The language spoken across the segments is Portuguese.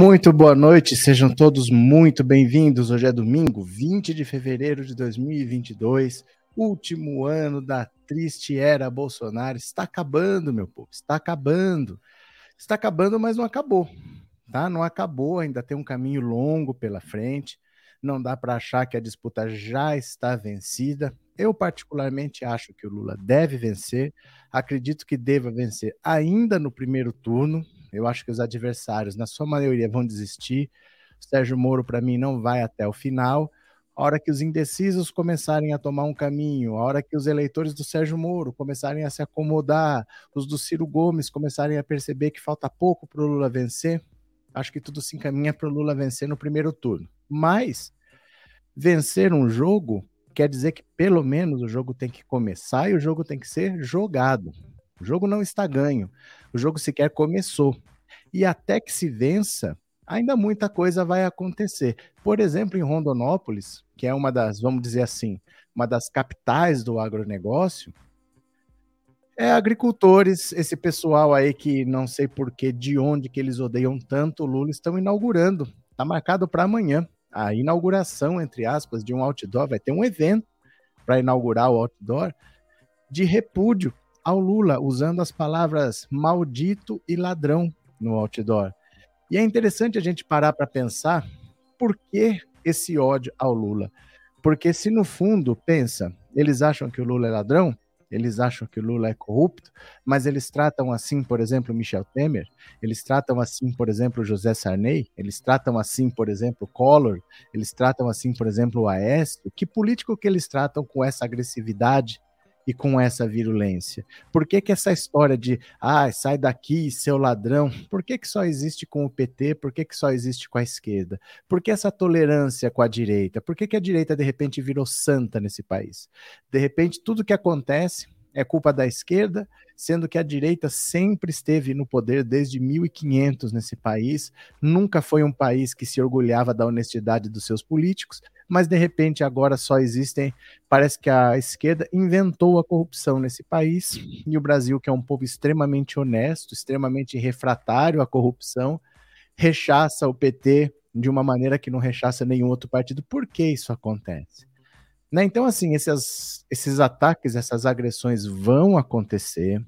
Muito boa noite, sejam todos muito bem-vindos. Hoje é domingo, 20 de fevereiro de 2022, último ano da triste era Bolsonaro. Está acabando, meu povo, está acabando. Está acabando, mas não acabou, tá? Não acabou, ainda tem um caminho longo pela frente. Não dá para achar que a disputa já está vencida. Eu, particularmente, acho que o Lula deve vencer. Acredito que deva vencer ainda no primeiro turno, eu acho que os adversários, na sua maioria, vão desistir. O Sérgio Moro, para mim, não vai até o final. A hora que os indecisos começarem a tomar um caminho, a hora que os eleitores do Sérgio Moro começarem a se acomodar, os do Ciro Gomes começarem a perceber que falta pouco para o Lula vencer, acho que tudo se encaminha para o Lula vencer no primeiro turno. Mas vencer um jogo quer dizer que pelo menos o jogo tem que começar e o jogo tem que ser jogado. O jogo não está ganho. O jogo sequer começou. E até que se vença, ainda muita coisa vai acontecer. Por exemplo, em Rondonópolis, que é uma das, vamos dizer assim, uma das capitais do agronegócio, é agricultores, esse pessoal aí que não sei por que, de onde que eles odeiam tanto o Lula, estão inaugurando. Está marcado para amanhã a inauguração, entre aspas, de um outdoor. Vai ter um evento para inaugurar o outdoor de repúdio ao Lula, usando as palavras maldito e ladrão no outdoor. E é interessante a gente parar para pensar por que esse ódio ao Lula. Porque se no fundo, pensa, eles acham que o Lula é ladrão, eles acham que o Lula é corrupto, mas eles tratam assim, por exemplo, Michel Temer, eles tratam assim, por exemplo, José Sarney, eles tratam assim, por exemplo, Collor, eles tratam assim, por exemplo, o Aécio. Que político que eles tratam com essa agressividade e com essa virulência? Por que, que essa história de ah, sai daqui, seu ladrão, por que, que só existe com o PT? Por que, que só existe com a esquerda? Por que essa tolerância com a direita? Por que, que a direita de repente virou santa nesse país? De repente, tudo que acontece é culpa da esquerda, sendo que a direita sempre esteve no poder desde 1500 nesse país, nunca foi um país que se orgulhava da honestidade dos seus políticos, mas de repente agora só existem, parece que a esquerda inventou a corrupção nesse país, e o Brasil, que é um povo extremamente honesto, extremamente refratário à corrupção, rechaça o PT de uma maneira que não rechaça nenhum outro partido. Por que isso acontece? Né? Então, assim, esses, esses ataques, essas agressões vão acontecer,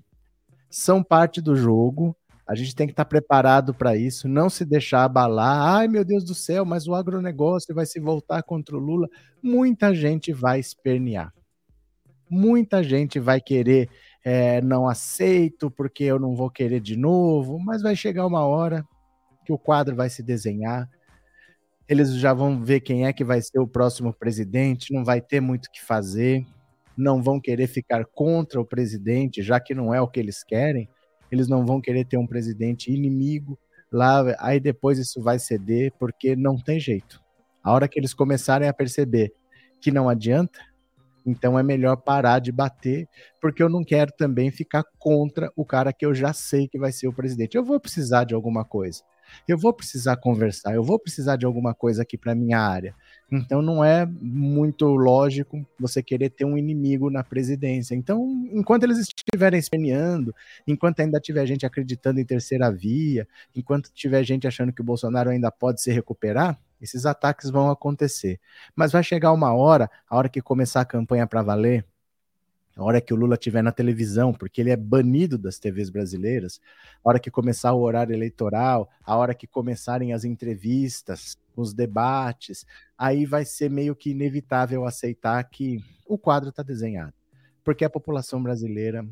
são parte do jogo. A gente tem que estar preparado para isso, não se deixar abalar. Ai, meu Deus do céu, mas o agronegócio vai se voltar contra o Lula. Muita gente vai espernear. Muita gente vai querer, é, não aceito, porque eu não vou querer de novo. Mas vai chegar uma hora que o quadro vai se desenhar, eles já vão ver quem é que vai ser o próximo presidente, não vai ter muito o que fazer, não vão querer ficar contra o presidente, já que não é o que eles querem, eles não vão querer ter um presidente inimigo lá, aí depois isso vai ceder, porque não tem jeito. A hora que eles começarem a perceber que não adianta, então é melhor parar de bater, porque eu não quero também ficar contra o cara que eu já sei que vai ser o presidente. Eu vou precisar de alguma coisa eu vou precisar conversar, eu vou precisar de alguma coisa aqui para minha área. Então não é muito lógico você querer ter um inimigo na presidência. Então, enquanto eles estiverem esperneando, enquanto ainda tiver gente acreditando em terceira via, enquanto tiver gente achando que o Bolsonaro ainda pode se recuperar, esses ataques vão acontecer. Mas vai chegar uma hora, a hora que começar a campanha para valer, a hora que o Lula estiver na televisão, porque ele é banido das TVs brasileiras, a hora que começar o horário eleitoral, a hora que começarem as entrevistas, os debates, aí vai ser meio que inevitável aceitar que o quadro está desenhado. Porque a população brasileira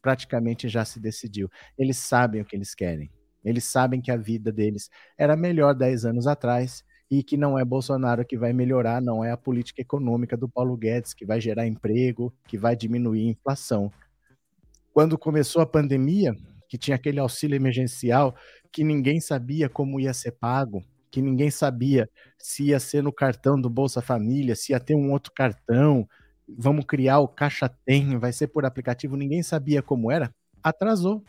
praticamente já se decidiu. Eles sabem o que eles querem. Eles sabem que a vida deles era melhor 10 anos atrás e que não é Bolsonaro que vai melhorar, não é a política econômica do Paulo Guedes que vai gerar emprego, que vai diminuir a inflação. Quando começou a pandemia, que tinha aquele auxílio emergencial que ninguém sabia como ia ser pago, que ninguém sabia se ia ser no cartão do Bolsa Família, se ia ter um outro cartão, vamos criar o Caixa Tem, vai ser por aplicativo, ninguém sabia como era, atrasou.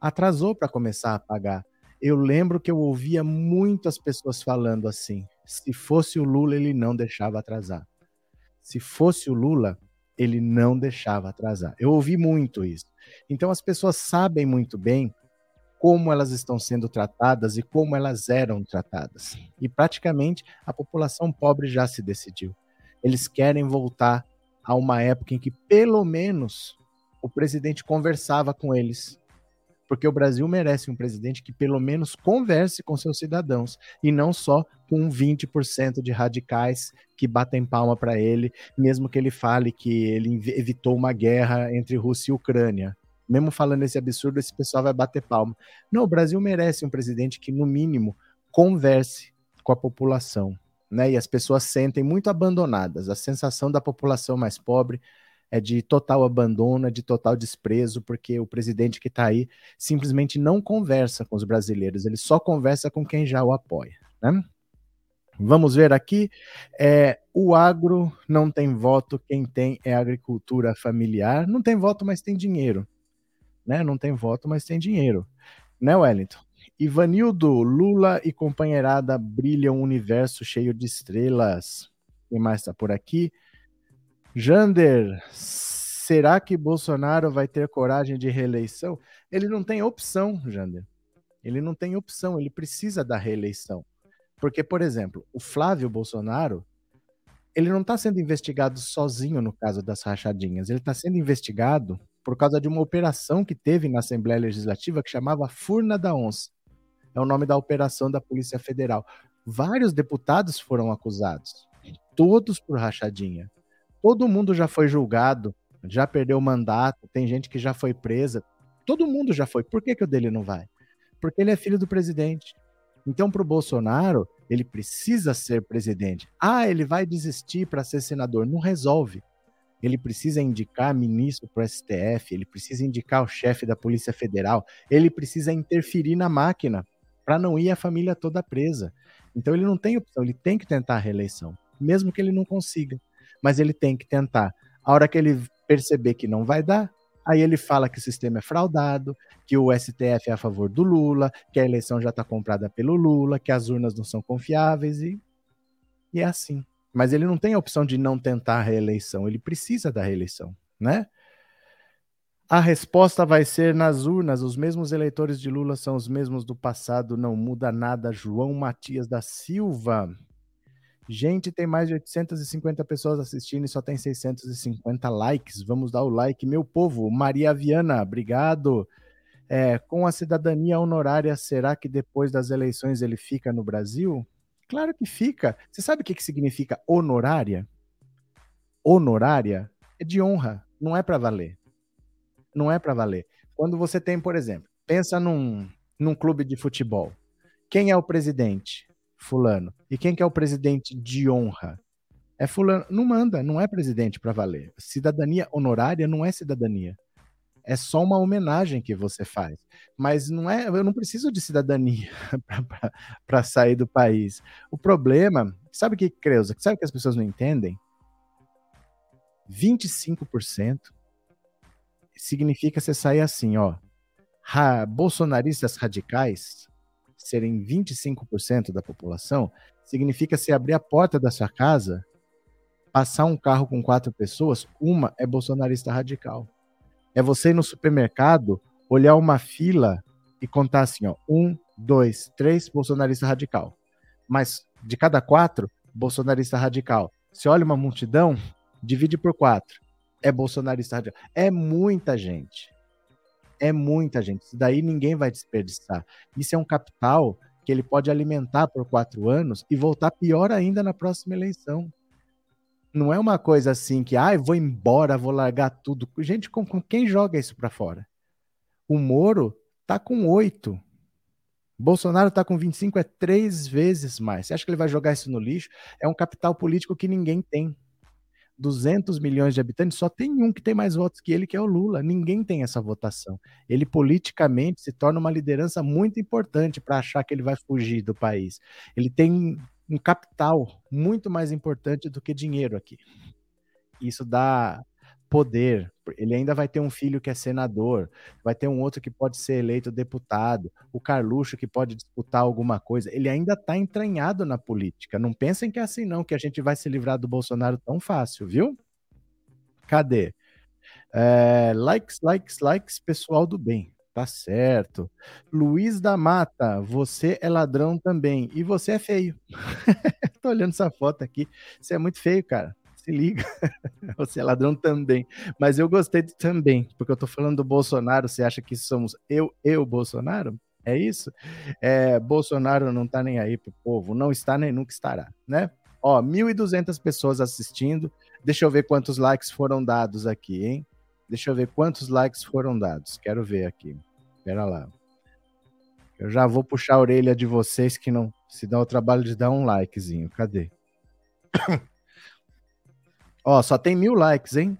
Atrasou para começar a pagar eu lembro que eu ouvia muitas pessoas falando assim: se fosse o Lula, ele não deixava atrasar. Se fosse o Lula, ele não deixava atrasar. Eu ouvi muito isso. Então as pessoas sabem muito bem como elas estão sendo tratadas e como elas eram tratadas. E praticamente a população pobre já se decidiu. Eles querem voltar a uma época em que pelo menos o presidente conversava com eles. Porque o Brasil merece um presidente que pelo menos converse com seus cidadãos e não só com 20% de radicais que batem palma para ele, mesmo que ele fale que ele evitou uma guerra entre Rússia e Ucrânia. Mesmo falando esse absurdo, esse pessoal vai bater palma. Não, o Brasil merece um presidente que, no mínimo, converse com a população. Né? E as pessoas sentem muito abandonadas. A sensação da população mais pobre é de total abandono, é de total desprezo, porque o presidente que está aí simplesmente não conversa com os brasileiros, ele só conversa com quem já o apoia. Né? Vamos ver aqui. É, o agro não tem voto, quem tem é agricultura familiar. Não tem voto, mas tem dinheiro. Né? Não tem voto, mas tem dinheiro. Né, Wellington? Ivanildo, Lula e companheirada brilham um universo cheio de estrelas. Quem mais está por aqui? Jander, será que Bolsonaro vai ter coragem de reeleição? Ele não tem opção, Jander. Ele não tem opção, ele precisa da reeleição. Porque, por exemplo, o Flávio Bolsonaro, ele não está sendo investigado sozinho no caso das rachadinhas, ele está sendo investigado por causa de uma operação que teve na Assembleia Legislativa que chamava Furna da Onça. É o nome da operação da Polícia Federal. Vários deputados foram acusados, todos por rachadinha. Todo mundo já foi julgado, já perdeu o mandato, tem gente que já foi presa. Todo mundo já foi. Por que, que o dele não vai? Porque ele é filho do presidente. Então, para o Bolsonaro, ele precisa ser presidente. Ah, ele vai desistir para ser senador. Não resolve. Ele precisa indicar ministro para o STF, ele precisa indicar o chefe da Polícia Federal, ele precisa interferir na máquina para não ir a família toda presa. Então ele não tem opção, ele tem que tentar a reeleição, mesmo que ele não consiga mas ele tem que tentar. A hora que ele perceber que não vai dar, aí ele fala que o sistema é fraudado, que o STF é a favor do Lula, que a eleição já está comprada pelo Lula, que as urnas não são confiáveis e, e é assim. Mas ele não tem a opção de não tentar a reeleição, ele precisa da reeleição, né? A resposta vai ser nas urnas. Os mesmos eleitores de Lula são os mesmos do passado, não muda nada. João Matias da Silva. Gente, tem mais de 850 pessoas assistindo e só tem 650 likes. Vamos dar o like, meu povo. Maria Viana, obrigado. É, com a cidadania honorária, será que depois das eleições ele fica no Brasil? Claro que fica. Você sabe o que, que significa honorária? Honorária é de honra, não é para valer. Não é para valer. Quando você tem, por exemplo, pensa num, num clube de futebol. Quem é o presidente? Fulano. E quem que é o presidente de honra? É fulano. Não manda, não é presidente para valer. Cidadania honorária não é cidadania. É só uma homenagem que você faz. Mas não é, eu não preciso de cidadania para sair do país. O problema, sabe o que, Creuza? Sabe que as pessoas não entendem? 25% significa você sair assim, ó. bolsonaristas radicais serem 25% da população, significa se abrir a porta da sua casa, passar um carro com quatro pessoas, uma é bolsonarista radical. É você ir no supermercado, olhar uma fila e contar assim, ó, um, dois, três, bolsonarista radical. Mas de cada quatro, bolsonarista radical. Se olha uma multidão, divide por quatro. É bolsonarista radical. É muita gente. É muita gente. Isso daí ninguém vai desperdiçar. Isso é um capital que ele pode alimentar por quatro anos e voltar pior ainda na próxima eleição. Não é uma coisa assim que, ah, vou embora, vou largar tudo. Gente, com, com quem joga isso para fora? O Moro tá com oito. Bolsonaro tá com 25, é três vezes mais. Você acha que ele vai jogar isso no lixo? É um capital político que ninguém tem. 200 milhões de habitantes, só tem um que tem mais votos que ele, que é o Lula. Ninguém tem essa votação. Ele politicamente se torna uma liderança muito importante para achar que ele vai fugir do país. Ele tem um capital muito mais importante do que dinheiro aqui. Isso dá poder. Ele ainda vai ter um filho que é senador, vai ter um outro que pode ser eleito deputado, o Carluxo que pode disputar alguma coisa. Ele ainda está entranhado na política. Não pensem que é assim, não, que a gente vai se livrar do Bolsonaro tão fácil, viu? Cadê? É, likes, likes, likes, pessoal do bem. Tá certo. Luiz da Mata, você é ladrão também. E você é feio. Tô olhando essa foto aqui. Você é muito feio, cara. Se liga. Você é ladrão também. Mas eu gostei de também, porque eu tô falando do Bolsonaro. Você acha que somos eu e o Bolsonaro? É isso? É, Bolsonaro não tá nem aí pro povo. Não está nem nunca estará, né? Ó, 1.200 pessoas assistindo. Deixa eu ver quantos likes foram dados aqui, hein? Deixa eu ver quantos likes foram dados. Quero ver aqui. Espera lá. Eu já vou puxar a orelha de vocês que não se dá o trabalho de dar um likezinho. Cadê? Ó, só tem mil likes, hein?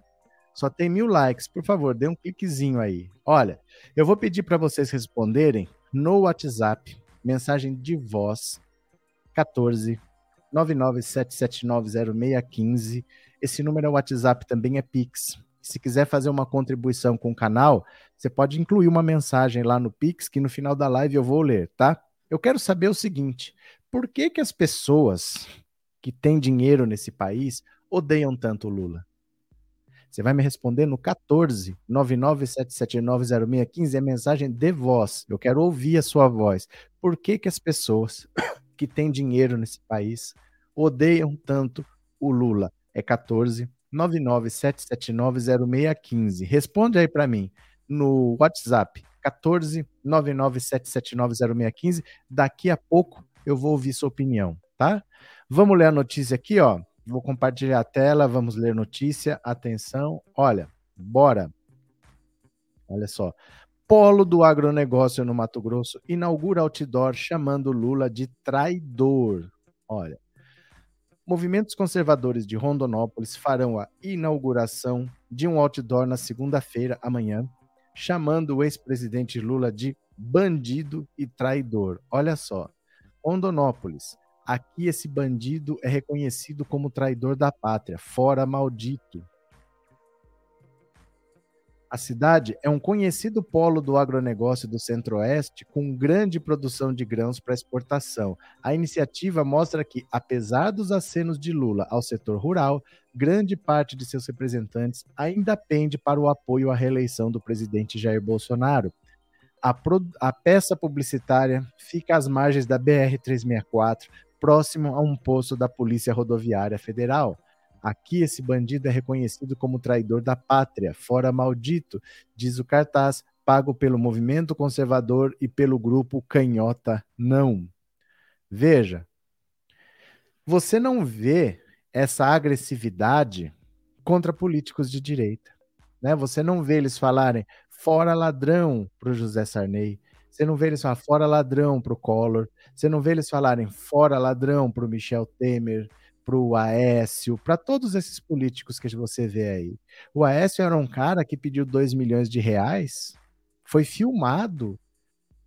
Só tem mil likes. Por favor, dê um cliquezinho aí. Olha, eu vou pedir para vocês responderem no WhatsApp, mensagem de voz 14 997790615. Esse número é WhatsApp, também é Pix. Se quiser fazer uma contribuição com o canal, você pode incluir uma mensagem lá no Pix, que no final da live eu vou ler, tá? Eu quero saber o seguinte: por que, que as pessoas que têm dinheiro nesse país odeiam tanto o Lula? Você vai me responder no 14 997790615, é mensagem de voz. Eu quero ouvir a sua voz. Por que, que as pessoas que têm dinheiro nesse país odeiam tanto o Lula? É 14 997790615. Responde aí para mim no WhatsApp 14 997790615. Daqui a pouco eu vou ouvir sua opinião, tá? Vamos ler a notícia aqui, ó. Vou compartilhar a tela, vamos ler notícia. Atenção, olha, bora. Olha só. Polo do agronegócio no Mato Grosso inaugura outdoor chamando Lula de traidor. Olha, Movimentos conservadores de Rondonópolis farão a inauguração de um outdoor na segunda-feira, amanhã, chamando o ex-presidente Lula de bandido e traidor. Olha só, Rondonópolis. Aqui esse bandido é reconhecido como traidor da pátria, fora maldito. A cidade é um conhecido polo do agronegócio do Centro-Oeste, com grande produção de grãos para exportação. A iniciativa mostra que, apesar dos acenos de Lula ao setor rural, grande parte de seus representantes ainda pende para o apoio à reeleição do presidente Jair Bolsonaro. A, a peça publicitária fica às margens da BR-364, próximo a um posto da Polícia Rodoviária Federal. Aqui esse bandido é reconhecido como traidor da pátria, fora maldito, diz o cartaz, pago pelo movimento conservador e pelo grupo Canhota Não. Veja, você não vê essa agressividade contra políticos de direita. Né? Você não vê eles falarem fora ladrão para o José Sarney. Você não vê eles falarem fora ladrão para o Collor. Você não vê eles falarem fora ladrão para o Michel Temer para o Aécio, para todos esses políticos que você vê aí. O Aécio era um cara que pediu 2 milhões de reais, foi filmado,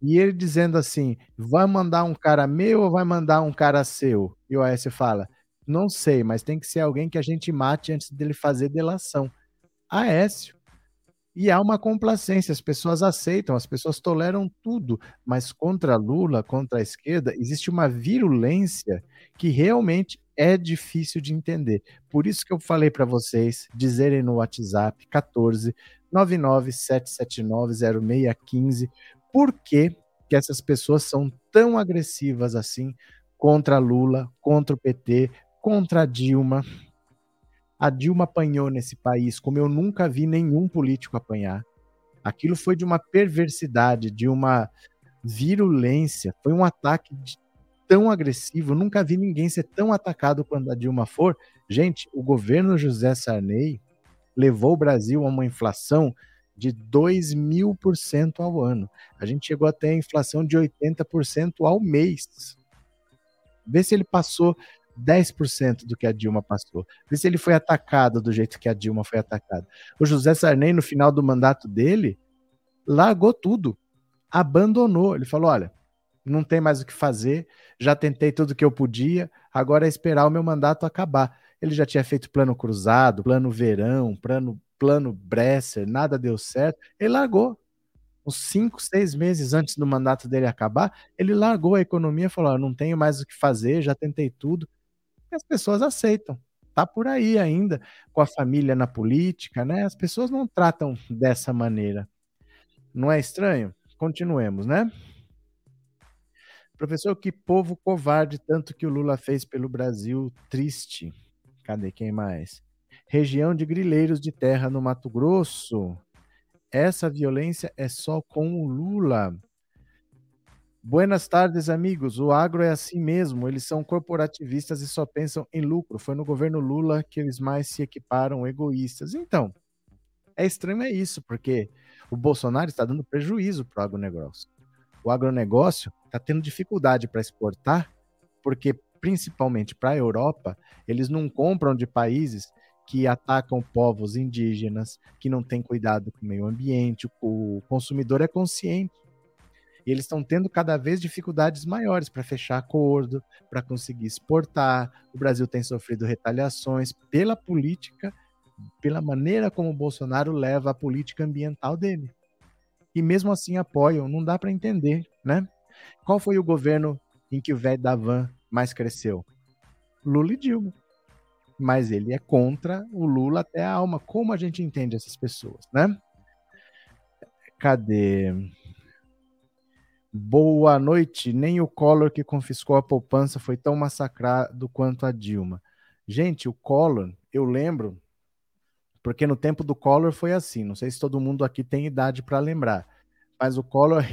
e ele dizendo assim: vai mandar um cara meu ou vai mandar um cara seu? E o Aécio fala: não sei, mas tem que ser alguém que a gente mate antes dele fazer delação. Aécio. E há uma complacência, as pessoas aceitam, as pessoas toleram tudo, mas contra Lula, contra a esquerda, existe uma virulência que realmente é difícil de entender. Por isso que eu falei para vocês dizerem no WhatsApp 14 997790615 por que, que essas pessoas são tão agressivas assim contra Lula, contra o PT, contra Dilma, a Dilma apanhou nesse país como eu nunca vi nenhum político apanhar. Aquilo foi de uma perversidade, de uma virulência, foi um ataque de, tão agressivo. nunca vi ninguém ser tão atacado quando a Dilma for. Gente, o governo José Sarney levou o Brasil a uma inflação de 2 mil por cento ao ano. A gente chegou até a inflação de 80% ao mês. Vê se ele passou 10% do que a Dilma passou. Vê se ele foi atacado do jeito que a Dilma foi atacada. O José Sarney, no final do mandato dele, largou tudo, abandonou. Ele falou: olha, não tem mais o que fazer, já tentei tudo que eu podia, agora é esperar o meu mandato acabar. Ele já tinha feito plano cruzado, plano verão, plano, plano Bresser, nada deu certo. Ele largou. Uns cinco, seis meses antes do mandato dele acabar, ele largou a economia e falou: não tenho mais o que fazer, já tentei tudo as pessoas aceitam. Tá por aí ainda, com a família na política, né? As pessoas não tratam dessa maneira. Não é estranho? Continuemos, né? Professor, que povo covarde, tanto que o Lula fez pelo Brasil, triste. Cadê quem mais? Região de grileiros de terra no Mato Grosso. Essa violência é só com o Lula. Buenas tardes, amigos. O agro é assim mesmo. Eles são corporativistas e só pensam em lucro. Foi no governo Lula que eles mais se equiparam egoístas. Então, é estranho é isso, porque o Bolsonaro está dando prejuízo para o agronegócio. O agronegócio está tendo dificuldade para exportar, porque principalmente para a Europa, eles não compram de países que atacam povos indígenas, que não têm cuidado com o meio ambiente, o consumidor é consciente. E eles estão tendo cada vez dificuldades maiores para fechar acordo, para conseguir exportar. O Brasil tem sofrido retaliações pela política, pela maneira como o Bolsonaro leva a política ambiental dele. E mesmo assim apoiam, não dá para entender, né? Qual foi o governo em que o velho da van mais cresceu? Lula e Dilma. Mas ele é contra o Lula até a alma. Como a gente entende essas pessoas, né? Cadê? Boa noite. Nem o Collor que confiscou a poupança foi tão massacrado quanto a Dilma. Gente, o Collor, eu lembro, porque no tempo do Collor foi assim. Não sei se todo mundo aqui tem idade para lembrar, mas o Collor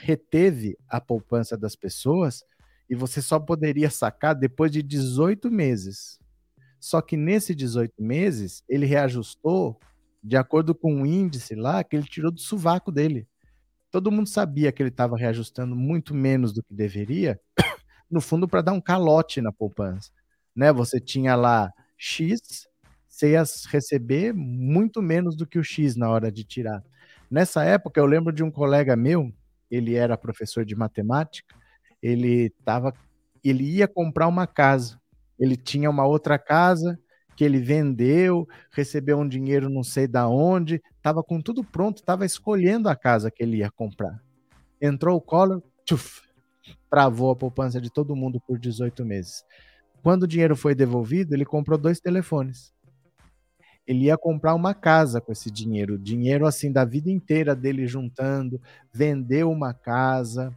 reteve a poupança das pessoas e você só poderia sacar depois de 18 meses. Só que nesses 18 meses, ele reajustou de acordo com o índice lá que ele tirou do sovaco dele todo mundo sabia que ele estava reajustando muito menos do que deveria, no fundo para dar um calote na poupança. Né? Você tinha lá X, você ia receber muito menos do que o X na hora de tirar. Nessa época, eu lembro de um colega meu, ele era professor de matemática, ele tava, ele ia comprar uma casa. Ele tinha uma outra casa, que ele vendeu, recebeu um dinheiro não sei da onde, estava com tudo pronto, estava escolhendo a casa que ele ia comprar. Entrou o Collor, tchuf, travou a poupança de todo mundo por 18 meses. Quando o dinheiro foi devolvido, ele comprou dois telefones. Ele ia comprar uma casa com esse dinheiro, dinheiro assim da vida inteira dele juntando, vendeu uma casa,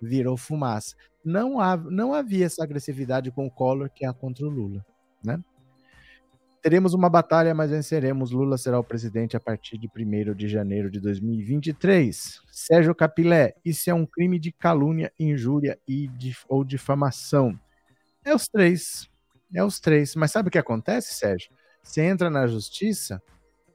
virou fumaça. Não, não havia essa agressividade com o Collor que há contra o Lula, né? Teremos uma batalha, mas venceremos. Lula será o presidente a partir de 1 de janeiro de 2023. Sérgio Capilé, isso é um crime de calúnia, injúria e de, ou difamação. É os três. É os três. Mas sabe o que acontece, Sérgio? Você entra na justiça,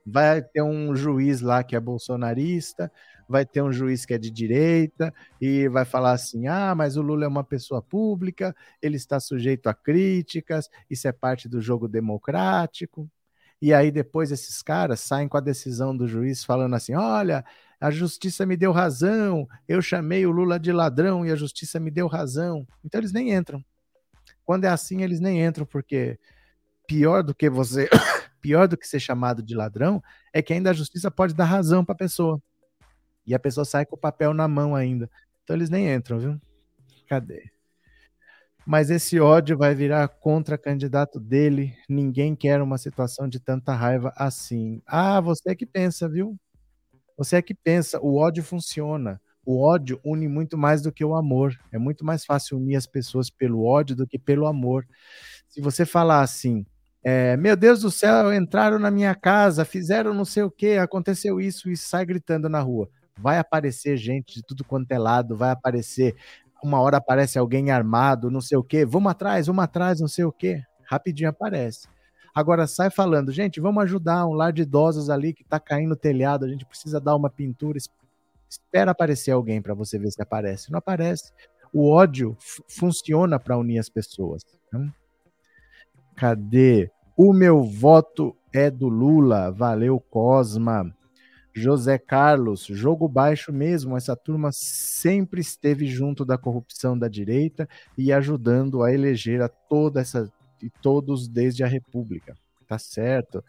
vai ter um juiz lá que é bolsonarista, vai ter um juiz que é de direita e vai falar assim: ah, mas o Lula é uma pessoa pública, ele está sujeito a críticas, isso é parte do jogo democrático. E aí depois esses caras saem com a decisão do juiz falando assim: olha, a justiça me deu razão, eu chamei o Lula de ladrão e a justiça me deu razão. Então eles nem entram. Quando é assim, eles nem entram, porque pior do que você, pior do que ser chamado de ladrão, é que ainda a justiça pode dar razão para a pessoa. E a pessoa sai com o papel na mão ainda. Então eles nem entram, viu? Cadê? Mas esse ódio vai virar contra candidato dele. Ninguém quer uma situação de tanta raiva assim. Ah, você é que pensa, viu? Você é que pensa. O ódio funciona. O ódio une muito mais do que o amor. É muito mais fácil unir as pessoas pelo ódio do que pelo amor. Se você falar assim, é, meu Deus do céu, entraram na minha casa, fizeram não sei o que, aconteceu isso e sai gritando na rua vai aparecer gente de tudo quanto é lado, vai aparecer, uma hora aparece alguém armado, não sei o quê, vamos atrás, vamos atrás, não sei o quê, rapidinho aparece. Agora sai falando, gente, vamos ajudar um lar de idosos ali que tá caindo o telhado, a gente precisa dar uma pintura, espera aparecer alguém para você ver se aparece. Não aparece. O ódio funciona para unir as pessoas. Né? Cadê? O meu voto é do Lula. Valeu, Cosma. José Carlos, jogo baixo mesmo. Essa turma sempre esteve junto da corrupção da direita e ajudando a eleger a toda essa e todos desde a República. Tá certo.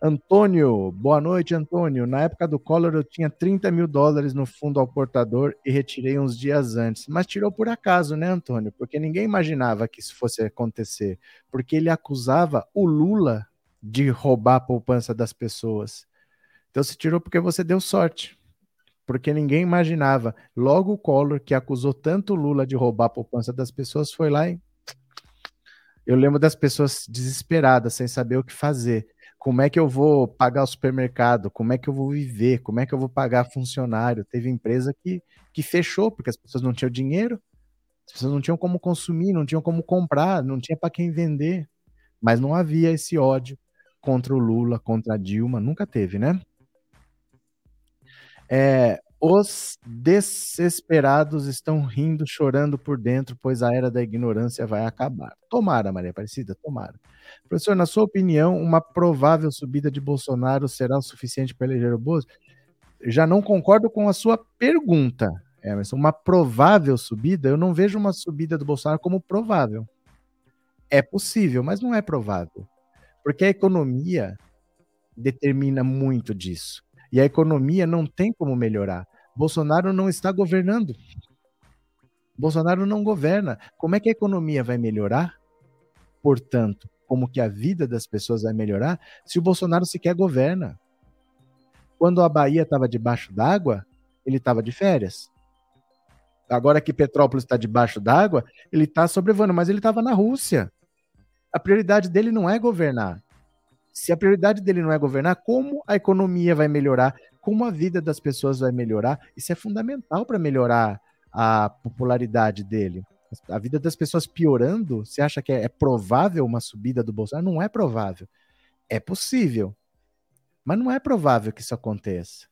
Antônio, boa noite, Antônio. Na época do Collor eu tinha 30 mil dólares no fundo ao portador e retirei uns dias antes. Mas tirou por acaso, né, Antônio? Porque ninguém imaginava que isso fosse acontecer. Porque ele acusava o Lula de roubar a poupança das pessoas. Então você tirou porque você deu sorte. porque ninguém imaginava. Logo o Collor, que acusou tanto Lula de roubar a poupança das pessoas, foi lá e. Eu lembro das pessoas desesperadas, sem saber o que fazer. Como é que eu vou pagar o supermercado? Como é que eu vou viver? Como é que eu vou pagar funcionário? Teve empresa que, que fechou, porque as pessoas não tinham dinheiro, as pessoas não tinham como consumir, não tinham como comprar, não tinha para quem vender. Mas não havia esse ódio contra o Lula, contra a Dilma, nunca teve, né? É, os desesperados estão rindo, chorando por dentro, pois a era da ignorância vai acabar. Tomara, Maria Aparecida, tomara. Professor, na sua opinião, uma provável subida de Bolsonaro será o suficiente para eleger o Bozo? Já não concordo com a sua pergunta, Emerson. Uma provável subida, eu não vejo uma subida do Bolsonaro como provável. É possível, mas não é provável. Porque a economia determina muito disso. E a economia não tem como melhorar. Bolsonaro não está governando. Bolsonaro não governa. Como é que a economia vai melhorar? Portanto, como que a vida das pessoas vai melhorar se o Bolsonaro sequer governa? Quando a Bahia estava debaixo d'água, ele estava de férias. Agora que Petrópolis está debaixo d'água, ele está sobrevoando, mas ele estava na Rússia. A prioridade dele não é governar. Se a prioridade dele não é governar, como a economia vai melhorar? Como a vida das pessoas vai melhorar? Isso é fundamental para melhorar a popularidade dele. A vida das pessoas piorando, você acha que é, é provável uma subida do Bolsonaro? Não é provável. É possível. Mas não é provável que isso aconteça.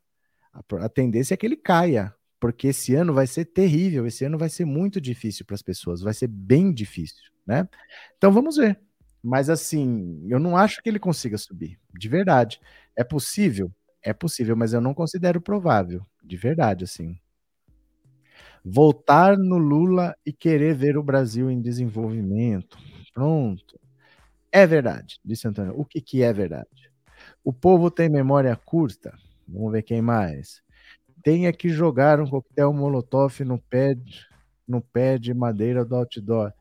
A, tendência é que ele caia, porque esse ano vai ser terrível, esse ano vai ser muito difícil para as pessoas, vai ser bem difícil, né? Então vamos ver. Mas assim, eu não acho que ele consiga subir, de verdade. É possível? É possível, mas eu não considero provável, de verdade, assim. Voltar no Lula e querer ver o Brasil em desenvolvimento. Pronto. É verdade, disse Antônio. O que, que é verdade? O povo tem memória curta. Vamos ver quem mais. Tenha que jogar um coquetel molotov no pé, no pé de madeira do outdoor.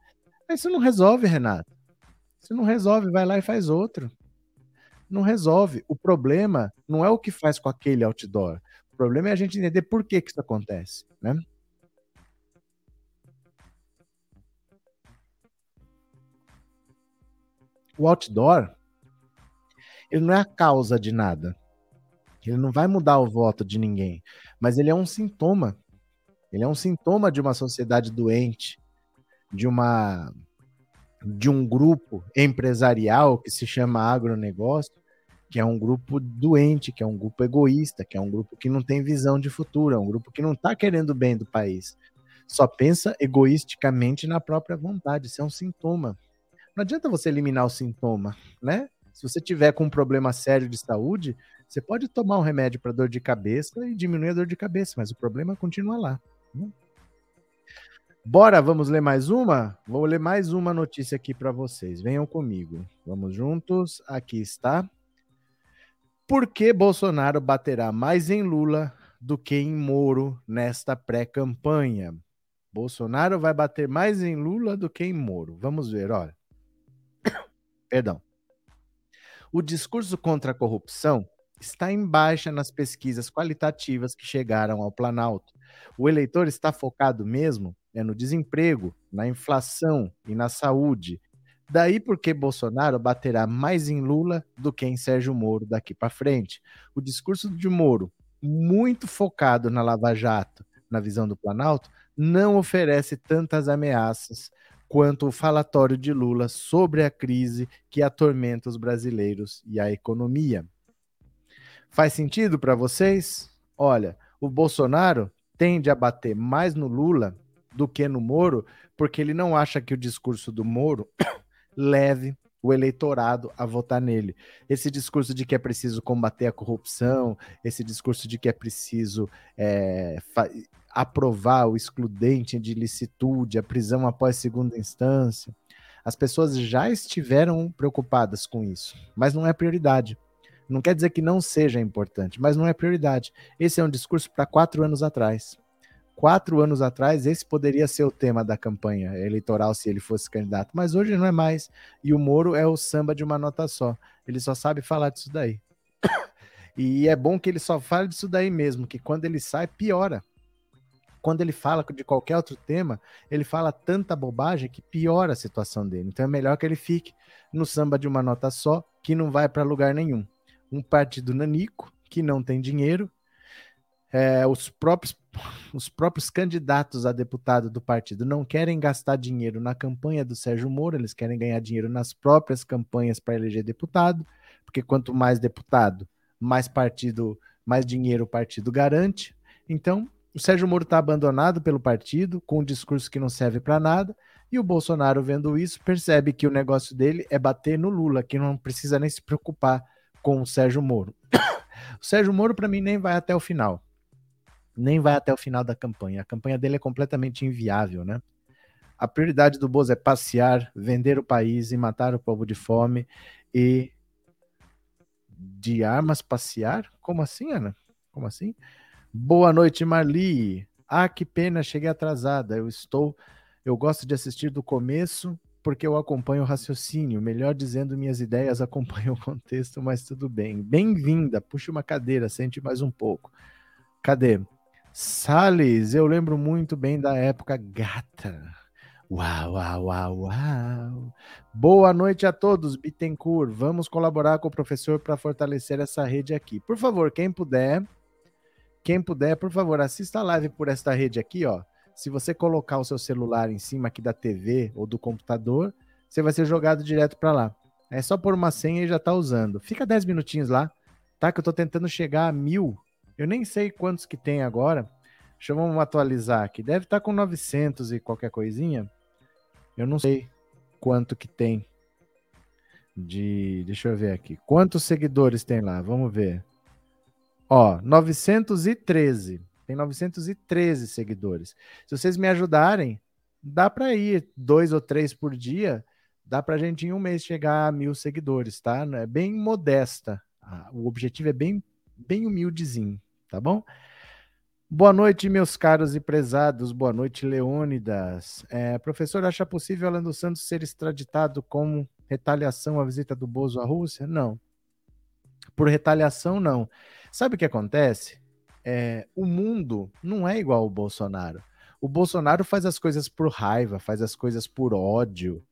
Isso não resolve, Renato. Se não resolve, vai lá e faz outro. Não resolve. O problema não é o que faz com aquele outdoor. O problema é a gente entender por que, que isso acontece, né? O outdoor, ele não é a causa de nada. Ele não vai mudar o voto de ninguém, mas ele é um sintoma. Ele é um sintoma de uma sociedade doente, de uma de um grupo empresarial que se chama agronegócio, que é um grupo doente, que é um grupo egoísta, que é um grupo que não tem visão de futuro, é um grupo que não está querendo o bem do país. Só pensa egoisticamente na própria vontade. Isso é um sintoma. Não adianta você eliminar o sintoma, né? Se você tiver com um problema sério de saúde, você pode tomar um remédio para dor de cabeça e diminuir a dor de cabeça, mas o problema continua lá. Né? Bora, vamos ler mais uma? Vou ler mais uma notícia aqui para vocês. Venham comigo. Vamos juntos. Aqui está. Por que Bolsonaro baterá mais em Lula do que em Moro nesta pré-campanha? Bolsonaro vai bater mais em Lula do que em Moro. Vamos ver, olha. Perdão. O discurso contra a corrupção está em baixa nas pesquisas qualitativas que chegaram ao Planalto. O eleitor está focado mesmo né, no desemprego, na inflação e na saúde. Daí porque Bolsonaro baterá mais em Lula do que em Sérgio Moro daqui para frente. O discurso de Moro, muito focado na Lava Jato, na visão do Planalto, não oferece tantas ameaças quanto o falatório de Lula sobre a crise que atormenta os brasileiros e a economia. Faz sentido para vocês? Olha, o Bolsonaro tende a bater mais no Lula do que no Moro, porque ele não acha que o discurso do Moro leve o eleitorado a votar nele. Esse discurso de que é preciso combater a corrupção, esse discurso de que é preciso é, aprovar o excludente de licitude, a prisão após segunda instância, as pessoas já estiveram preocupadas com isso, mas não é prioridade. Não quer dizer que não seja importante, mas não é prioridade. Esse é um discurso para quatro anos atrás quatro anos atrás, esse poderia ser o tema da campanha eleitoral se ele fosse candidato, mas hoje não é mais. E o Moro é o samba de uma nota só. Ele só sabe falar disso daí. E é bom que ele só fale disso daí mesmo, que quando ele sai, piora. Quando ele fala de qualquer outro tema, ele fala tanta bobagem que piora a situação dele. Então é melhor que ele fique no samba de uma nota só, que não vai para lugar nenhum. Um partido nanico, que não tem dinheiro, é, os, próprios, os próprios candidatos a deputado do partido não querem gastar dinheiro na campanha do Sérgio Moro, eles querem ganhar dinheiro nas próprias campanhas para eleger deputado, porque quanto mais deputado, mais partido, mais dinheiro o partido garante. Então, o Sérgio Moro está abandonado pelo partido, com um discurso que não serve para nada, e o Bolsonaro, vendo isso, percebe que o negócio dele é bater no Lula, que não precisa nem se preocupar com o Sérgio Moro. o Sérgio Moro, para mim, nem vai até o final nem vai até o final da campanha. A campanha dele é completamente inviável, né? A prioridade do Bozo é passear, vender o país e matar o povo de fome e de armas passear? Como assim, Ana? Como assim? Boa noite, Marli. Ah, que pena, cheguei atrasada. Eu estou. Eu gosto de assistir do começo porque eu acompanho o raciocínio. Melhor dizendo, minhas ideias acompanham o contexto, mas tudo bem. Bem-vinda. Puxe uma cadeira, sente mais um pouco. Cadê? Salles, eu lembro muito bem da época gata. Uau, uau, uau, uau. Boa noite a todos, Bittencourt. Vamos colaborar com o professor para fortalecer essa rede aqui. Por favor, quem puder, quem puder, por favor, assista a live por esta rede aqui, ó. Se você colocar o seu celular em cima aqui da TV ou do computador, você vai ser jogado direto para lá. É só pôr uma senha e já tá usando. Fica 10 minutinhos lá, tá? Que eu tô tentando chegar a mil eu nem sei quantos que tem agora. Deixa eu atualizar aqui. Deve estar tá com 900 e qualquer coisinha. Eu não sei quanto que tem de. Deixa eu ver aqui. Quantos seguidores tem lá? Vamos ver. Ó, 913. Tem 913 seguidores. Se vocês me ajudarem, dá para ir dois ou três por dia. Dá para a gente em um mês chegar a mil seguidores, tá? É bem modesta. O objetivo é bem, bem humildezinho tá bom? Boa noite, meus caros e prezados. Boa noite, Leônidas. É, professor, acha possível Alan dos Santos ser extraditado como retaliação à visita do Bozo à Rússia? Não. Por retaliação, não. Sabe o que acontece? É, o mundo não é igual ao Bolsonaro. O Bolsonaro faz as coisas por raiva, faz as coisas por ódio.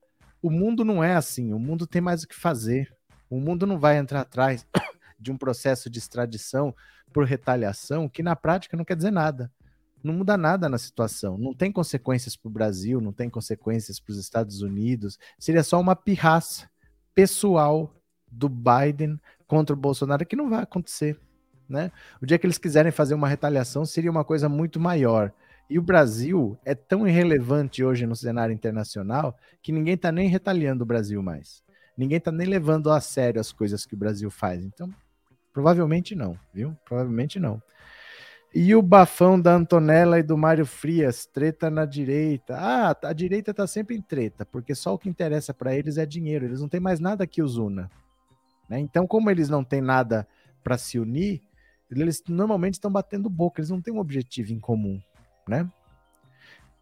O mundo não é assim. O mundo tem mais o que fazer. O mundo não vai entrar atrás de um processo de extradição por retaliação, que na prática não quer dizer nada. Não muda nada na situação. Não tem consequências para o Brasil, não tem consequências para os Estados Unidos. Seria só uma pirraça pessoal do Biden contra o Bolsonaro que não vai acontecer. Né? O dia que eles quiserem fazer uma retaliação seria uma coisa muito maior. E o Brasil é tão irrelevante hoje no cenário internacional que ninguém está nem retaliando o Brasil mais. Ninguém está nem levando a sério as coisas que o Brasil faz. Então, Provavelmente não, viu? Provavelmente não. E o bafão da Antonella e do Mário Frias, treta na direita. Ah, a direita tá sempre em treta, porque só o que interessa para eles é dinheiro, eles não têm mais nada que os una. Né? Então, como eles não têm nada para se unir, eles normalmente estão batendo boca, eles não têm um objetivo em comum, né?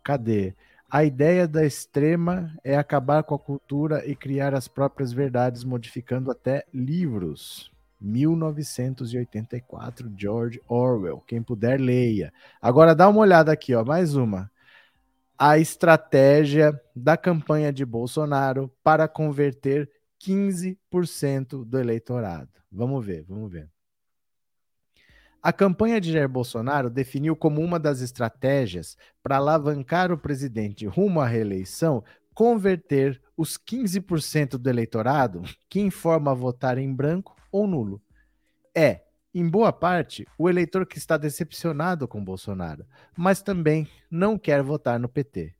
Cadê? A ideia da extrema é acabar com a cultura e criar as próprias verdades, modificando até livros. 1984, George Orwell. Quem puder, leia. Agora dá uma olhada aqui, ó, mais uma. A estratégia da campanha de Bolsonaro para converter 15% do eleitorado. Vamos ver, vamos ver. A campanha de Jair Bolsonaro definiu como uma das estratégias para alavancar o presidente rumo à reeleição converter os 15% do eleitorado que informa votar em branco ou nulo. É, em boa parte, o eleitor que está decepcionado com Bolsonaro, mas também não quer votar no PT.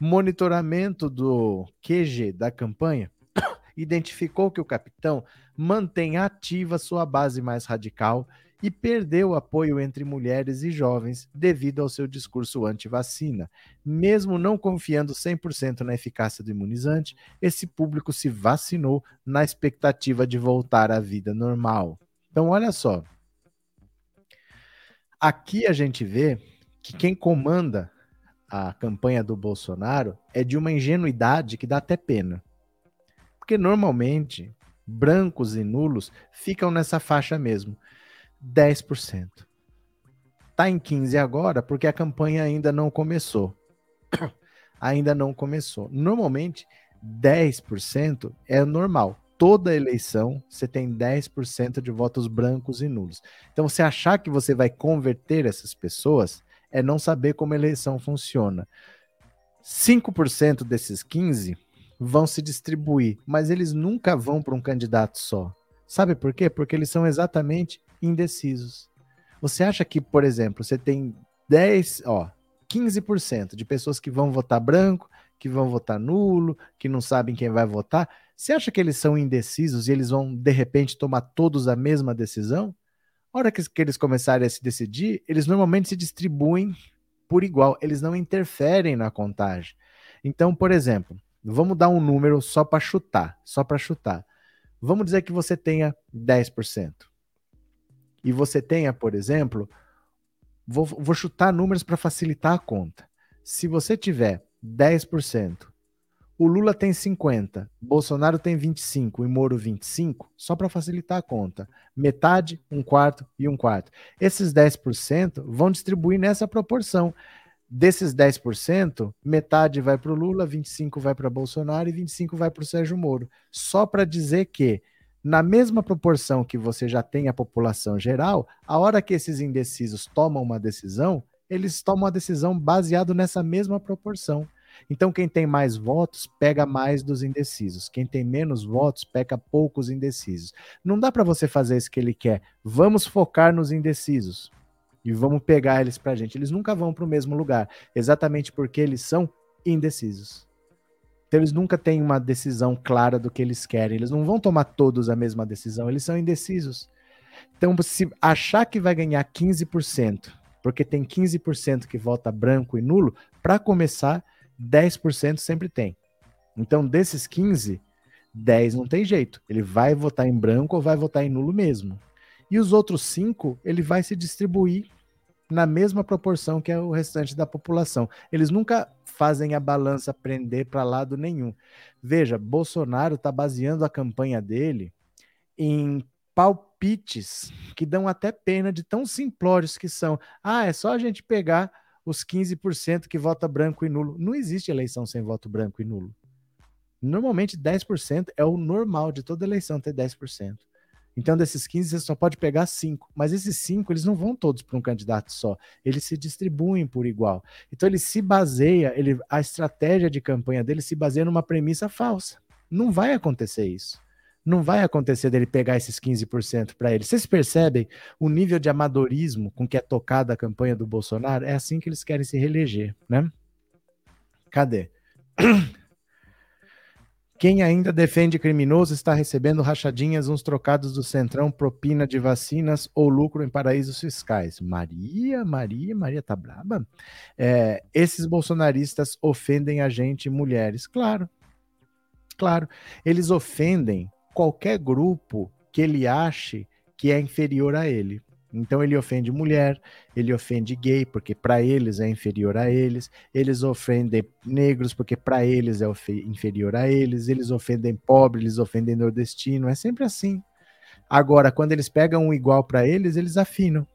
Monitoramento do QG da campanha identificou que o capitão mantém ativa sua base mais radical e perdeu apoio entre mulheres e jovens devido ao seu discurso anti-vacina. Mesmo não confiando 100% na eficácia do imunizante, esse público se vacinou na expectativa de voltar à vida normal. Então, olha só. Aqui a gente vê que quem comanda a campanha do Bolsonaro é de uma ingenuidade que dá até pena. Porque normalmente brancos e nulos ficam nessa faixa mesmo. 10%. Está em 15 agora porque a campanha ainda não começou. ainda não começou. Normalmente, 10% é normal. Toda eleição você tem 10% de votos brancos e nulos. Então, você achar que você vai converter essas pessoas é não saber como a eleição funciona. 5% desses 15 vão se distribuir, mas eles nunca vão para um candidato só. Sabe por quê? Porque eles são exatamente indecisos. Você acha que, por exemplo, você tem 10, ó, 15% de pessoas que vão votar branco, que vão votar nulo, que não sabem quem vai votar. Você acha que eles são indecisos e eles vão, de repente, tomar todos a mesma decisão? A hora que, que eles começarem a se decidir, eles normalmente se distribuem por igual, eles não interferem na contagem. Então, por exemplo, vamos dar um número só para chutar, só para chutar. Vamos dizer que você tenha 10%. E você tenha, por exemplo, vou, vou chutar números para facilitar a conta. Se você tiver 10%, o Lula tem 50, Bolsonaro tem 25 e Moro 25, só para facilitar a conta. Metade, um quarto e um quarto. Esses 10% vão distribuir nessa proporção. Desses 10%, metade vai para o Lula, 25 vai para Bolsonaro e 25 vai para o Sérgio Moro. Só para dizer que, na mesma proporção que você já tem a população geral, a hora que esses indecisos tomam uma decisão, eles tomam a decisão baseado nessa mesma proporção. Então, quem tem mais votos pega mais dos indecisos. Quem tem menos votos pega poucos indecisos. Não dá para você fazer isso que ele quer. Vamos focar nos indecisos e vamos pegar eles para a gente. Eles nunca vão para o mesmo lugar, exatamente porque eles são indecisos. Então, eles nunca têm uma decisão clara do que eles querem. Eles não vão tomar todos a mesma decisão. Eles são indecisos. Então, se achar que vai ganhar 15%, porque tem 15% que vota branco e nulo, para começar, 10% sempre tem. Então, desses 15, 10 não tem jeito. Ele vai votar em branco ou vai votar em nulo mesmo. E os outros 5, ele vai se distribuir na mesma proporção que é o restante da população. Eles nunca fazem a balança prender para lado nenhum. Veja, Bolsonaro está baseando a campanha dele em palpites que dão até pena de tão simplórios que são. Ah, é só a gente pegar os 15% que vota branco e nulo. Não existe eleição sem voto branco e nulo. Normalmente 10% é o normal de toda eleição ter 10%. Então, desses 15, você só pode pegar 5. Mas esses 5, eles não vão todos para um candidato só. Eles se distribuem por igual. Então, ele se baseia, ele, a estratégia de campanha dele se baseia numa premissa falsa. Não vai acontecer isso não vai acontecer dele pegar esses 15% para ele. Vocês percebem o nível de amadorismo com que é tocada a campanha do Bolsonaro? É assim que eles querem se reeleger, né? Cadê? Quem ainda defende criminoso está recebendo rachadinhas, uns trocados do Centrão, propina de vacinas ou lucro em paraísos fiscais. Maria, Maria, Maria tá braba? É, esses bolsonaristas ofendem a gente, mulheres. Claro, claro. Eles ofendem qualquer grupo que ele ache que é inferior a ele. Então ele ofende mulher, ele ofende gay, porque para eles é inferior a eles, eles ofendem negros, porque para eles é inferior a eles, eles ofendem pobre, eles ofendem nordestino, é sempre assim. Agora, quando eles pegam um igual para eles, eles afinam.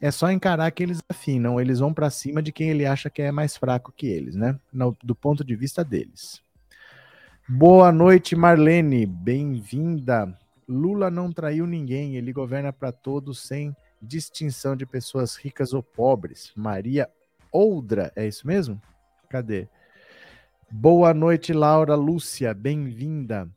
É só encarar que eles afinam, eles vão para cima de quem ele acha que é mais fraco que eles, né? No, do ponto de vista deles. Boa noite, Marlene. Bem-vinda. Lula não traiu ninguém, ele governa para todos sem distinção de pessoas ricas ou pobres. Maria Oldra, é isso mesmo? Cadê? Boa noite, Laura Lúcia. Bem-vinda.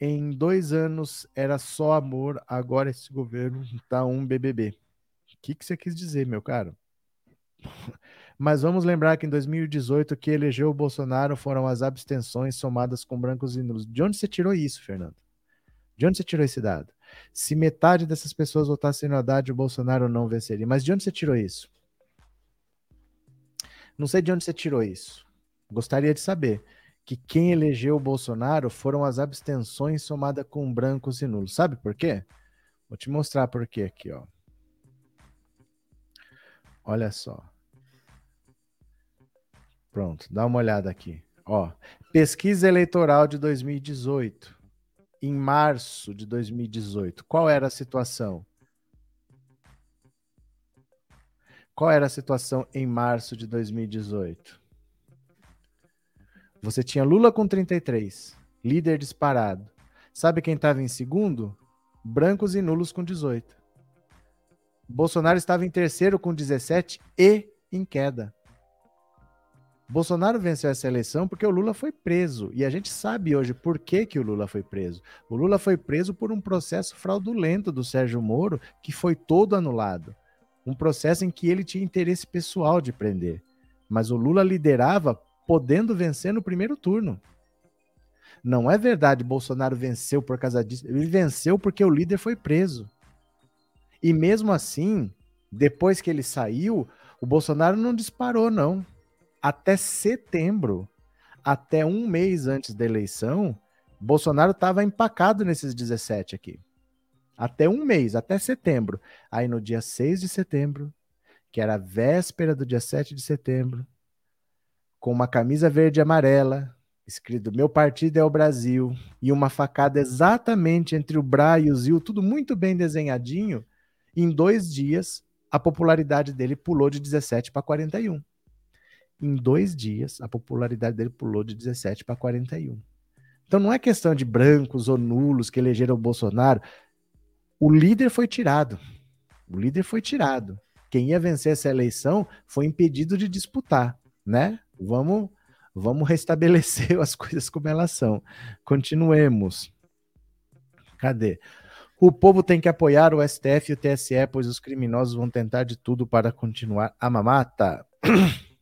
Em dois anos era só amor, agora esse governo tá um BBB. O que, que você quis dizer, meu caro? Mas vamos lembrar que em 2018 que elegeu o Bolsonaro foram as abstenções somadas com brancos e nulos. De onde você tirou isso, Fernando? De onde você tirou esse dado? Se metade dessas pessoas votassem no Haddad, o Bolsonaro não venceria. Mas de onde você tirou isso? Não sei de onde você tirou isso. Gostaria de saber que quem elegeu o Bolsonaro foram as abstenções somadas com brancos e nulos. Sabe por quê? Vou te mostrar por quê aqui, ó. Olha só. Pronto, dá uma olhada aqui. Ó, pesquisa eleitoral de 2018. Em março de 2018, qual era a situação? Qual era a situação em março de 2018? Você tinha Lula com 33, líder disparado. Sabe quem estava em segundo? Brancos e nulos com 18. Bolsonaro estava em terceiro com 17 e em queda. Bolsonaro venceu essa eleição porque o Lula foi preso. E a gente sabe hoje por que, que o Lula foi preso. O Lula foi preso por um processo fraudulento do Sérgio Moro que foi todo anulado. Um processo em que ele tinha interesse pessoal de prender. Mas o Lula liderava podendo vencer no primeiro turno. Não é verdade, Bolsonaro venceu por causa disso. Ele venceu porque o líder foi preso. E mesmo assim, depois que ele saiu, o Bolsonaro não disparou, não até setembro, até um mês antes da eleição, Bolsonaro estava empacado nesses 17 aqui. Até um mês, até setembro. Aí no dia 6 de setembro, que era a véspera do dia 7 de setembro, com uma camisa verde e amarela, escrito Meu partido é o Brasil, e uma facada exatamente entre o Bra e o Zil, tudo muito bem desenhadinho, em dois dias a popularidade dele pulou de 17 para 41 em dois dias, a popularidade dele pulou de 17 para 41. Então não é questão de brancos ou nulos que elegeram o Bolsonaro. O líder foi tirado. O líder foi tirado. Quem ia vencer essa eleição foi impedido de disputar, né? Vamos, vamos restabelecer as coisas como elas são. Continuemos. Cadê? O povo tem que apoiar o STF e o TSE, pois os criminosos vão tentar de tudo para continuar a mamata.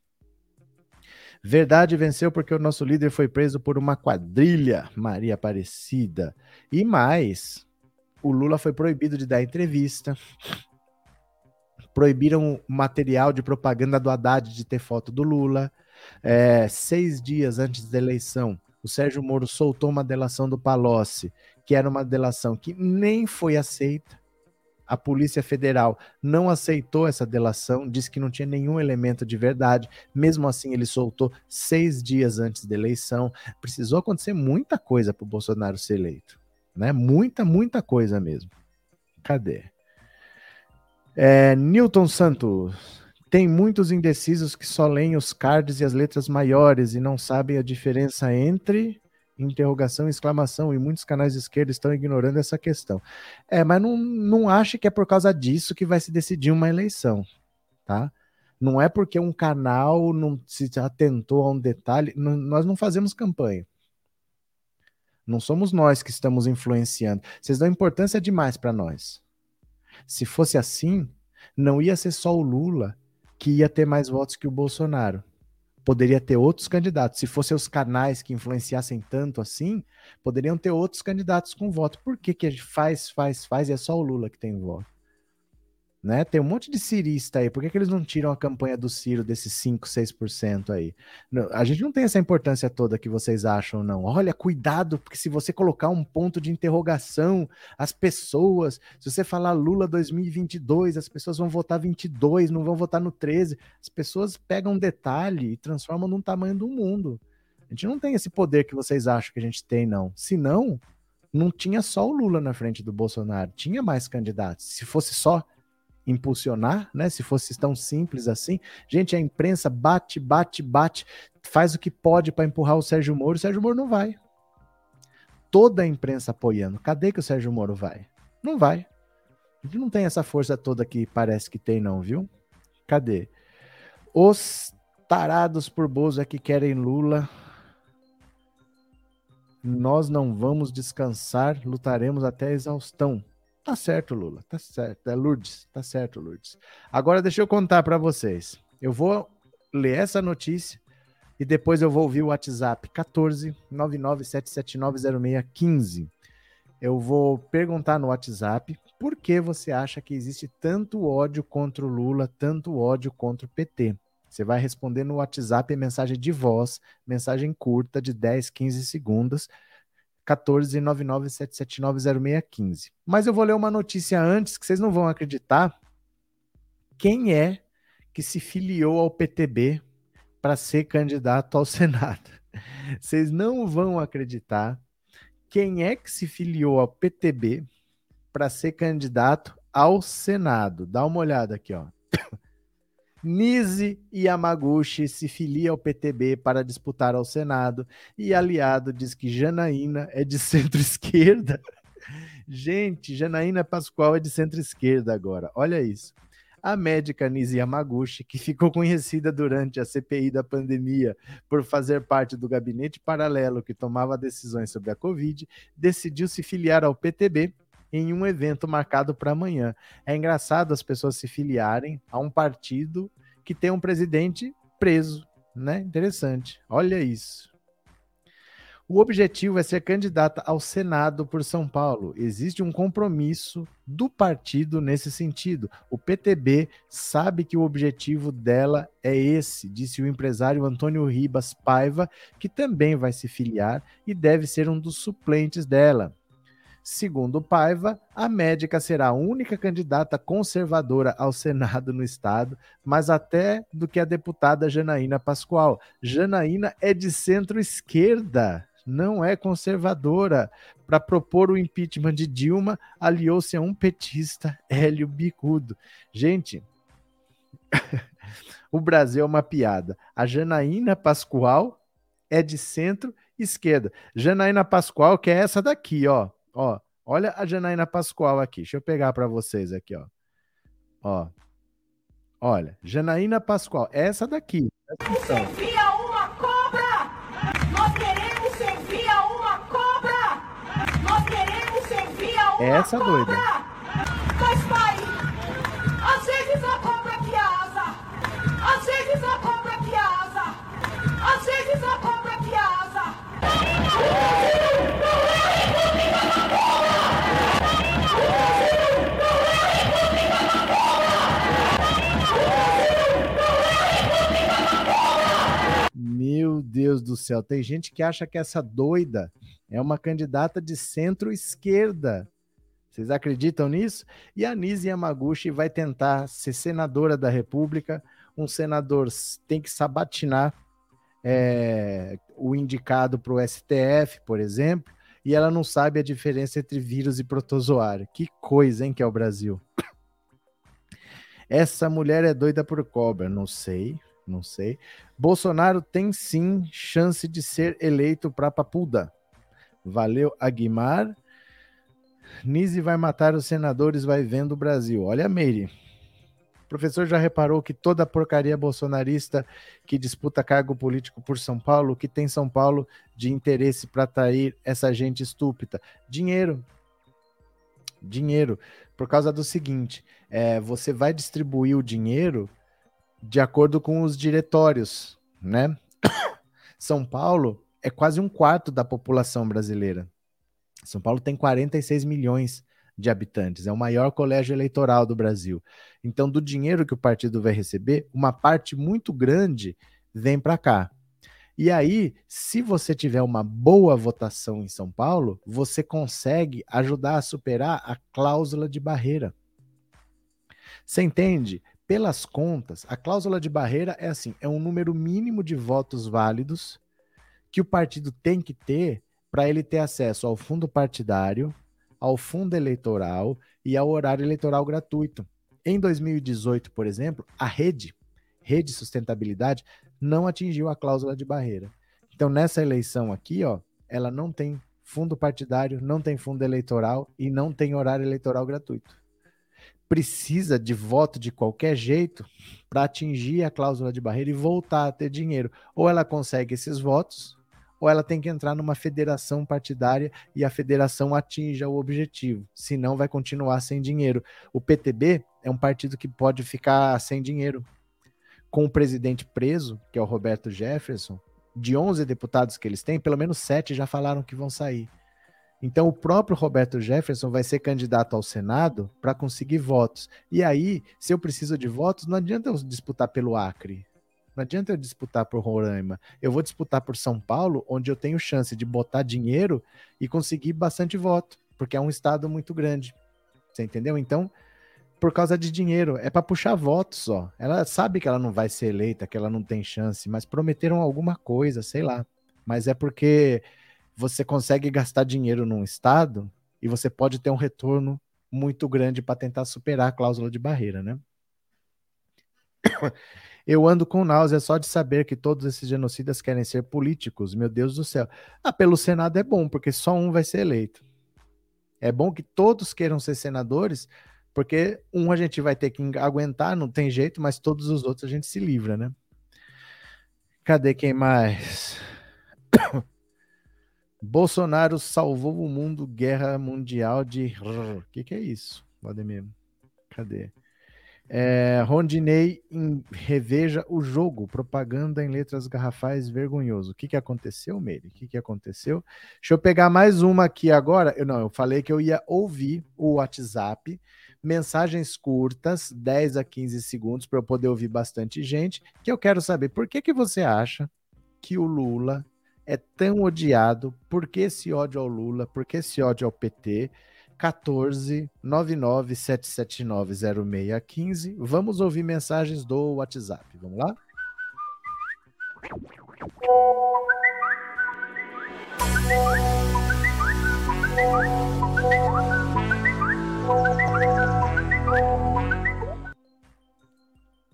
Verdade venceu porque o nosso líder foi preso por uma quadrilha, Maria Aparecida. E mais, o Lula foi proibido de dar entrevista. Proibiram o material de propaganda do Haddad de ter foto do Lula. É, seis dias antes da eleição, o Sérgio Moro soltou uma delação do Palocci, que era uma delação que nem foi aceita a Polícia Federal não aceitou essa delação, disse que não tinha nenhum elemento de verdade. Mesmo assim, ele soltou seis dias antes da eleição. Precisou acontecer muita coisa para o Bolsonaro ser eleito. Né? Muita, muita coisa mesmo. Cadê? É, Newton Santos. Tem muitos indecisos que só leem os cards e as letras maiores e não sabem a diferença entre interrogação, exclamação, e muitos canais de esquerda estão ignorando essa questão. É, mas não, não ache que é por causa disso que vai se decidir uma eleição, tá? Não é porque um canal não se atentou a um detalhe, não, nós não fazemos campanha. Não somos nós que estamos influenciando. Vocês dão importância demais para nós. Se fosse assim, não ia ser só o Lula que ia ter mais votos que o Bolsonaro poderia ter outros candidatos. Se fossem os canais que influenciassem tanto assim, poderiam ter outros candidatos com voto. Por que, que faz, faz, faz e é só o Lula que tem voto? Né? Tem um monte de cirista aí. Por que, que eles não tiram a campanha do Ciro desses 5, 6% aí? A gente não tem essa importância toda que vocês acham, não. Olha, cuidado, porque se você colocar um ponto de interrogação, as pessoas, se você falar Lula 2022, as pessoas vão votar 22, não vão votar no 13. As pessoas pegam um detalhe e transformam num tamanho do mundo. A gente não tem esse poder que vocês acham que a gente tem, não. Se não, não tinha só o Lula na frente do Bolsonaro, tinha mais candidatos. Se fosse só impulsionar, né? Se fosse tão simples assim. Gente, a imprensa bate, bate, bate, faz o que pode para empurrar o Sérgio Moro. O Sérgio Moro não vai. Toda a imprensa apoiando. Cadê que o Sérgio Moro vai? Não vai. Não tem essa força toda que parece que tem, não, viu? Cadê? Os tarados por Bozo é que querem Lula. Nós não vamos descansar, lutaremos até a exaustão. Tá certo, Lula. Tá certo. É Lourdes. Tá certo, Lourdes. Agora deixa eu contar para vocês. Eu vou ler essa notícia e depois eu vou ouvir o WhatsApp 14 997790615. Eu vou perguntar no WhatsApp por que você acha que existe tanto ódio contra o Lula, tanto ódio contra o PT. Você vai responder no WhatsApp mensagem de voz, mensagem curta de 10, 15 segundos 14997790615. Mas eu vou ler uma notícia antes que vocês não vão acreditar. Quem é que se filiou ao PTB para ser candidato ao Senado? Vocês não vão acreditar quem é que se filiou ao PTB para ser candidato ao Senado. Dá uma olhada aqui, ó. Nise Yamaguchi se filia ao PTB para disputar ao Senado e aliado diz que Janaína é de centro-esquerda. Gente, Janaína Pascoal é de centro-esquerda agora. Olha isso. A médica Nise Yamaguchi, que ficou conhecida durante a CPI da pandemia por fazer parte do gabinete paralelo que tomava decisões sobre a Covid, decidiu se filiar ao PTB em um evento marcado para amanhã. É engraçado as pessoas se filiarem a um partido que tem um presidente preso, né? Interessante. Olha isso. O objetivo é ser candidata ao Senado por São Paulo. Existe um compromisso do partido nesse sentido. O PTB sabe que o objetivo dela é esse, disse o empresário Antônio Ribas Paiva, que também vai se filiar e deve ser um dos suplentes dela. Segundo Paiva, a médica será a única candidata conservadora ao Senado no estado, mas até do que a deputada Janaína Pascoal. Janaína é de centro-esquerda não é conservadora. Para propor o impeachment de Dilma, aliou-se a um petista, Hélio Bicudo. Gente, o Brasil é uma piada. A Janaína Pascoal é de centro-esquerda. Janaína Pascoal, que é essa daqui, ó. Ó olha a Janaína Pascoal aqui. Deixa eu pegar para vocês aqui, ó. Ó. Olha, Janaína Pascoal, essa daqui. Atenção. É essa doida. Mas pai, às vezes a cobra piasa, às vezes a cobra piasa, às vezes a cobra do céu, tem gente que acha que essa doida é uma candidata de centro-esquerda. Vocês acreditam nisso? E a Nise Yamaguchi vai tentar ser senadora da República. Um senador tem que sabatinar é, o indicado para o STF, por exemplo, e ela não sabe a diferença entre vírus e protozoário. Que coisa, hein, que é o Brasil. Essa mulher é doida por cobra. Não sei, não sei. Bolsonaro tem sim chance de ser eleito para Papuda. Valeu, Aguimar. Nise vai matar os senadores, vai vendo o Brasil. Olha, Meire. O professor já reparou que toda porcaria bolsonarista que disputa cargo político por São Paulo, que tem São Paulo de interesse para atrair essa gente estúpida? Dinheiro. Dinheiro. Por causa do seguinte: é, você vai distribuir o dinheiro de acordo com os diretórios, né? São Paulo é quase um quarto da população brasileira. São Paulo tem 46 milhões de habitantes, é o maior colégio eleitoral do Brasil. Então, do dinheiro que o partido vai receber, uma parte muito grande vem para cá. E aí, se você tiver uma boa votação em São Paulo, você consegue ajudar a superar a cláusula de barreira. Você entende? Pelas contas, a cláusula de barreira é assim: é um número mínimo de votos válidos que o partido tem que ter para ele ter acesso ao fundo partidário, ao fundo eleitoral e ao horário eleitoral gratuito. Em 2018, por exemplo, a rede, Rede Sustentabilidade, não atingiu a cláusula de barreira. Então, nessa eleição aqui, ó, ela não tem fundo partidário, não tem fundo eleitoral e não tem horário eleitoral gratuito. Precisa de voto de qualquer jeito para atingir a cláusula de barreira e voltar a ter dinheiro. Ou ela consegue esses votos, ou ela tem que entrar numa federação partidária e a federação atinja o objetivo, senão vai continuar sem dinheiro. O PTB é um partido que pode ficar sem dinheiro. Com o presidente preso, que é o Roberto Jefferson, de 11 deputados que eles têm, pelo menos 7 já falaram que vão sair. Então, o próprio Roberto Jefferson vai ser candidato ao Senado para conseguir votos. E aí, se eu preciso de votos, não adianta eu disputar pelo Acre. Não adianta eu disputar por Roraima. Eu vou disputar por São Paulo, onde eu tenho chance de botar dinheiro e conseguir bastante voto, porque é um estado muito grande. Você entendeu? Então, por causa de dinheiro, é para puxar votos só. Ela sabe que ela não vai ser eleita, que ela não tem chance, mas prometeram alguma coisa, sei lá. Mas é porque você consegue gastar dinheiro num estado e você pode ter um retorno muito grande para tentar superar a cláusula de barreira, né? Eu ando com náusea só de saber que todos esses genocidas querem ser políticos. Meu Deus do céu. Ah, pelo Senado é bom, porque só um vai ser eleito. É bom que todos queiram ser senadores, porque um a gente vai ter que aguentar, não tem jeito, mas todos os outros a gente se livra, né? Cadê quem mais? Bolsonaro salvou o mundo, guerra mundial de. O que, que é isso, Vladimir? Cadê? É, Rondinei em, reveja o jogo, propaganda em letras garrafais vergonhoso. O que, que aconteceu, Meire? O que, que aconteceu? Deixa eu pegar mais uma aqui agora. Eu não, eu falei que eu ia ouvir o WhatsApp, mensagens curtas, 10 a 15 segundos, para eu poder ouvir bastante gente. Que eu quero saber por que, que você acha que o Lula é tão odiado? Por que esse ódio ao Lula? Por que esse ódio ao PT? 14 99 779 0615. Vamos ouvir mensagens do WhatsApp. Vamos lá?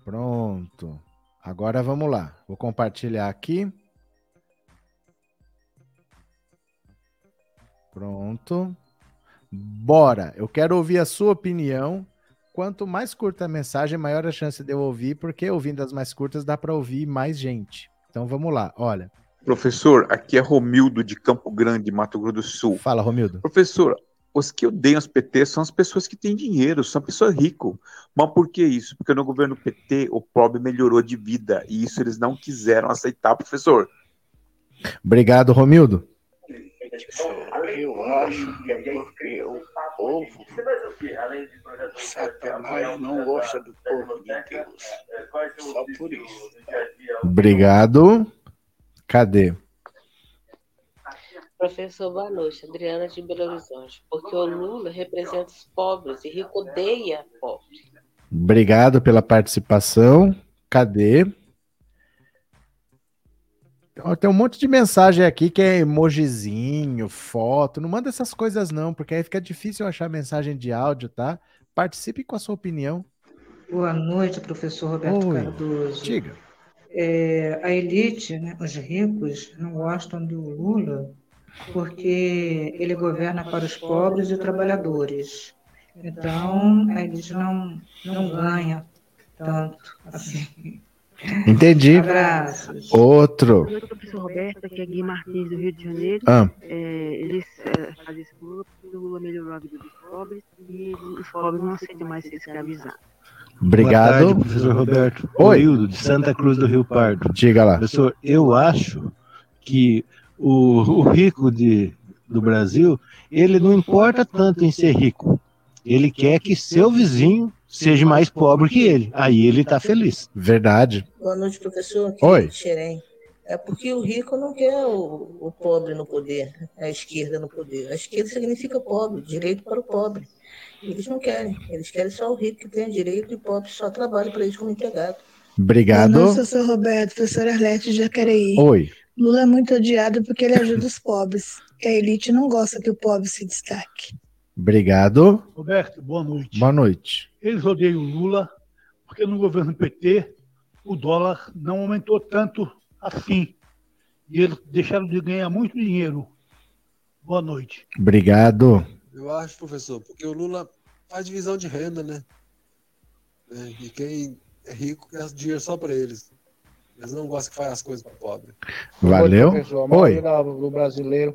Pronto. Agora vamos lá. Vou compartilhar aqui. Pronto. Bora! Eu quero ouvir a sua opinião. Quanto mais curta a mensagem, maior a chance de eu ouvir, porque ouvindo as mais curtas dá para ouvir mais gente. Então vamos lá, olha. Professor, aqui é Romildo de Campo Grande, Mato Grosso do Sul. Fala, Romildo. Professor, os que odeiam os PT são as pessoas que têm dinheiro, são pessoas ricas. Mas por que isso? Porque no governo PT o pobre melhorou de vida e isso eles não quiseram aceitar, professor. Obrigado, Romildo. Eu acho que é porque o povo, Satanás não gosta do povo de Deus. Só por isso. Obrigado. Cadê? Professor, boa noite. Adriana de Belo Horizonte. Porque o Lula representa os pobres e rico odeia pobre. Obrigado pela participação. Cadê? Tem um monte de mensagem aqui que é emojizinho, foto. Não manda essas coisas, não, porque aí fica difícil achar mensagem de áudio, tá? Participe com a sua opinião. Boa noite, professor Roberto Oi, Cardoso. Diga. É, a elite, né, os ricos, não gostam do Lula porque ele governa para os pobres e trabalhadores. Então, a elite não, não ganha tanto assim. Entendi. Abraços. Outro. Oi, professor Roberto, aqui é Gui Martins, do Rio de Janeiro. Ah, É, eles é, fazem o Lula, porque o Lula melhorou a vida dos pobres e os pobres não aceitam mais ser escravizados. obrigado. Boa tarde, professor Roberto. Oi. Hildo, de Santa Cruz do Rio Pardo. Diga lá. Professor, eu acho que o, o rico de, do Brasil, ele não importa tanto em ser rico. Ele quer que seu vizinho seja mais pobre que ele. Aí ele está feliz. Verdade. Boa noite, professor. Aqui Oi. é Xerém. É porque o rico não quer o, o pobre no poder, a esquerda no poder. A esquerda significa pobre, direito para o pobre. Eles não querem. Eles querem só o rico que tenha direito e o pobre só trabalha para eles como empregado. Obrigado. Boa noite, professor Roberto, professora Arlete de Jacareí. Oi. Lula é muito odiado porque ele ajuda os pobres. E a elite não gosta que o pobre se destaque. Obrigado. Roberto, boa noite. Boa noite. Eles odeiam o Lula porque no governo PT o dólar não aumentou tanto assim. E eles deixaram de ganhar muito dinheiro. Boa noite. Obrigado. Eu acho, professor, porque o Lula faz divisão de renda, né? É, e quem é rico quer dinheiro só para eles. Eles não gostam que faz as coisas para pobre. Valeu. Oi, professor. A Oi. maioria do brasileiro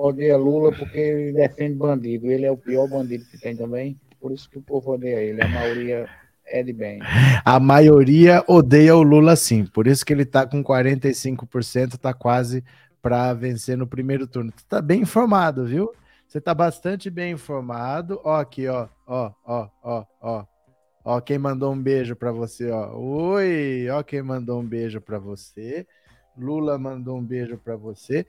odeia Lula porque ele defende bandido. Ele é o pior bandido que tem também. Por isso que o povo odeia ele. A maioria é de bem. A maioria odeia o Lula sim. Por isso que ele tá com 45%, tá quase para vencer no primeiro turno. Tu tá bem informado, viu? Você tá bastante bem informado. Ó aqui, ó, ó, ó, ó, ó. Ó quem mandou um beijo para você, ó. Oi, ó quem mandou um beijo para você. Lula mandou um beijo para você.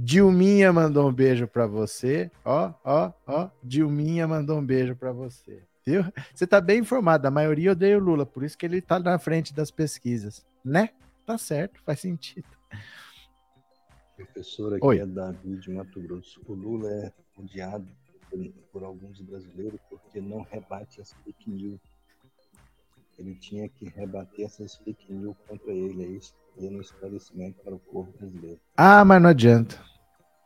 Dilminha mandou um beijo para você. Ó, ó, ó. Dilminha mandou um beijo para você. Viu? Você tá bem informado. A maioria odeia o Lula, por isso que ele tá na frente das pesquisas, né? Tá certo, faz sentido. Professor, aqui Oi. é Davi de Mato Grosso. O Lula é odiado por, alguns brasileiros porque não rebate as fake news. ele tinha que rebater essas fake news contra ele aí, dando esclarecimento para o povo brasileiro. Ah, mas não adianta.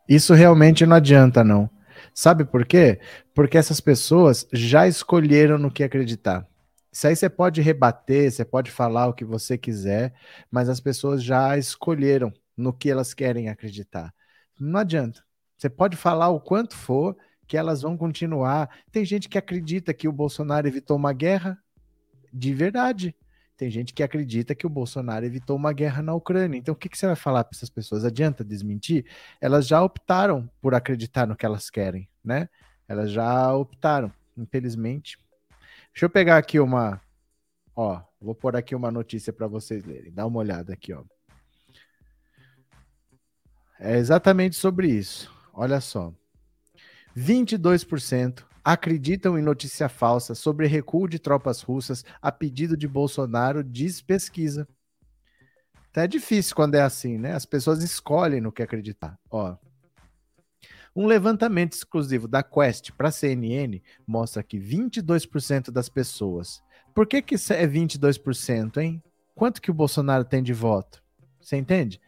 Isso realmente não adianta, não. Sabe por quê? Porque essas pessoas já escolheram no que acreditar. Isso aí você pode rebater, você pode falar o que você quiser, mas as pessoas já escolheram no que elas querem acreditar. Não adianta. Você pode falar o quanto for, que elas vão continuar. Tem gente que acredita que o Bolsonaro evitou uma guerra de verdade. Tem gente que acredita que o Bolsonaro evitou uma guerra na Ucrânia. Então, o que, que você vai falar para essas pessoas? Adianta desmentir? Elas já optaram por acreditar no que elas querem, né? Elas já optaram, infelizmente. Deixa eu pegar aqui uma. Ó, vou pôr aqui uma notícia para vocês lerem. Dá uma olhada aqui, ó. É exatamente sobre isso. Olha só. 22% acreditam em notícia falsa sobre recuo de tropas russas a pedido de Bolsonaro, diz pesquisa. Então é difícil quando é assim, né? As pessoas escolhem no que acreditar. Ó. Um levantamento exclusivo da Quest para a CNN mostra que 22% das pessoas. Por que, que é 22%, hein? Quanto que o Bolsonaro tem de voto? Você entende?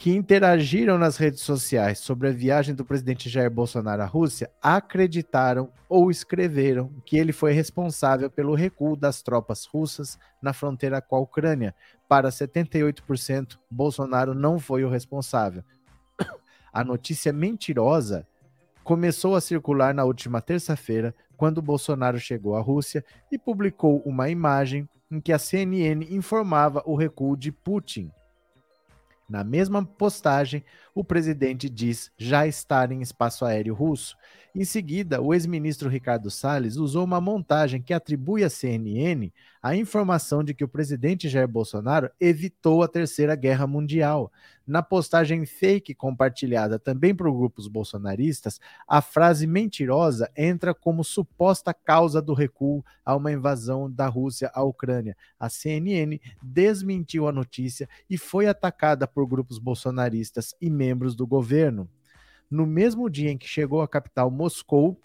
Que interagiram nas redes sociais sobre a viagem do presidente Jair Bolsonaro à Rússia acreditaram ou escreveram que ele foi responsável pelo recuo das tropas russas na fronteira com a Ucrânia. Para 78%, Bolsonaro não foi o responsável. A notícia mentirosa começou a circular na última terça-feira, quando Bolsonaro chegou à Rússia e publicou uma imagem em que a CNN informava o recuo de Putin na mesma postagem, o presidente diz já estar em espaço aéreo russo. Em seguida, o ex-ministro Ricardo Salles usou uma montagem que atribui à CNN a informação de que o presidente Jair Bolsonaro evitou a Terceira Guerra Mundial. Na postagem fake compartilhada também por grupos bolsonaristas, a frase mentirosa entra como suposta causa do recuo a uma invasão da Rússia à Ucrânia. A CNN desmentiu a notícia e foi atacada por grupos bolsonaristas e membros do governo. No mesmo dia em que chegou à capital Moscou,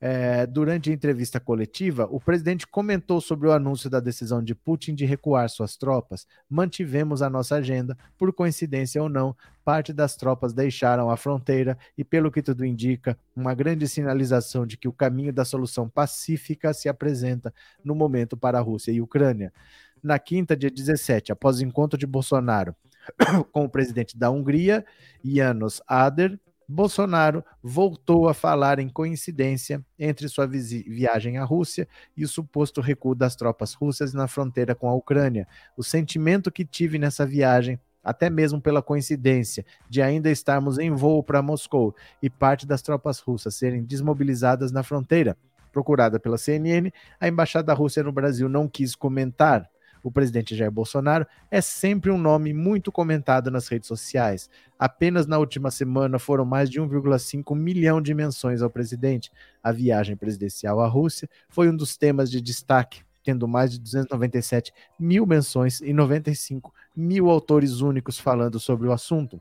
é, durante a entrevista coletiva, o presidente comentou sobre o anúncio da decisão de Putin de recuar suas tropas. Mantivemos a nossa agenda, por coincidência ou não, parte das tropas deixaram a fronteira e, pelo que tudo indica, uma grande sinalização de que o caminho da solução pacífica se apresenta no momento para a Rússia e Ucrânia. Na quinta, dia 17, após o encontro de Bolsonaro com o presidente da Hungria, Janos Ader, Bolsonaro voltou a falar em coincidência entre sua viagem à Rússia e o suposto recuo das tropas russas na fronteira com a Ucrânia. O sentimento que tive nessa viagem, até mesmo pela coincidência de ainda estarmos em voo para Moscou e parte das tropas russas serem desmobilizadas na fronteira, procurada pela CNN, a embaixada da Rússia no Brasil não quis comentar o presidente Jair Bolsonaro, é sempre um nome muito comentado nas redes sociais. Apenas na última semana foram mais de 1,5 milhão de menções ao presidente. A viagem presidencial à Rússia foi um dos temas de destaque, tendo mais de 297 mil menções e 95 mil autores únicos falando sobre o assunto.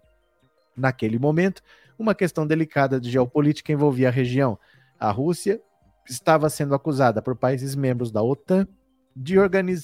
Naquele momento, uma questão delicada de geopolítica envolvia a região. A Rússia estava sendo acusada por países membros da OTAN de,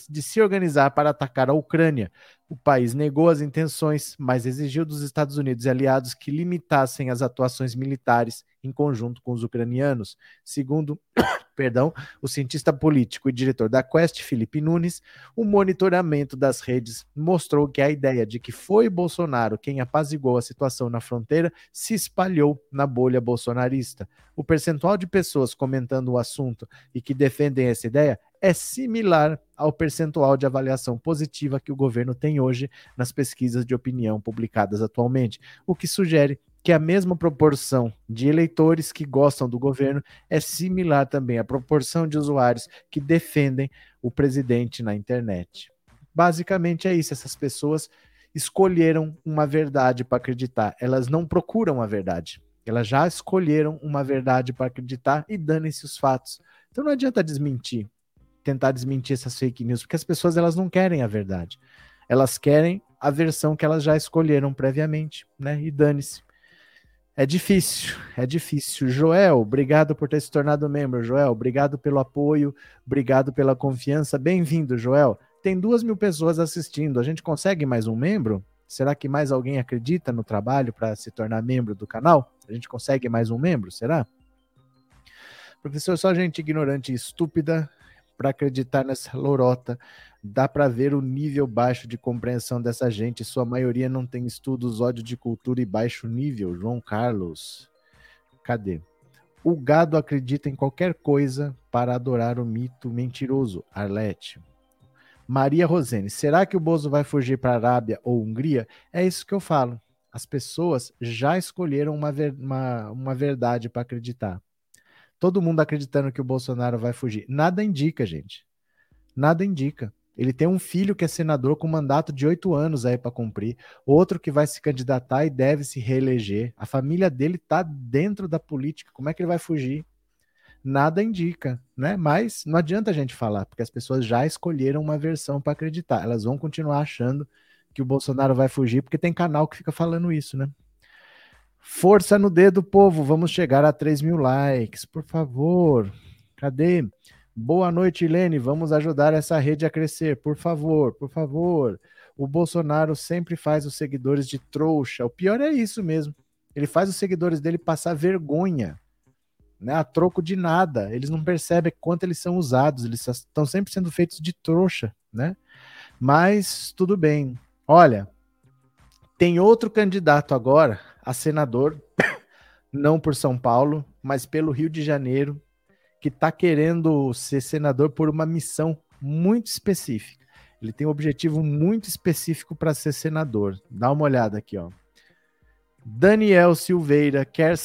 de, se organizar para atacar a Ucrânia. O país negou as intenções, mas exigiu dos Estados Unidos e aliados que limitassem as atuações militares em conjunto com os ucranianos. Segundo perdão, o cientista político e diretor da Quest, Felipe Nunes, o monitoramento das redes mostrou que a ideia de que foi Bolsonaro quem apaziguou a situação na fronteira se espalhou na bolha bolsonarista. O percentual de pessoas comentando o assunto e que defendem essa ideia é similar ao percentual de avaliação positiva que o governo tem hoje nas pesquisas de opinião publicadas atualmente, o que sugere que a mesma proporção de eleitores que gostam do governo é similar também à proporção de usuários que defendem o presidente na internet. Basicamente é isso, essas pessoas escolheram uma verdade para acreditar, elas não procuram a verdade. Elas já escolheram uma verdade para acreditar e dane-se os fatos. Então não adianta desmentir tentar desmentir essas fake news, porque as pessoas elas não querem a verdade. Elas querem a versão que elas já escolheram previamente, né? E dane-se. É difícil, é difícil. Joel, obrigado por ter se tornado membro. Joel, obrigado pelo apoio, obrigado pela confiança. Bem-vindo, Joel. Tem duas mil pessoas assistindo. A gente consegue mais um membro? Será que mais alguém acredita no trabalho para se tornar membro do canal? A gente consegue mais um membro? Será? Professor, só gente ignorante e estúpida para acreditar nessa lorota. Dá para ver o nível baixo de compreensão dessa gente. Sua maioria não tem estudos, ódio de cultura e baixo nível. João Carlos. Cadê? O gado acredita em qualquer coisa para adorar o mito mentiroso. Arlete. Maria Rosene, será que o Bozo vai fugir para Arábia ou Hungria? É isso que eu falo. As pessoas já escolheram uma, ver, uma, uma verdade para acreditar. Todo mundo acreditando que o Bolsonaro vai fugir. Nada indica, gente. Nada indica. Ele tem um filho que é senador com mandato de oito anos aí para cumprir, outro que vai se candidatar e deve se reeleger. A família dele está dentro da política. Como é que ele vai fugir? Nada indica, né? Mas não adianta a gente falar, porque as pessoas já escolheram uma versão para acreditar. Elas vão continuar achando que o Bolsonaro vai fugir, porque tem canal que fica falando isso, né? Força no dedo, povo. Vamos chegar a 3 mil likes, por favor. Cadê? Boa noite, Ilene. Vamos ajudar essa rede a crescer, por favor, por favor. O Bolsonaro sempre faz os seguidores de trouxa. O pior é isso mesmo. Ele faz os seguidores dele passar vergonha, né? A troco de nada. Eles não percebem quanto eles são usados. Eles estão sempre sendo feitos de trouxa, né? Mas tudo bem. Olha, tem outro candidato agora a senador, não por São Paulo, mas pelo Rio de Janeiro, que está querendo ser senador por uma missão muito específica. Ele tem um objetivo muito específico para ser senador. Dá uma olhada aqui, ó. Daniel Silveira quer,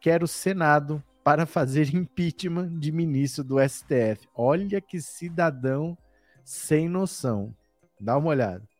quer o Senado para fazer impeachment de ministro do STF. Olha que cidadão sem noção. Dá uma olhada.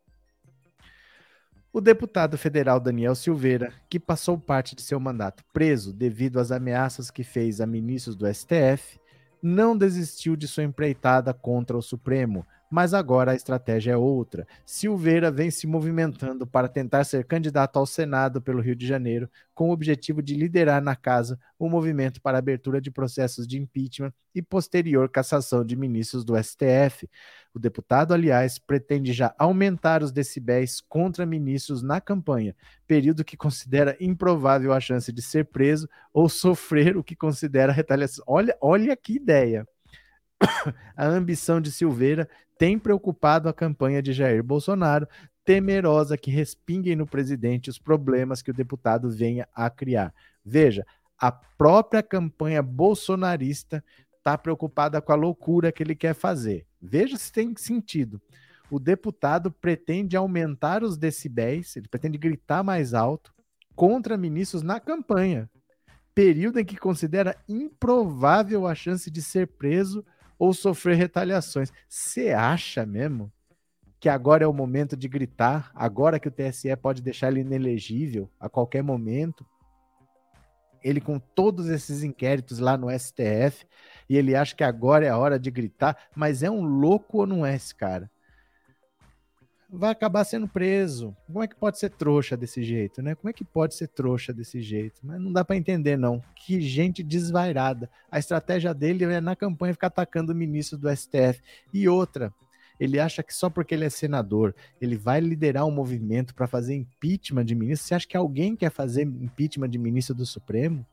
O deputado federal Daniel Silveira, que passou parte de seu mandato preso devido às ameaças que fez a ministros do STF, não desistiu de sua empreitada contra o Supremo, mas agora a estratégia é outra. Silveira vem se movimentando para tentar ser candidato ao Senado pelo Rio de Janeiro, com o objetivo de liderar na casa o movimento para abertura de processos de impeachment e posterior cassação de ministros do STF. O deputado, aliás, pretende já aumentar os decibéis contra ministros na campanha, período que considera improvável a chance de ser preso ou sofrer o que considera retaliação. Olha, olha que ideia! a ambição de Silveira tem preocupado a campanha de Jair Bolsonaro, temerosa que respinguem no presidente os problemas que o deputado venha a criar. Veja, a própria campanha bolsonarista está preocupada com a loucura que ele quer fazer. Veja se tem sentido. O deputado pretende aumentar os decibéis, ele pretende gritar mais alto contra ministros na campanha, período em que considera improvável a chance de ser preso ou sofrer retaliações. Você acha mesmo que agora é o momento de gritar? Agora que o TSE pode deixar ele inelegível a qualquer momento? Ele com todos esses inquéritos lá no STF e ele acha que agora é a hora de gritar, mas é um louco ou não é esse cara? Vai acabar sendo preso. Como é que pode ser trouxa desse jeito, né? Como é que pode ser trouxa desse jeito? Mas não dá para entender não. Que gente desvairada. A estratégia dele é na campanha ficar atacando o ministro do STF. E outra, ele acha que só porque ele é senador, ele vai liderar um movimento para fazer impeachment de ministro. Você acha que alguém quer fazer impeachment de ministro do Supremo?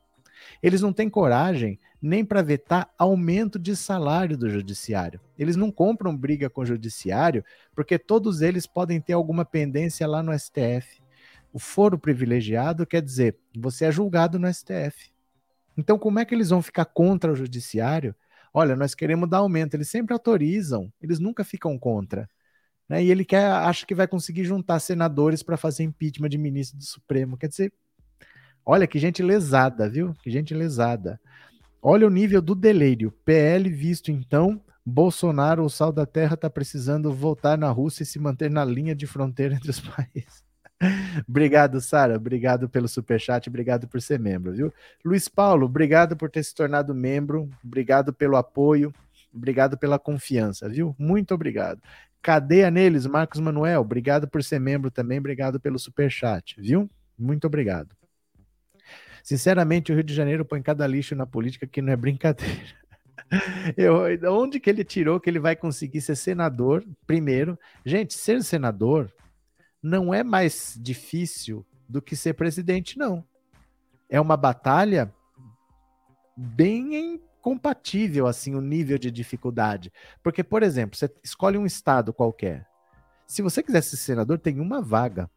Eles não têm coragem nem para vetar aumento de salário do judiciário. Eles não compram briga com o judiciário porque todos eles podem ter alguma pendência lá no STF. O foro privilegiado quer dizer, você é julgado no STF. Então, como é que eles vão ficar contra o judiciário? Olha, nós queremos dar aumento. Eles sempre autorizam, eles nunca ficam contra. Né? E ele quer, acha que vai conseguir juntar senadores para fazer impeachment de ministro do Supremo. Quer dizer, Olha que gente lesada, viu? Que gente lesada. Olha o nível do delírio. PL visto então, Bolsonaro, o sal da terra, está precisando voltar na Rússia e se manter na linha de fronteira entre os países. obrigado, Sara. Obrigado pelo superchat. Obrigado por ser membro, viu? Luiz Paulo, obrigado por ter se tornado membro. Obrigado pelo apoio. Obrigado pela confiança, viu? Muito obrigado. Cadeia neles, Marcos Manuel. Obrigado por ser membro também. Obrigado pelo superchat, viu? Muito obrigado. Sinceramente, o Rio de Janeiro põe cada lixo na política que não é brincadeira. Eu, onde que ele tirou que ele vai conseguir ser senador primeiro? Gente, ser senador não é mais difícil do que ser presidente, não. É uma batalha bem compatível assim o nível de dificuldade. Porque, por exemplo, você escolhe um estado qualquer. Se você quiser ser senador, tem uma vaga.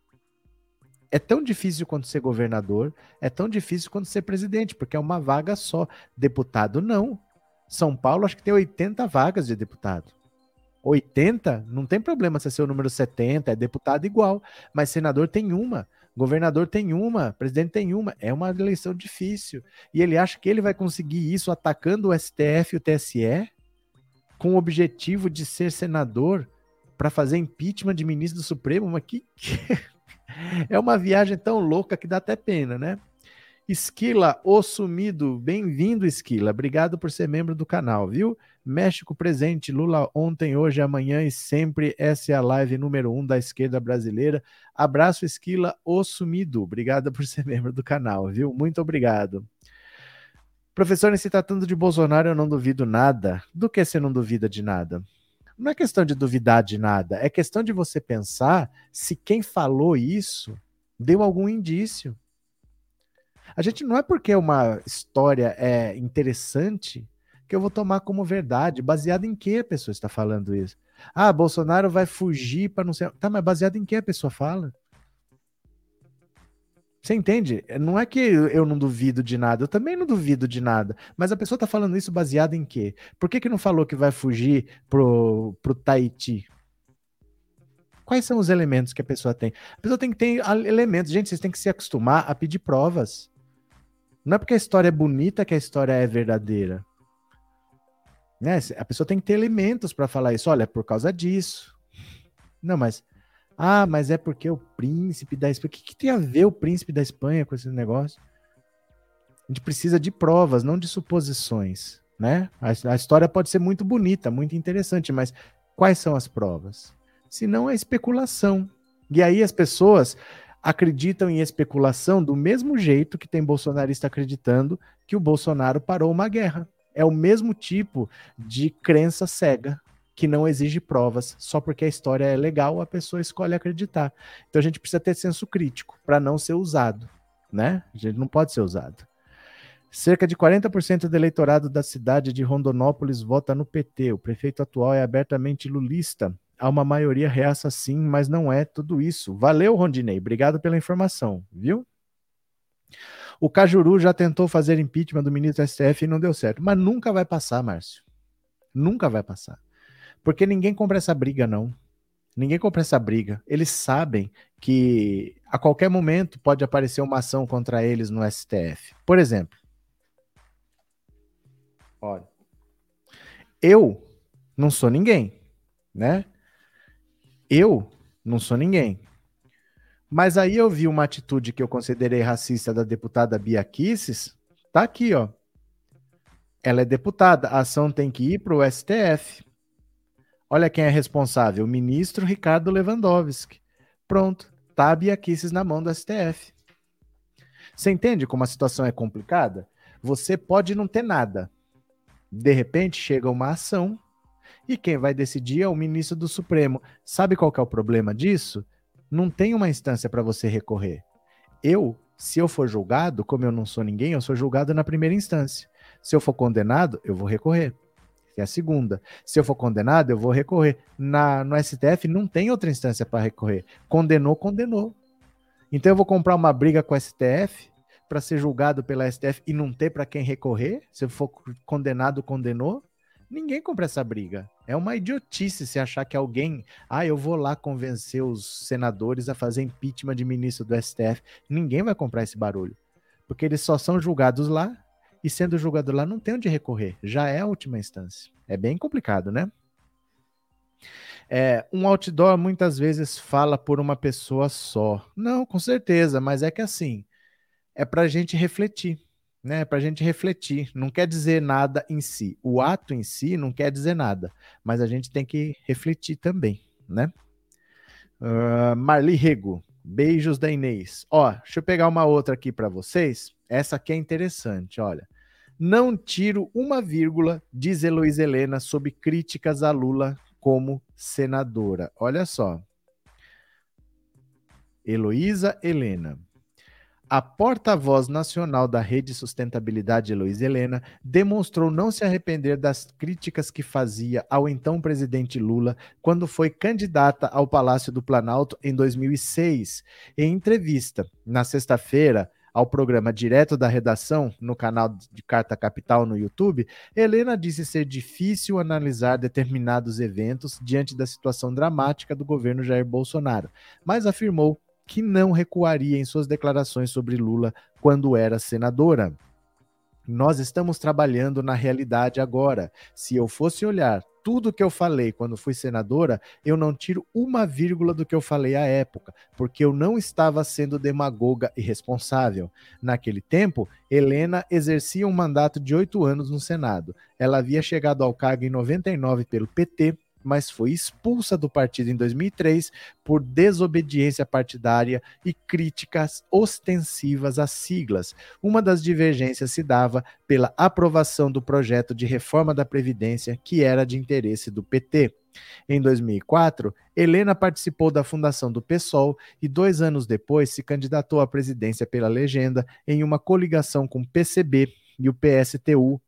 É tão difícil quanto ser governador, é tão difícil quanto ser presidente, porque é uma vaga só. Deputado, não. São Paulo, acho que tem 80 vagas de deputado. 80, não tem problema se é ser o número 70, é deputado igual. Mas senador tem uma, governador tem uma, presidente tem uma. É uma eleição difícil. E ele acha que ele vai conseguir isso atacando o STF e o TSE com o objetivo de ser senador para fazer impeachment de ministro do Supremo. Mas que. É uma viagem tão louca que dá até pena, né? Esquila, o sumido, bem-vindo, Esquila. Obrigado por ser membro do canal, viu? México presente, Lula ontem, hoje, amanhã e sempre. Essa é a live número um da esquerda brasileira. Abraço, Esquila, o sumido. Obrigado por ser membro do canal, viu? Muito obrigado. Professor, se tratando de Bolsonaro, eu não duvido nada. Do que você não duvida de nada? Não é questão de duvidar de nada, é questão de você pensar se quem falou isso deu algum indício. A gente não é porque uma história é interessante que eu vou tomar como verdade. Baseado em que a pessoa está falando isso? Ah, Bolsonaro vai fugir para não ser. Tá, mas baseado em que a pessoa fala? Você entende? Não é que eu não duvido de nada, eu também não duvido de nada. Mas a pessoa está falando isso baseado em quê? Por que, que não falou que vai fugir pro, pro Tahiti? Quais são os elementos que a pessoa tem? A pessoa tem que ter elementos. Gente, vocês têm que se acostumar a pedir provas. Não é porque a história é bonita que a história é verdadeira. Né? A pessoa tem que ter elementos para falar isso. Olha, é por causa disso. Não, mas ah, mas é porque o príncipe da Espanha. O que, que tem a ver o príncipe da Espanha com esse negócio? A gente precisa de provas, não de suposições, né? A, a, história pode ser muito bonita, muito interessante, mas quais são as provas? Se não é especulação. E aí as pessoas acreditam em especulação do mesmo jeito que tem bolsonarista acreditando que o Bolsonaro parou uma guerra. É o mesmo tipo de crença cega que não exige provas, só porque a história é legal, a pessoa escolhe acreditar. Então a gente precisa ter senso crítico para não ser usado, né? A gente não pode ser usado. Cerca de 40% do eleitorado da cidade de Rondonópolis vota no PT. O prefeito atual é abertamente lulista. Há uma maioria reaça sim, mas não é tudo isso. Valeu, Rondinei. Obrigado pela informação, viu? O Cajuru já tentou fazer impeachment do ministro STF e não deu certo. Mas nunca vai passar, Márcio. Nunca vai passar. Porque ninguém compra essa briga, não. Ninguém compra essa briga. Eles sabem que a qualquer momento pode aparecer uma ação contra eles no STF. Por exemplo, olha, eu não sou ninguém, né? Eu não sou ninguém. Mas aí eu vi uma atitude que eu considerei racista da deputada Bia Kisses, tá aqui, ó. Ela é deputada, a ação tem que ir para o STF. Olha quem é responsável, o ministro Ricardo Lewandowski. Pronto, tá a Bia Kicis na mão do STF. Você entende como a situação é complicada? Você pode não ter nada. De repente chega uma ação e quem vai decidir é o ministro do Supremo. Sabe qual é o problema disso? Não tem uma instância para você recorrer. Eu, se eu for julgado, como eu não sou ninguém, eu sou julgado na primeira instância. Se eu for condenado, eu vou recorrer que é a segunda. Se eu for condenado, eu vou recorrer. Na, no STF não tem outra instância para recorrer. Condenou, condenou. Então eu vou comprar uma briga com o STF para ser julgado pela STF e não ter para quem recorrer? Se eu for condenado, condenou? Ninguém compra essa briga. É uma idiotice se achar que alguém, ah, eu vou lá convencer os senadores a fazer impeachment de ministro do STF. Ninguém vai comprar esse barulho. Porque eles só são julgados lá e sendo julgado lá não tem onde recorrer, já é a última instância. É bem complicado, né? É, um outdoor muitas vezes fala por uma pessoa só. Não, com certeza, mas é que assim, é para a gente refletir, né? É para a gente refletir. Não quer dizer nada em si. O ato em si não quer dizer nada, mas a gente tem que refletir também, né? Uh, Marli Rego, beijos da Inês. Ó, deixa eu pegar uma outra aqui para vocês. Essa aqui é interessante, olha. Não tiro uma vírgula, diz Heloísa Helena, sobre críticas a Lula como senadora. Olha só. Heloísa Helena. A porta-voz nacional da Rede Sustentabilidade, Heloísa Helena, demonstrou não se arrepender das críticas que fazia ao então presidente Lula quando foi candidata ao Palácio do Planalto em 2006. Em entrevista, na sexta-feira, ao programa Direto da Redação, no canal de Carta Capital no YouTube, Helena disse ser difícil analisar determinados eventos diante da situação dramática do governo Jair Bolsonaro, mas afirmou que não recuaria em suas declarações sobre Lula quando era senadora. Nós estamos trabalhando na realidade agora. Se eu fosse olhar tudo que eu falei quando fui senadora, eu não tiro uma vírgula do que eu falei à época, porque eu não estava sendo demagoga e responsável. Naquele tempo, Helena exercia um mandato de oito anos no Senado. Ela havia chegado ao cargo em 99 pelo PT mas foi expulsa do partido em 2003 por desobediência partidária e críticas ostensivas às siglas. Uma das divergências se dava pela aprovação do projeto de reforma da Previdência, que era de interesse do PT. Em 2004, Helena participou da fundação do PSOL e dois anos depois se candidatou à presidência pela legenda em uma coligação com PCB e o PSTU,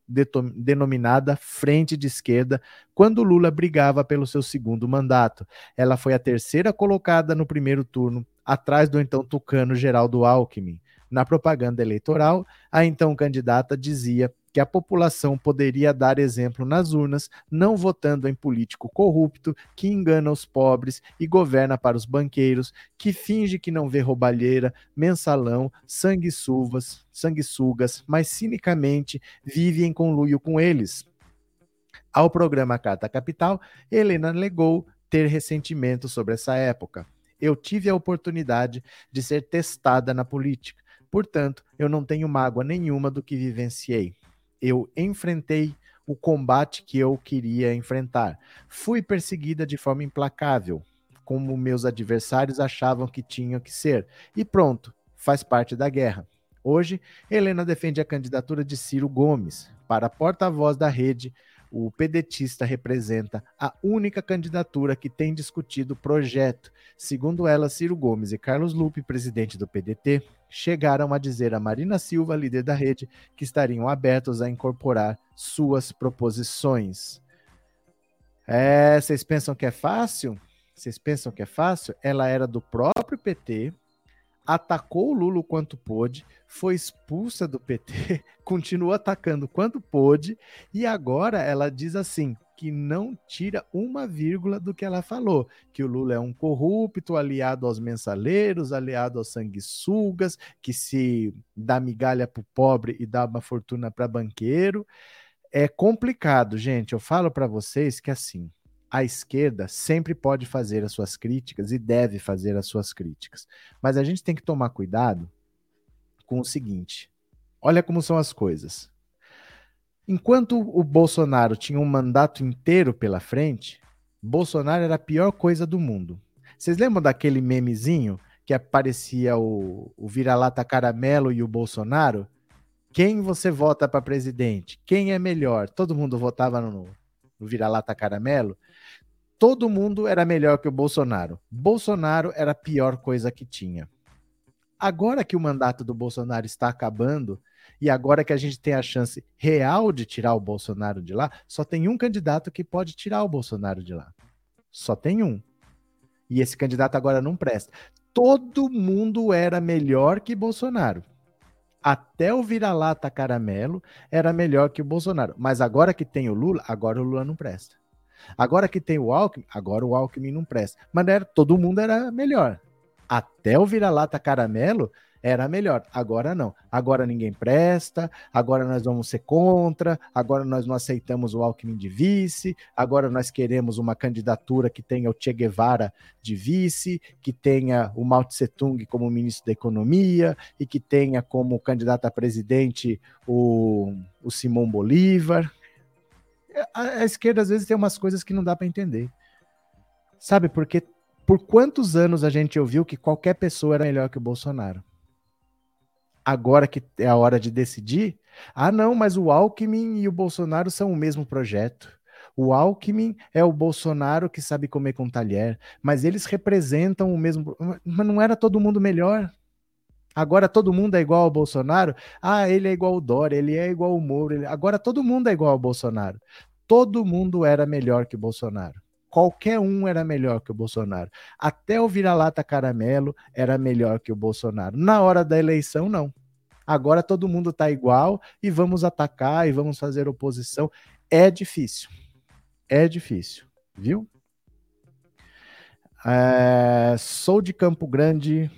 denominada Frente de Esquerda, quando Lula brigava pelo seu segundo mandato. Ela foi a terceira colocada no primeiro turno, atrás do então tucano Geraldo Alckmin. Na propaganda eleitoral, a então candidata dizia que a população poderia dar exemplo nas urnas, não votando em político corrupto que engana os pobres e governa para os banqueiros, que finge que não vê roubalheira, mensalão, sanguessugas, sanguessugas, mas cinicamente vive em conluio com eles. Ao programa Carta Capital, Helena negou ter ressentimento sobre essa época. Eu tive a oportunidade de ser testada na política. Portanto, eu não tenho mágoa nenhuma do que vivenciei eu enfrentei o combate que eu queria enfrentar. Fui perseguida de forma implacável, como meus adversários achavam que tinham que ser. E pronto, faz parte da guerra. Hoje, Helena defende a candidatura de Ciro Gomes para porta-voz da rede o pedetista representa a única candidatura que tem discutido o projeto. Segundo ela, Ciro Gomes e Carlos Lupe, presidente do PDT, chegaram a dizer a Marina Silva, líder da rede, que estariam abertos a incorporar suas proposições. É, vocês pensam que é fácil? Vocês pensam que é fácil? Ela era do próprio PT, atacou o Lula quanto pôde, foi expulsa do PT, continuou atacando quanto pôde, e agora ela diz assim: que não tira uma vírgula do que ela falou, que o Lula é um corrupto, aliado aos mensaleiros, aliado aos sanguessugas, que se dá migalha para o pobre e dá uma fortuna para banqueiro. É complicado, gente. Eu falo para vocês que assim, a esquerda sempre pode fazer as suas críticas e deve fazer as suas críticas. Mas a gente tem que tomar cuidado com o seguinte: olha como são as coisas. Enquanto o Bolsonaro tinha um mandato inteiro pela frente, Bolsonaro era a pior coisa do mundo. Vocês lembram daquele memezinho que aparecia o, o vira-lata caramelo e o Bolsonaro? Quem você vota para presidente? Quem é melhor? Todo mundo votava no, no vira-lata caramelo todo mundo era melhor que o Bolsonaro. Bolsonaro era a pior coisa que tinha. Agora que o mandato do Bolsonaro está acabando e agora que a gente tem a chance real de tirar o Bolsonaro de lá, só tem um candidato que pode tirar o Bolsonaro de lá. Só tem um. E esse candidato agora não presta. Todo mundo era melhor que Bolsonaro. Até o vira-lata caramelo era melhor que o Bolsonaro. Mas agora que tem o Lula, agora o Lula não presta. Agora que tem o Alckmin, agora o Alckmin não presta. Mas era, todo mundo era melhor. Até o vira-lata caramelo era melhor. Agora não. Agora ninguém presta, agora nós vamos ser contra, agora nós não aceitamos o Alckmin de vice, agora nós queremos uma candidatura que tenha o Che Guevara de vice, que tenha o Mao Tse Tung como ministro da Economia e que tenha como candidato a presidente o, o Simão Bolívar a, a esquerda às vezes tem umas coisas que não dá para entender. Sabe, porque por quantos anos a gente ouviu que qualquer pessoa era melhor que o Bolsonaro? Agora que é a hora de decidir, ah, não, mas o Alckmin e o Bolsonaro são o mesmo projeto. O Alckmin é o Bolsonaro que sabe comer com talher, mas eles representam o mesmo. Mas não era todo mundo melhor. Agora todo mundo é igual ao Bolsonaro. Ah, ele é igual ao Dória, ele é igual ao Moro. Ele... Agora todo mundo é igual ao Bolsonaro. Todo mundo era melhor que o Bolsonaro. Qualquer um era melhor que o Bolsonaro. Até o vira-lata caramelo era melhor que o Bolsonaro. Na hora da eleição, não. Agora todo mundo está igual e vamos atacar e vamos fazer oposição. É difícil. É difícil, viu? É, sou de Campo Grande,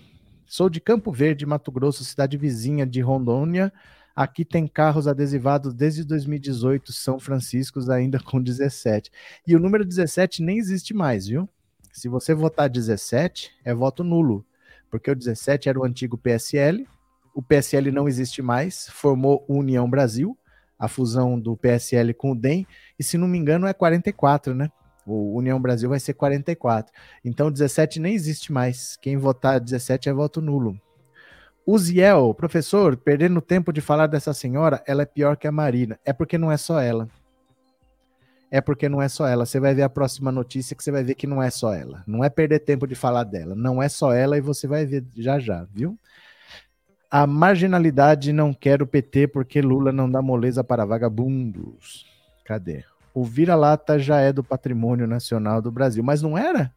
sou de Campo Verde, Mato Grosso, cidade vizinha de Rondônia. Aqui tem carros adesivados desde 2018, São Franciscos ainda com 17. E o número 17 nem existe mais, viu? Se você votar 17, é voto nulo, porque o 17 era o antigo PSL, o PSL não existe mais, formou União Brasil, a fusão do PSL com o DEM, e se não me engano é 44, né? O União Brasil vai ser 44. Então 17 nem existe mais. Quem votar 17 é voto nulo. Uziel, professor, perdendo tempo de falar dessa senhora, ela é pior que a Marina. É porque não é só ela. É porque não é só ela. Você vai ver a próxima notícia que você vai ver que não é só ela. Não é perder tempo de falar dela. Não é só ela e você vai ver já já, viu? A marginalidade não quer o PT porque Lula não dá moleza para vagabundos. Cadê? O vira-lata já é do patrimônio nacional do Brasil. Mas não era?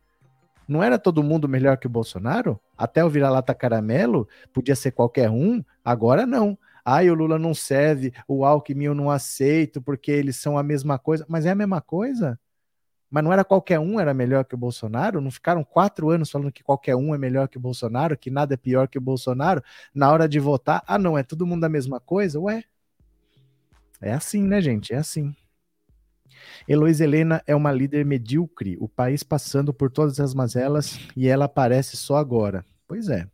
Não era todo mundo melhor que o Bolsonaro? Até o vira-lata caramelo podia ser qualquer um, agora não. Ai, o Lula não serve, o Alckmin eu não aceito porque eles são a mesma coisa. Mas é a mesma coisa? Mas não era qualquer um era melhor que o Bolsonaro? Não ficaram quatro anos falando que qualquer um é melhor que o Bolsonaro, que nada é pior que o Bolsonaro? Na hora de votar, ah, não, é todo mundo a mesma coisa? Ué. É assim, né, gente? É assim. Heloísa Helena é uma líder medíocre, o país passando por todas as mazelas e ela aparece só agora. Pois é.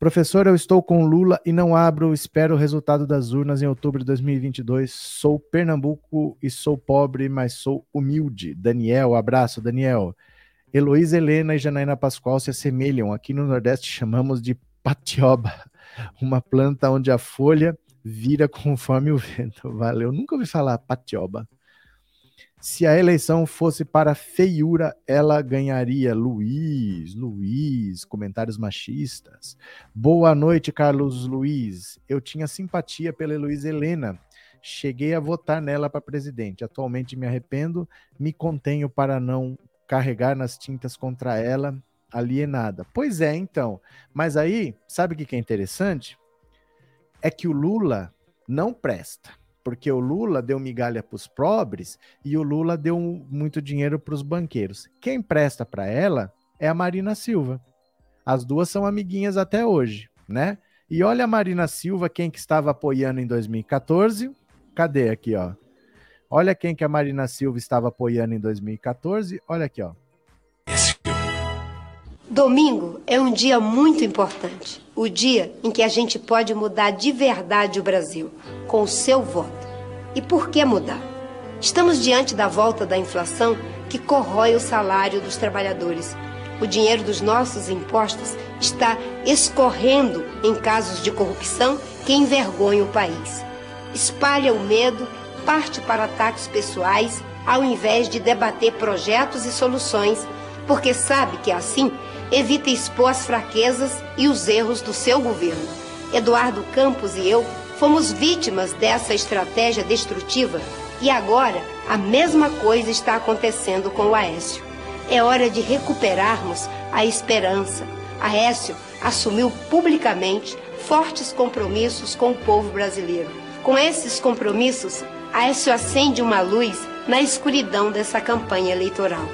Professor, eu estou com Lula e não abro, espero o resultado das urnas em outubro de 2022. Sou Pernambuco e sou pobre, mas sou humilde. Daniel, abraço, Daniel. Heloísa Helena e Janaína Pascoal se assemelham. Aqui no Nordeste chamamos de patioba, uma planta onde a folha vira conforme o vento. Valeu, nunca ouvi falar patioba. Se a eleição fosse para feiura, ela ganharia. Luiz, Luiz, comentários machistas. Boa noite, Carlos Luiz. Eu tinha simpatia pela Luiz Helena. Cheguei a votar nela para presidente. Atualmente me arrependo, me contenho para não carregar nas tintas contra ela, alienada. Pois é, então. Mas aí, sabe o que é interessante? É que o Lula não presta porque o Lula deu migalha para os pobres e o Lula deu muito dinheiro para os banqueiros. Quem presta para ela é a Marina Silva. As duas são amiguinhas até hoje, né? E olha a Marina Silva, quem que estava apoiando em 2014. Cadê aqui, ó? Olha quem que a Marina Silva estava apoiando em 2014. Olha aqui, ó. Domingo é um dia muito importante. O dia em que a gente pode mudar de verdade o Brasil, com o seu voto. E por que mudar? Estamos diante da volta da inflação que corrói o salário dos trabalhadores. O dinheiro dos nossos impostos está escorrendo em casos de corrupção que envergonham o país. Espalha o medo, parte para ataques pessoais, ao invés de debater projetos e soluções, porque sabe que assim evita expor as fraquezas e os erros do seu governo. Eduardo Campos e eu fomos vítimas dessa estratégia destrutiva e agora a mesma coisa está acontecendo com o Aécio. É hora de recuperarmos a esperança. Aécio assumiu publicamente fortes compromissos com o povo brasileiro. Com esses compromissos, Aécio acende uma luz na escuridão dessa campanha eleitoral.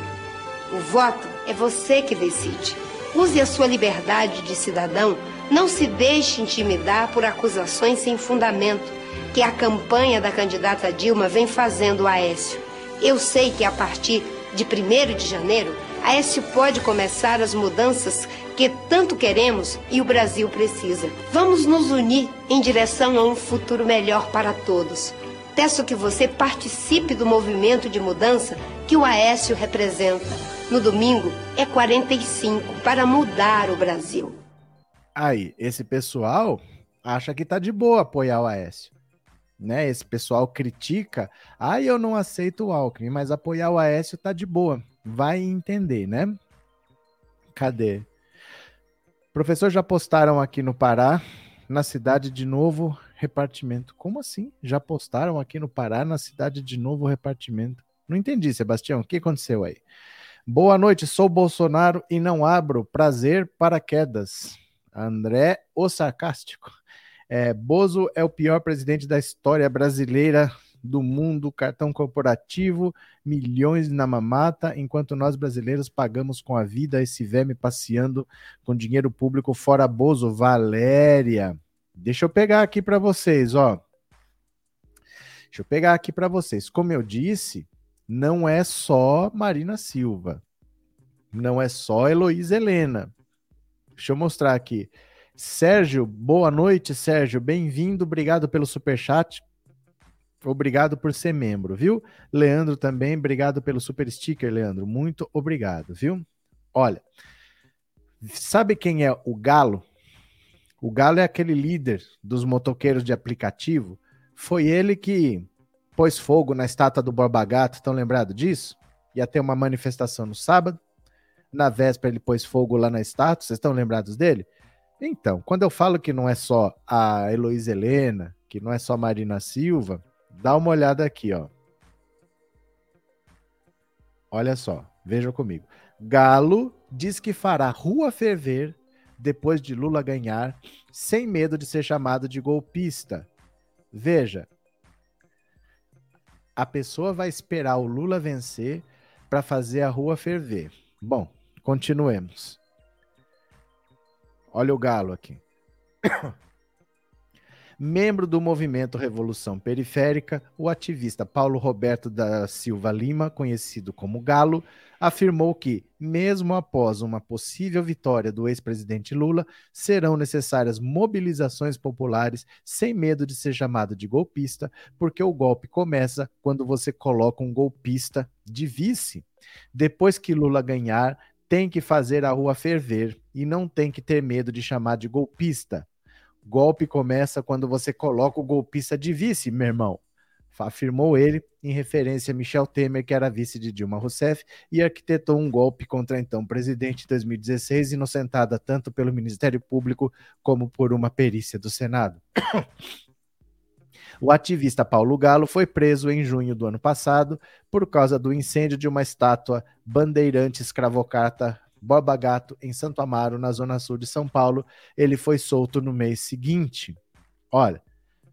O voto é você que decide. Use a sua liberdade de cidadão, não se deixe intimidar por acusações sem fundamento que a campanha da candidata Dilma vem fazendo a Aécio. Eu sei que a partir de 1 de janeiro, Aécio pode começar as mudanças que tanto queremos e o Brasil precisa. Vamos nos unir em direção a um futuro melhor para todos. Peço que você participe do movimento de mudança que o Aécio representa. No domingo é 45 para mudar o Brasil. Aí, esse pessoal, acha que tá de boa apoiar o Aécio. Né? Esse pessoal critica, ah, eu não aceito o Alckmin, mas apoiar o Aécio tá de boa. Vai entender, né? Cadê? Professor, já postaram aqui no Pará, na cidade de Novo Repartimento. Como assim? Já postaram aqui no Pará, na cidade de Novo Repartimento? Não entendi, Sebastião. O que aconteceu aí? Boa noite, sou Bolsonaro e não abro. Prazer, paraquedas. André, o sarcástico. É, Bozo é o pior presidente da história brasileira do mundo, cartão corporativo, milhões na mamata, enquanto nós brasileiros pagamos com a vida esse verme passeando com dinheiro público fora Bozo. Valéria, deixa eu pegar aqui para vocês, ó. Deixa eu pegar aqui para vocês. Como eu disse, não é só Marina Silva, não é só Heloísa Helena. Deixa eu mostrar aqui. Sérgio, boa noite, Sérgio. Bem-vindo, obrigado pelo super chat. Obrigado por ser membro, viu? Leandro também, obrigado pelo super sticker, Leandro. Muito obrigado, viu? Olha, sabe quem é o Galo? O Galo é aquele líder dos motoqueiros de aplicativo. Foi ele que pôs fogo na estátua do Borba Gato, estão lembrados disso? Ia ter uma manifestação no sábado. Na véspera ele pôs fogo lá na estátua, vocês estão lembrados dele? Então, quando eu falo que não é só a Heloísa Helena, que não é só Marina Silva, Dá uma olhada aqui, ó. Olha só, veja comigo. Galo diz que fará rua ferver depois de Lula ganhar, sem medo de ser chamado de golpista. Veja, a pessoa vai esperar o Lula vencer para fazer a rua ferver. Bom, continuemos. Olha o galo aqui. Membro do movimento Revolução Periférica, o ativista Paulo Roberto da Silva Lima, conhecido como Galo, afirmou que, mesmo após uma possível vitória do ex-presidente Lula, serão necessárias mobilizações populares sem medo de ser chamado de golpista, porque o golpe começa quando você coloca um golpista de vice. Depois que Lula ganhar, tem que fazer a rua ferver e não tem que ter medo de chamar de golpista. Golpe começa quando você coloca o golpista de vice, meu irmão. Afirmou ele, em referência a Michel Temer, que era vice de Dilma Rousseff, e arquitetou um golpe contra então presidente em 2016, inocentada tanto pelo Ministério Público como por uma perícia do Senado. O ativista Paulo Galo foi preso em junho do ano passado por causa do incêndio de uma estátua bandeirante escravocrata Boba Gato, em Santo Amaro, na zona sul de São Paulo. Ele foi solto no mês seguinte. Olha,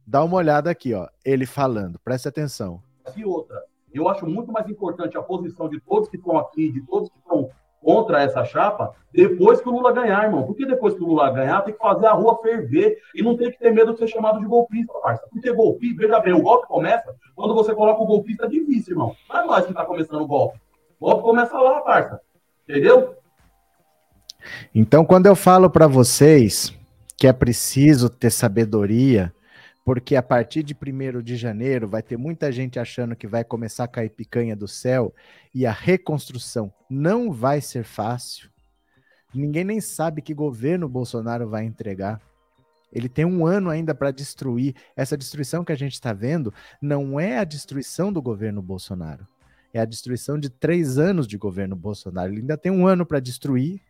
dá uma olhada aqui, ó. Ele falando, preste atenção. E outra, eu acho muito mais importante a posição de todos que estão aqui, de todos que estão contra essa chapa, depois que o Lula ganhar, irmão. Porque depois que o Lula ganhar, tem que fazer a rua ferver e não tem que ter medo de ser chamado de golpista, parça. Porque golpista, veja bem, o golpe começa quando você coloca o golpista vice, irmão. Não é nós que tá começando o golpe. O golpe começa lá, parça. Entendeu? Então, quando eu falo para vocês que é preciso ter sabedoria, porque a partir de 1 de janeiro vai ter muita gente achando que vai começar a cair picanha do céu e a reconstrução não vai ser fácil. Ninguém nem sabe que governo Bolsonaro vai entregar. Ele tem um ano ainda para destruir. Essa destruição que a gente está vendo não é a destruição do governo Bolsonaro. É a destruição de três anos de governo Bolsonaro. Ele ainda tem um ano para destruir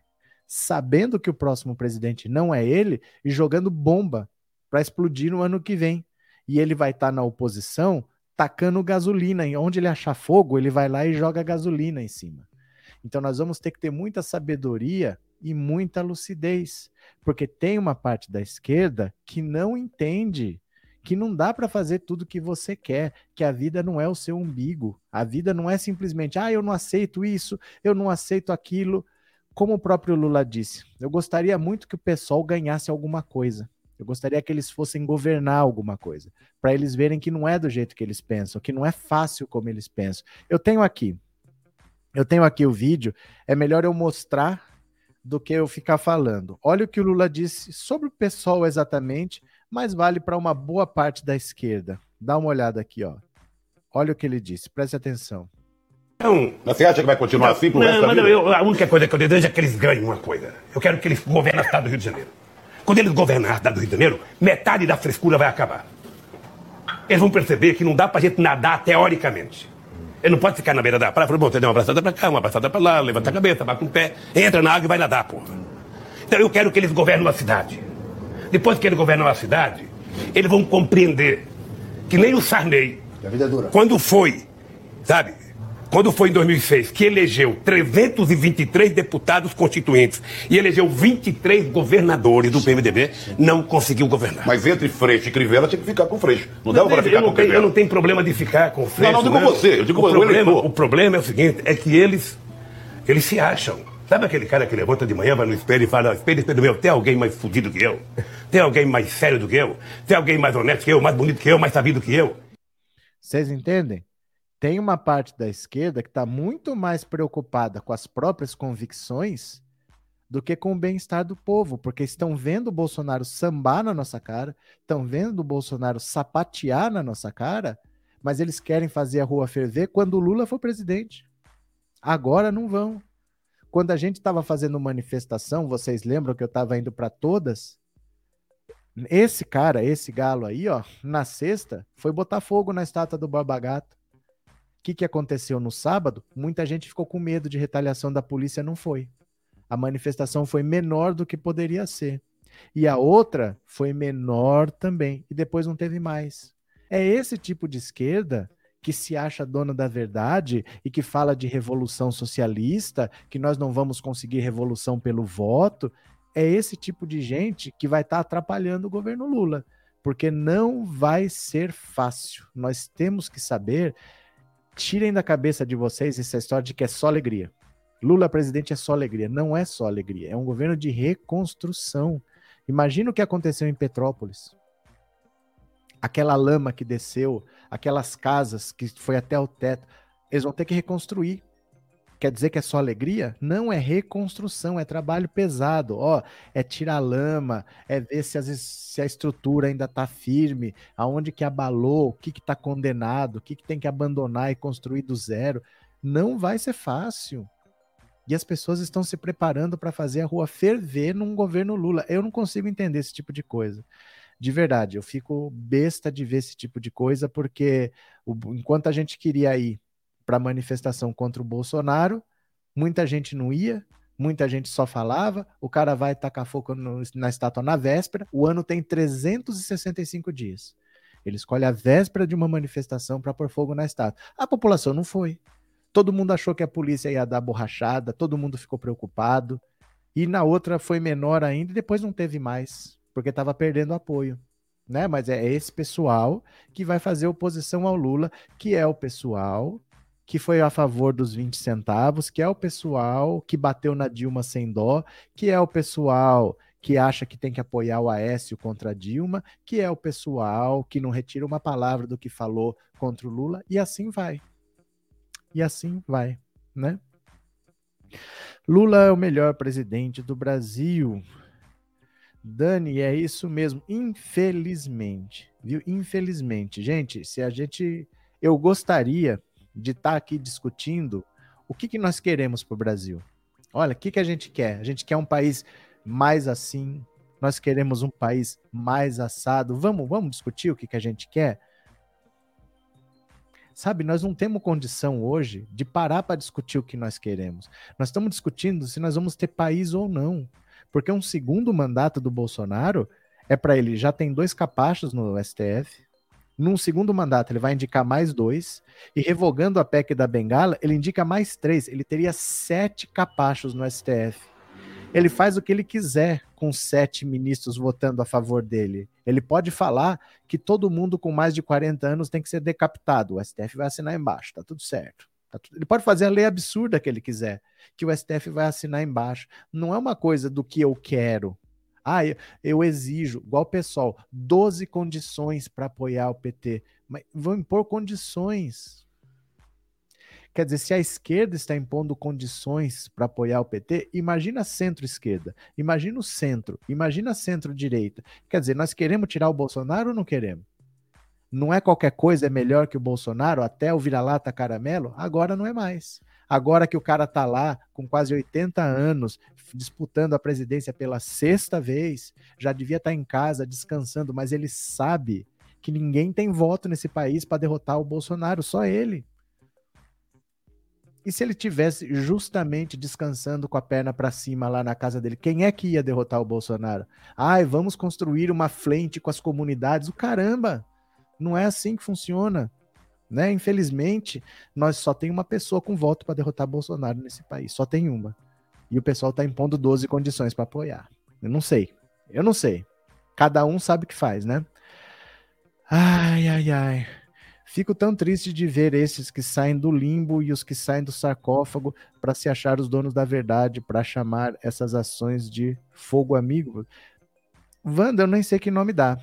sabendo que o próximo presidente não é ele e jogando bomba para explodir no ano que vem. E ele vai estar tá na oposição tacando gasolina. E onde ele achar fogo, ele vai lá e joga gasolina em cima. Então nós vamos ter que ter muita sabedoria e muita lucidez, porque tem uma parte da esquerda que não entende que não dá para fazer tudo que você quer, que a vida não é o seu umbigo. A vida não é simplesmente, ah, eu não aceito isso, eu não aceito aquilo como o próprio Lula disse, eu gostaria muito que o pessoal ganhasse alguma coisa. Eu gostaria que eles fossem governar alguma coisa, para eles verem que não é do jeito que eles pensam, que não é fácil como eles pensam. Eu tenho aqui, eu tenho aqui o vídeo, é melhor eu mostrar do que eu ficar falando. Olha o que o Lula disse sobre o pessoal exatamente, mas vale para uma boa parte da esquerda. Dá uma olhada aqui, ó. Olha o que ele disse, preste atenção. Não. Você acha que vai continuar assim por Não, mas não, eu, a única coisa que eu desejo é que eles ganhem uma coisa. Eu quero que eles governem o estado do Rio de Janeiro. Quando eles governarem a cidade do Rio de Janeiro, metade da frescura vai acabar. Eles vão perceber que não dá pra gente nadar teoricamente. Ele não pode ficar na beira da praia falar, bom, você deu uma abraçada pra cá, uma abraçada pra lá, levanta a cabeça, bate um pé, entra na água e vai nadar, porra. Então eu quero que eles governem uma cidade. Depois que eles governam a cidade, eles vão compreender que nem o Sarney, quando foi, sabe, quando foi em 2006, que elegeu 323 deputados constituintes e elegeu 23 governadores do PMDB, não conseguiu governar. Mas entre Freixo e Crivella tinha que ficar com Freixo. Não dava eu, para ficar não com tenho, eu Crivella. não tenho problema de ficar com Freixo. Não, não digo você, eu digo o o problema, o problema é o seguinte, é que eles, eles se acham. Sabe aquele cara que levanta de manhã, vai no espelho e fala, espelho, espelho meu, tem alguém mais fudido que eu? Tem alguém mais sério do que eu? Tem alguém mais honesto que eu, mais bonito que eu, mais sabido que eu? Vocês entendem? Tem uma parte da esquerda que está muito mais preocupada com as próprias convicções do que com o bem-estar do povo, porque estão vendo o Bolsonaro sambar na nossa cara, estão vendo o Bolsonaro sapatear na nossa cara, mas eles querem fazer a rua ferver quando o Lula for presidente. Agora não vão. Quando a gente estava fazendo manifestação, vocês lembram que eu estava indo para todas? Esse cara, esse galo aí, ó, na sexta, foi botar fogo na estátua do Borba Gato. O que, que aconteceu no sábado? Muita gente ficou com medo de retaliação da polícia, não foi. A manifestação foi menor do que poderia ser. E a outra foi menor também. E depois não teve mais. É esse tipo de esquerda que se acha dona da verdade e que fala de revolução socialista, que nós não vamos conseguir revolução pelo voto. É esse tipo de gente que vai estar atrapalhando o governo Lula. Porque não vai ser fácil. Nós temos que saber tirem da cabeça de vocês essa história de que é só alegria. Lula presidente é só alegria. Não é só alegria. É um governo de reconstrução. Imagina o que aconteceu em Petrópolis. Aquela lama que desceu, aquelas casas que foi até o teto. Eles vão ter que reconstruir. Quer dizer que é só alegria? Não, é reconstrução, é trabalho pesado. Ó, é tirar lama, é ver se, as, se a estrutura ainda está firme, aonde que abalou, o que está condenado, o que, que tem que abandonar e construir do zero. Não vai ser fácil. E as pessoas estão se preparando para fazer a rua ferver num governo Lula. Eu não consigo entender esse tipo de coisa. De verdade, eu fico besta de ver esse tipo de coisa, porque o, enquanto a gente queria ir para manifestação contra o Bolsonaro, muita gente não ia, muita gente só falava, o cara vai tacar fogo no, na estátua na véspera, o ano tem 365 dias. Ele escolhe a véspera de uma manifestação para pôr fogo na estátua. A população não foi. Todo mundo achou que a polícia ia dar borrachada, todo mundo ficou preocupado. E na outra foi menor ainda e depois não teve mais, porque estava perdendo apoio. Né? Mas é esse pessoal que vai fazer oposição ao Lula, que é o pessoal que foi a favor dos 20 centavos, que é o pessoal que bateu na Dilma sem dó, que é o pessoal que acha que tem que apoiar o Aécio contra a Dilma, que é o pessoal que não retira uma palavra do que falou contra o Lula, e assim vai. E assim vai, né? Lula é o melhor presidente do Brasil. Dani, é isso mesmo, infelizmente, viu? Infelizmente, gente, se a gente eu gostaria de estar tá aqui discutindo o que, que nós queremos para o Brasil. Olha, o que, que a gente quer? A gente quer um país mais assim, nós queremos um país mais assado. Vamos, vamos discutir o que, que a gente quer? Sabe, nós não temos condição hoje de parar para discutir o que nós queremos. Nós estamos discutindo se nós vamos ter país ou não. Porque um segundo mandato do Bolsonaro é para ele, já tem dois capachos no STF, num segundo mandato, ele vai indicar mais dois. E revogando a PEC da Bengala, ele indica mais três. Ele teria sete capachos no STF. Ele faz o que ele quiser com sete ministros votando a favor dele. Ele pode falar que todo mundo com mais de 40 anos tem que ser decapitado. O STF vai assinar embaixo, tá tudo certo. Tá. Ele pode fazer a lei absurda que ele quiser, que o STF vai assinar embaixo. Não é uma coisa do que eu quero, ah, eu, eu, exijo, igual o pessoal, 12 condições para apoiar o PT. Mas vão impor condições. Quer dizer, se a esquerda está impondo condições para apoiar o PT, imagina centro-esquerda, imagina o centro, imagina centro-direita. Quer dizer, nós queremos tirar o Bolsonaro ou não queremos? Não é qualquer coisa é melhor que o Bolsonaro, até o vira-lata caramelo? Agora não é mais. Agora que o cara tá lá com quase 80 anos, disputando a presidência pela sexta vez, já devia estar em casa descansando, mas ele sabe que ninguém tem voto nesse país para derrotar o Bolsonaro, só ele. E se ele tivesse justamente descansando com a perna para cima lá na casa dele, quem é que ia derrotar o Bolsonaro? Ai, vamos construir uma frente com as comunidades. O caramba, não é assim que funciona. Né? Infelizmente, nós só tem uma pessoa com voto para derrotar Bolsonaro nesse país, só tem uma. E o pessoal está impondo 12 condições para apoiar. Eu não sei. Eu não sei. Cada um sabe o que faz, né? Ai, ai, ai. Fico tão triste de ver esses que saem do limbo e os que saem do sarcófago para se achar os donos da verdade, para chamar essas ações de fogo amigo. Wanda, eu nem sei que nome dá.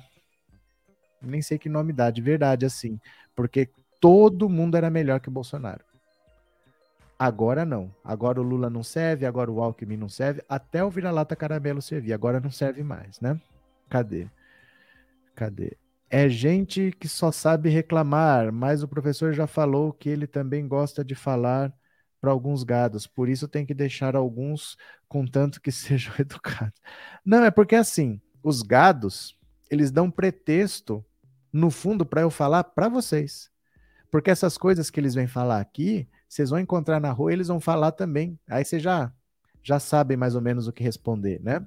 Nem sei que nome dá, de verdade, assim. Porque todo mundo era melhor que Bolsonaro. Agora não. Agora o Lula não serve, agora o Alckmin não serve, até o vira-lata caramelo servir. Agora não serve mais, né? Cadê? Cadê? É gente que só sabe reclamar, mas o professor já falou que ele também gosta de falar para alguns gados, por isso tem que deixar alguns contanto que sejam educados. Não, é porque assim, os gados, eles dão pretexto no fundo para eu falar para vocês. Porque essas coisas que eles vêm falar aqui, vocês vão encontrar na rua, eles vão falar também. Aí vocês já já sabem mais ou menos o que responder, né?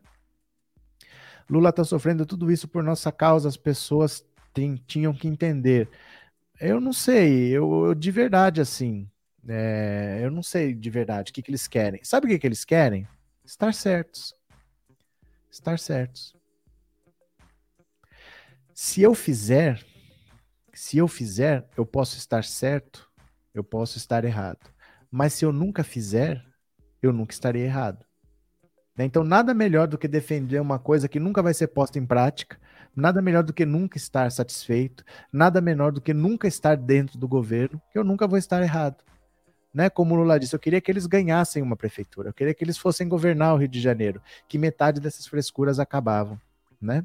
Lula está sofrendo tudo isso por nossa causa, as pessoas tem, tinham que entender. Eu não sei, eu, eu de verdade, assim, é, eu não sei de verdade o que, que eles querem. Sabe o que, que eles querem? Estar certos. Estar certos. Se eu fizer, se eu fizer, eu posso estar certo, eu posso estar errado. Mas se eu nunca fizer, eu nunca estarei errado. Né? Então, nada melhor do que defender uma coisa que nunca vai ser posta em prática, nada melhor do que nunca estar satisfeito, nada menor do que nunca estar dentro do governo, que eu nunca vou estar errado. Né? Como o Lula disse, eu queria que eles ganhassem uma prefeitura, eu queria que eles fossem governar o Rio de Janeiro, que metade dessas frescuras acabavam, né?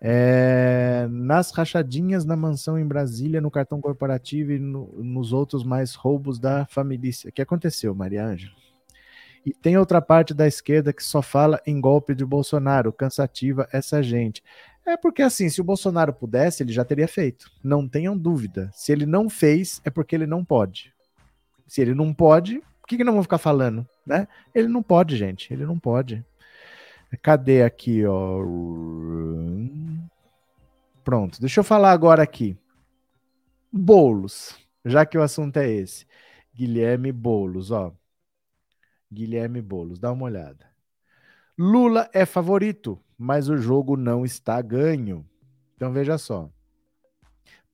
É, nas rachadinhas na mansão em Brasília, no cartão corporativo e no, nos outros mais roubos da família. O que aconteceu, Maria Ângela? E tem outra parte da esquerda que só fala em golpe de Bolsonaro, cansativa essa gente. É porque assim, se o Bolsonaro pudesse, ele já teria feito. Não tenham dúvida. Se ele não fez, é porque ele não pode. Se ele não pode, o que, que não vão ficar falando, né? Ele não pode, gente. Ele não pode. Cadê aqui, ó? Pronto. Deixa eu falar agora aqui. Bolos, já que o assunto é esse. Guilherme Bolos, ó. Guilherme Bolos, dá uma olhada. Lula é favorito, mas o jogo não está ganho. Então veja só.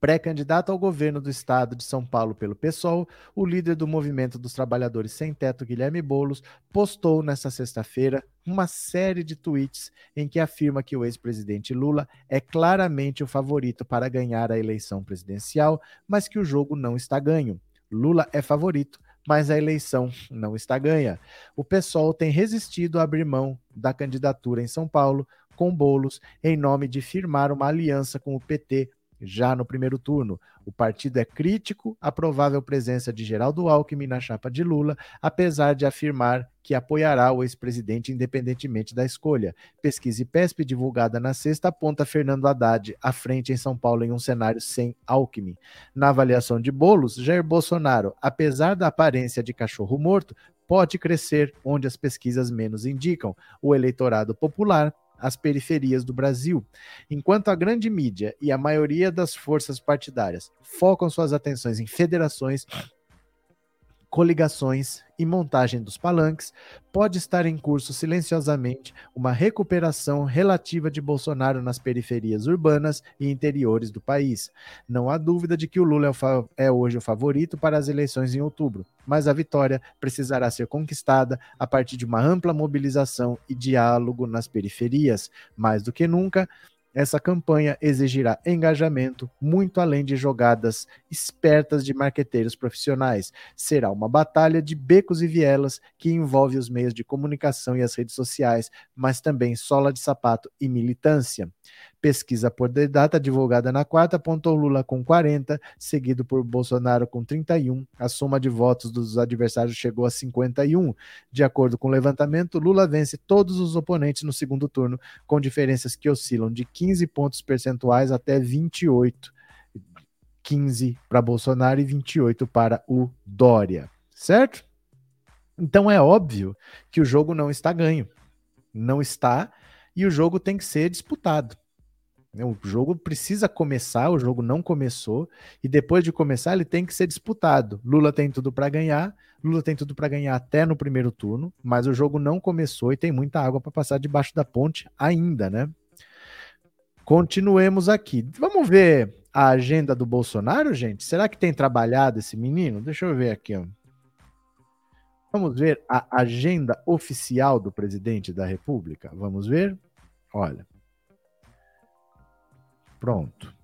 Pré-candidato ao governo do estado de São Paulo pelo PSOL, o líder do Movimento dos Trabalhadores Sem Teto, Guilherme Bolos, postou nesta sexta-feira uma série de tweets em que afirma que o ex-presidente Lula é claramente o favorito para ganhar a eleição presidencial, mas que o jogo não está ganho. Lula é favorito, mas a eleição não está ganha. O PSOL tem resistido a abrir mão da candidatura em São Paulo com bolos em nome de firmar uma aliança com o PT já no primeiro turno. O partido é crítico à provável presença de Geraldo Alckmin na chapa de Lula, apesar de afirmar que apoiará o ex-presidente independentemente da escolha. Pesquisa IPESP divulgada na sexta aponta Fernando Haddad à frente em São Paulo em um cenário sem Alckmin. Na avaliação de bolos, Jair Bolsonaro, apesar da aparência de cachorro morto, pode crescer onde as pesquisas menos indicam. O eleitorado popular as periferias do Brasil, enquanto a grande mídia e a maioria das forças partidárias focam suas atenções em federações, coligações e montagem dos palanques, pode estar em curso silenciosamente uma recuperação relativa de Bolsonaro nas periferias urbanas e interiores do país. Não há dúvida de que o Lula é, é hoje o favorito para as eleições em outubro, mas a vitória precisará ser conquistada a partir de uma ampla mobilização e diálogo nas periferias. Mais do que nunca, essa campanha exigirá engajamento muito além de jogadas espertas de marqueteiros profissionais. Será uma batalha de becos e vielas que envolve os meios de comunicação e as redes sociais, mas também sola de sapato e militância. Pesquisa por data divulgada na quarta apontou Lula com 40, seguido por Bolsonaro com 31. A soma de votos dos adversários chegou a 51. De acordo com o levantamento, Lula vence todos os oponentes no segundo turno, com diferenças que oscilam de 15 pontos percentuais até 28. 15 para Bolsonaro e 28 para o Dória, certo? Então é óbvio que o jogo não está ganho. Não está e o jogo tem que ser disputado. O jogo precisa começar, o jogo não começou, e depois de começar, ele tem que ser disputado. Lula tem tudo para ganhar, Lula tem tudo para ganhar até no primeiro turno, mas o jogo não começou e tem muita água para passar debaixo da ponte ainda, né? Continuemos aqui. Vamos ver a agenda do Bolsonaro, gente? Será que tem trabalhado esse menino? Deixa eu ver aqui, ó. Vamos ver a agenda oficial do presidente da República? Vamos ver? Olha. Pronto.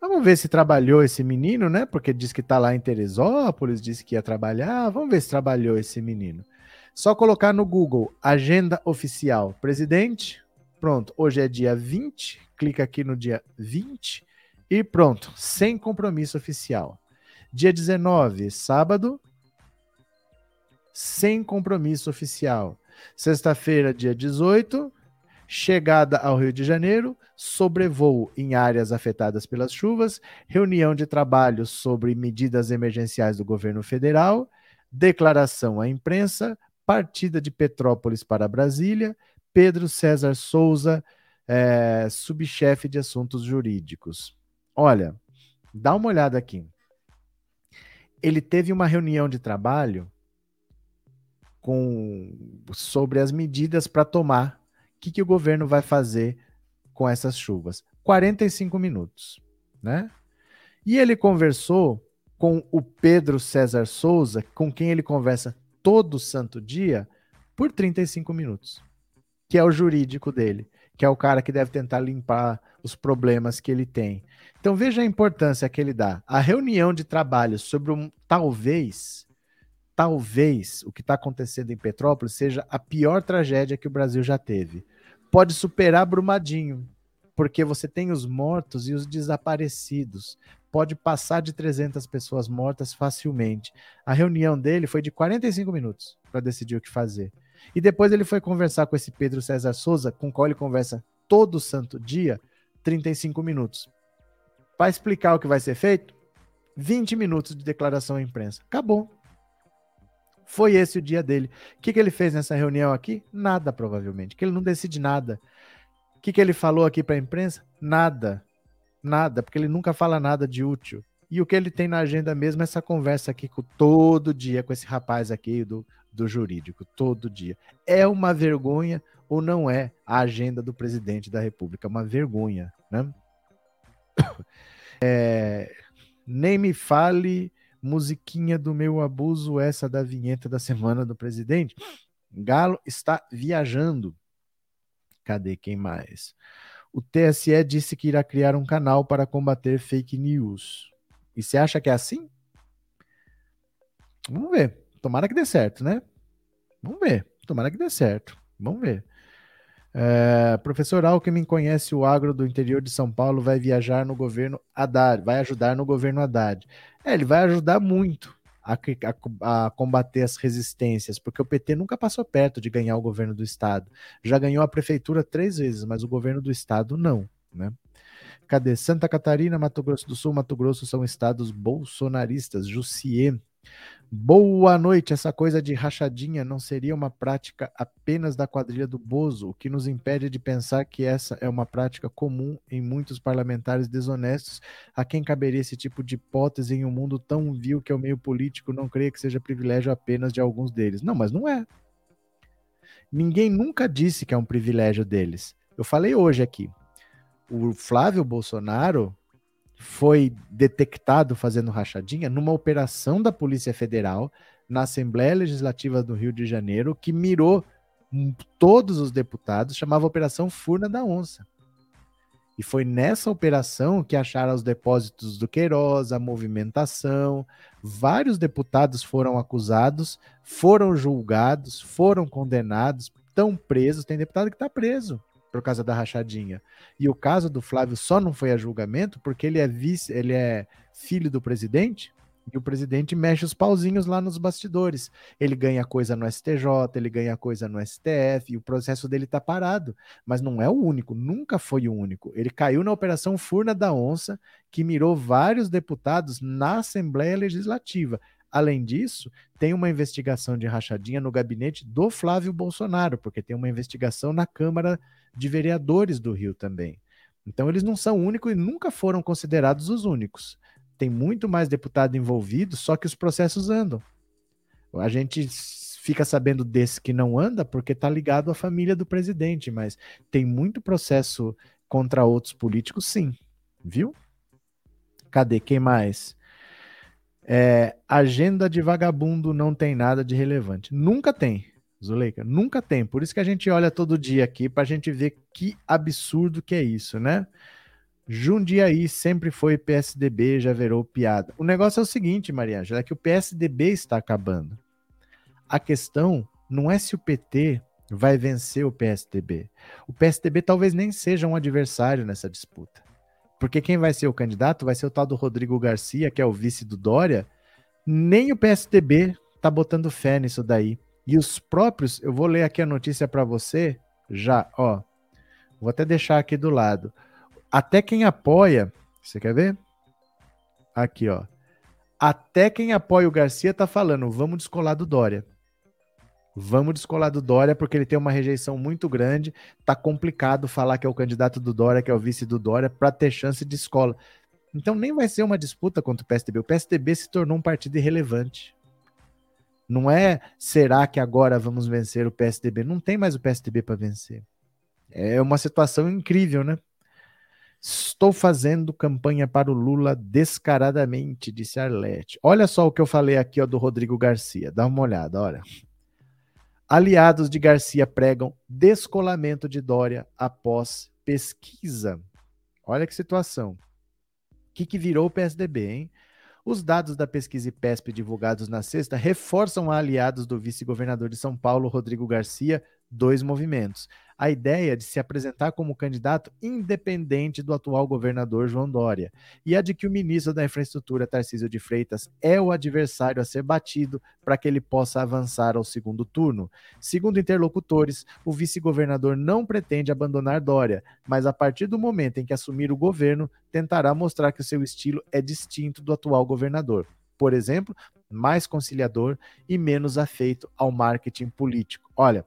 Vamos ver se trabalhou esse menino, né? Porque diz que tá lá em Teresópolis, disse que ia trabalhar. Vamos ver se trabalhou esse menino. Só colocar no Google agenda oficial presidente. Pronto, hoje é dia 20. Clica aqui no dia 20 e pronto, sem compromisso oficial. Dia 19, sábado, sem compromisso oficial. Sexta-feira, dia 18, chegada ao Rio de Janeiro, sobrevoo em áreas afetadas pelas chuvas, reunião de trabalho sobre medidas emergenciais do governo federal, declaração à imprensa, partida de Petrópolis para Brasília, Pedro César Souza, é, subchefe de assuntos jurídicos. Olha, dá uma olhada aqui. Ele teve uma reunião de trabalho com sobre as medidas para tomar. O que, que o governo vai fazer com essas chuvas? 45 minutos, né? E ele conversou com o Pedro César Souza, com quem ele conversa todo santo dia, por 35 minutos, que é o jurídico dele, que é o cara que deve tentar limpar os problemas que ele tem. Então veja a importância que ele dá. A reunião de trabalho sobre um talvez talvez o que está acontecendo em Petrópolis seja a pior tragédia que o Brasil já teve. Pode superar Brumadinho, porque você tem os mortos e os desaparecidos. Pode passar de 300 pessoas mortas facilmente. A reunião dele foi de 45 minutos para decidir o que fazer. E depois ele foi conversar com esse Pedro César Souza, com qual ele conversa todo santo dia, 35 minutos. Para explicar o que vai ser feito, 20 minutos de declaração à imprensa. Acabou. Foi esse o dia dele. O que, que ele fez nessa reunião aqui? Nada, provavelmente. Que ele não decide nada. O que, que ele falou aqui para a imprensa? Nada. Nada, porque ele nunca fala nada de útil. E o que ele tem na agenda mesmo é essa conversa aqui com, todo dia com esse rapaz aqui do, do jurídico, todo dia. É uma vergonha ou não é a agenda do presidente da República? Uma vergonha, né? É, nem me fale musiquinha do meu abuso, essa da vinheta da semana do presidente. Galo está viajando. Cadê quem mais? O TSE disse que irá criar um canal para combater fake news. E você acha que é assim? Vamos ver. Tomara que dê certo, né? Vamos ver. Tomara que dê certo. Vamos ver. É, professor Alckmin conhece o agro do interior de São Paulo, vai viajar no governo Haddad, vai ajudar no governo Haddad. É, ele vai ajudar muito a, a, a, combater as resistências, porque o PT nunca passou perto de ganhar o governo do estado. Já ganhou a prefeitura três vezes, mas o governo do estado não, né? Cadê? Santa Catarina, Mato Grosso do Sul, Mato Grosso são estados bolsonaristas. Jussier Boa noite. Essa coisa de rachadinha não seria uma prática apenas da quadrilha do Bozo, o que nos impede de pensar que essa é uma prática comum em muitos parlamentares desonestos, a quem caberia esse tipo de hipótese em um mundo tão vil que é o meio político não creia que seja privilégio apenas de alguns deles. Não, mas não é. Ninguém nunca disse que é um privilégio deles. Eu falei hoje aqui. O Flávio Bolsonaro foi detectado fazendo rachadinha numa operação da Polícia Federal na Assembleia Legislativa do Rio de Janeiro que mirou todos os deputados, chamava Operação Furna da Onça. E foi nessa operação que acharam os depósitos do Queiroz, a movimentação. Vários deputados foram acusados, foram julgados, foram condenados, estão presos. Tem deputado que está preso por causa da rachadinha. E o caso do Flávio só não foi a julgamento porque ele é vice, ele é filho do presidente e o presidente mexe os pauzinhos lá nos bastidores. Ele ganha coisa no STJ, ele ganha coisa no STF, e o processo dele está parado. Mas não é o único, nunca foi o único. Ele caiu na Operação Furna da Onça, que mirou vários deputados na Assembleia Legislativa. Além disso, tem uma investigação de rachadinha no gabinete do Flávio Bolsonaro, porque tem uma investigação na Câmara de Vereadores do Rio também. Então, eles não são únicos e nunca foram considerados os únicos tem muito mais deputado envolvido, só que os processos andam. A gente fica sabendo desse que não anda porque está ligado à família do presidente, mas tem muito processo contra outros políticos, sim. Viu? Cadê? Quem mais? É, agenda de vagabundo não tem nada de relevante. Nunca tem, Zuleika, nunca tem. Por isso que a gente olha todo dia aqui para a gente ver que absurdo que é isso, né? Jundiaí sempre foi PSDB, já virou piada. O negócio é o seguinte, Maria Angela, é que o PSDB está acabando. A questão não é se o PT vai vencer o PSDB. O PSDB talvez nem seja um adversário nessa disputa. Porque quem vai ser o candidato vai ser o tal do Rodrigo Garcia, que é o vice do Dória. Nem o PSDB tá botando fé nisso daí. E os próprios, eu vou ler aqui a notícia para você, já, ó. Vou até deixar aqui do lado. Até quem apoia, você quer ver? Aqui, ó. Até quem apoia o Garcia tá falando, vamos descolar do Dória. Vamos descolar do Dória, porque ele tem uma rejeição muito grande. Tá complicado falar que é o candidato do Dória, que é o vice do Dória, para ter chance de escola. Então nem vai ser uma disputa contra o PSDB. O PSDB se tornou um partido irrelevante. Não é será que agora vamos vencer o PSDB? Não tem mais o PSDB para vencer. É uma situação incrível, né? Estou fazendo campanha para o Lula descaradamente, disse Arlete. Olha só o que eu falei aqui ó, do Rodrigo Garcia. Dá uma olhada, olha. Aliados de Garcia pregam descolamento de Dória após pesquisa. Olha que situação. O que, que virou o PSDB, hein? Os dados da pesquisa IPESP divulgados na sexta reforçam aliados do vice-governador de São Paulo, Rodrigo Garcia, dois movimentos a ideia de se apresentar como candidato independente do atual governador João Dória e a de que o ministro da Infraestrutura, Tarcísio de Freitas, é o adversário a ser batido para que ele possa avançar ao segundo turno. Segundo interlocutores, o vice-governador não pretende abandonar Dória, mas a partir do momento em que assumir o governo, tentará mostrar que o seu estilo é distinto do atual governador. Por exemplo, mais conciliador e menos afeito ao marketing político. Olha,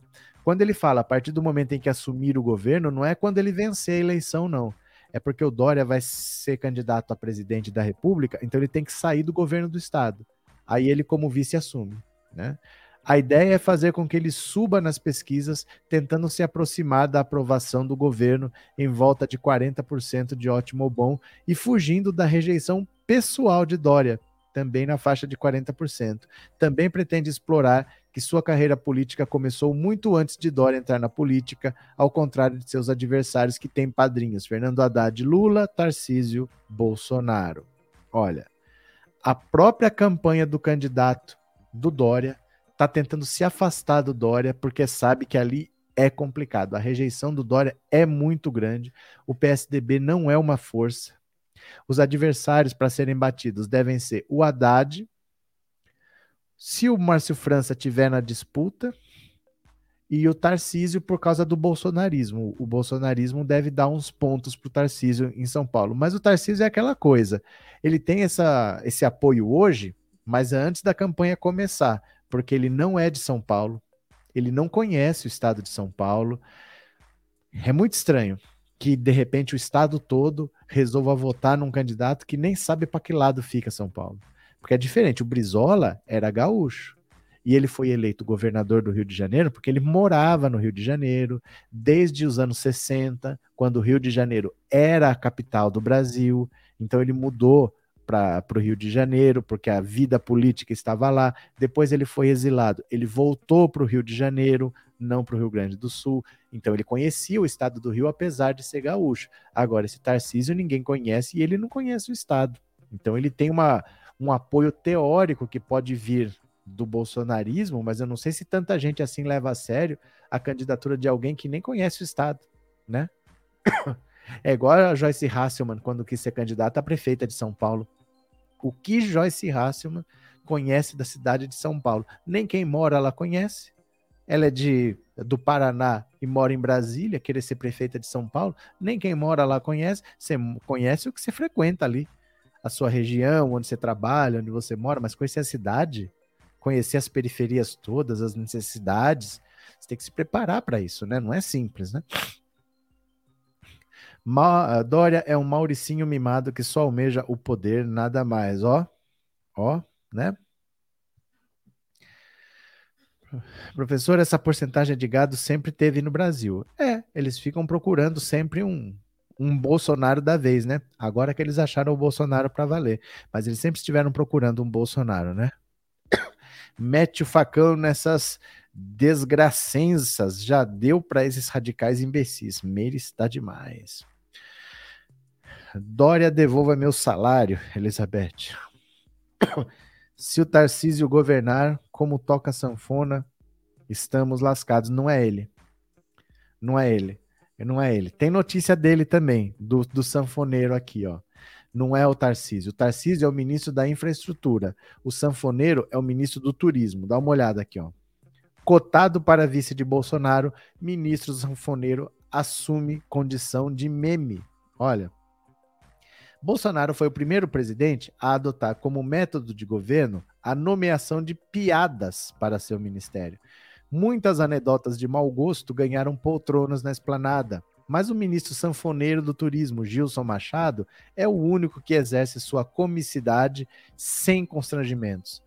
quando ele fala a partir do momento em que assumir o governo, não é quando ele vencer a eleição, não. É porque o Dória vai ser candidato a presidente da República, então ele tem que sair do governo do Estado. Aí ele, como vice, assume. Né? A ideia é fazer com que ele suba nas pesquisas, tentando se aproximar da aprovação do governo em volta de 40% de ótimo ou bom e fugindo da rejeição pessoal de Dória, também na faixa de 40%. Também pretende explorar que sua carreira política começou muito antes de Dória entrar na política, ao contrário de seus adversários que têm padrinhos, Fernando Haddad, Lula, Tarcísio, Bolsonaro. Olha, a própria campanha do candidato do Dória está tentando se afastar do Dória porque sabe que ali é complicado. A rejeição do Dória é muito grande. O PSDB não é uma força. Os adversários para serem batidos devem ser o Haddad, se o Márcio França tiver na disputa e o Tarcísio por causa do bolsonarismo. O bolsonarismo deve dar uns pontos para o Tarcísio em São Paulo. Mas o Tarcísio é aquela coisa. Ele tem essa, esse apoio hoje, mas antes da campanha começar, porque ele não é de São Paulo, ele não conhece o estado de São Paulo. É muito estranho que de repente o estado todo resolva votar num candidato que nem sabe para que lado fica São Paulo. Porque é diferente. O Brizola era gaúcho. E ele foi eleito governador do Rio de Janeiro porque ele morava no Rio de Janeiro desde os anos 60, quando o Rio de Janeiro era a capital do Brasil. Então ele mudou para o Rio de Janeiro, porque a vida política estava lá. Depois ele foi exilado. Ele voltou para o Rio de Janeiro, não para o Rio Grande do Sul. Então ele conhecia o estado do Rio, apesar de ser gaúcho. Agora, esse Tarcísio ninguém conhece e ele não conhece o estado. Então ele tem uma, um apoio teórico que pode vir do bolsonarismo, mas eu não sei se tanta gente assim leva a sério a candidatura de alguém que nem conhece o estado, né? É igual a Joyce Hasselman quando quis ser candidata a prefeita de São Paulo. O que Joyce Hasselman conhece da cidade de São Paulo? Nem quem mora lá conhece. Ela é de do Paraná e mora em Brasília, querer ser prefeita de São Paulo, nem quem mora lá conhece. Você conhece o que você frequenta ali, a sua região, onde você trabalha, onde você mora, mas conhecer a cidade, conhecer as periferias todas, as necessidades, você tem que se preparar para isso, né? Não é simples, né? Ma Dória é um Mauricinho mimado que só almeja o poder, nada mais. Ó, ó, né? Professor, essa porcentagem de gado sempre teve no Brasil. É, eles ficam procurando sempre um, um Bolsonaro da vez, né? Agora que eles acharam o Bolsonaro para valer. Mas eles sempre estiveram procurando um Bolsonaro, né? Mete o facão nessas desgracenças. Já deu para esses radicais imbecis. Meire está demais. Dória devolva meu salário, Elizabeth. Se o Tarcísio governar como toca sanfona, estamos lascados. Não é ele. Não é ele. Não é ele. Tem notícia dele também, do, do sanfoneiro aqui, ó. Não é o Tarcísio. O Tarcísio é o ministro da infraestrutura. O sanfoneiro é o ministro do turismo. Dá uma olhada aqui, ó. Cotado para vice de Bolsonaro, ministro sanfoneiro assume condição de meme. Olha, Bolsonaro foi o primeiro presidente a adotar como método de governo a nomeação de piadas para seu ministério. Muitas anedotas de mau gosto ganharam poltronas na esplanada, mas o ministro sanfoneiro do turismo, Gilson Machado, é o único que exerce sua comicidade sem constrangimentos.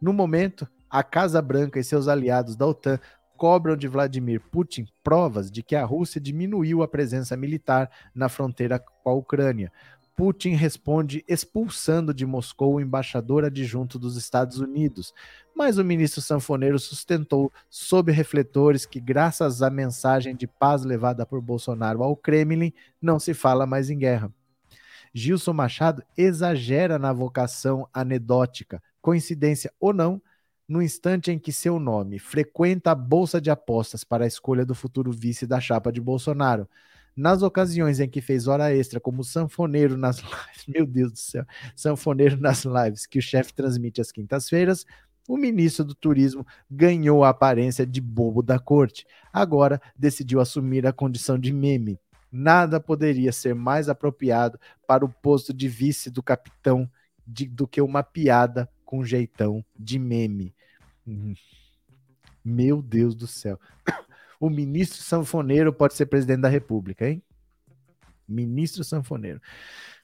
No momento, a Casa Branca e seus aliados da OTAN cobram de Vladimir Putin provas de que a Rússia diminuiu a presença militar na fronteira com a Ucrânia, Putin responde expulsando de Moscou o embaixador adjunto dos Estados Unidos, mas o ministro sanfoneiro sustentou, sob refletores, que graças à mensagem de paz levada por Bolsonaro ao Kremlin, não se fala mais em guerra. Gilson Machado exagera na vocação anedótica, coincidência ou não, no instante em que seu nome frequenta a bolsa de apostas para a escolha do futuro vice da chapa de Bolsonaro. Nas ocasiões em que fez hora extra como sanfoneiro nas lives, meu Deus do céu, sanfoneiro nas lives que o chefe transmite às quintas-feiras, o ministro do Turismo ganhou a aparência de bobo da corte. Agora decidiu assumir a condição de meme. Nada poderia ser mais apropriado para o posto de vice do capitão de, do que uma piada com jeitão de meme. Hum. Meu Deus do céu o ministro sanfoneiro pode ser presidente da República, hein? Ministro sanfoneiro.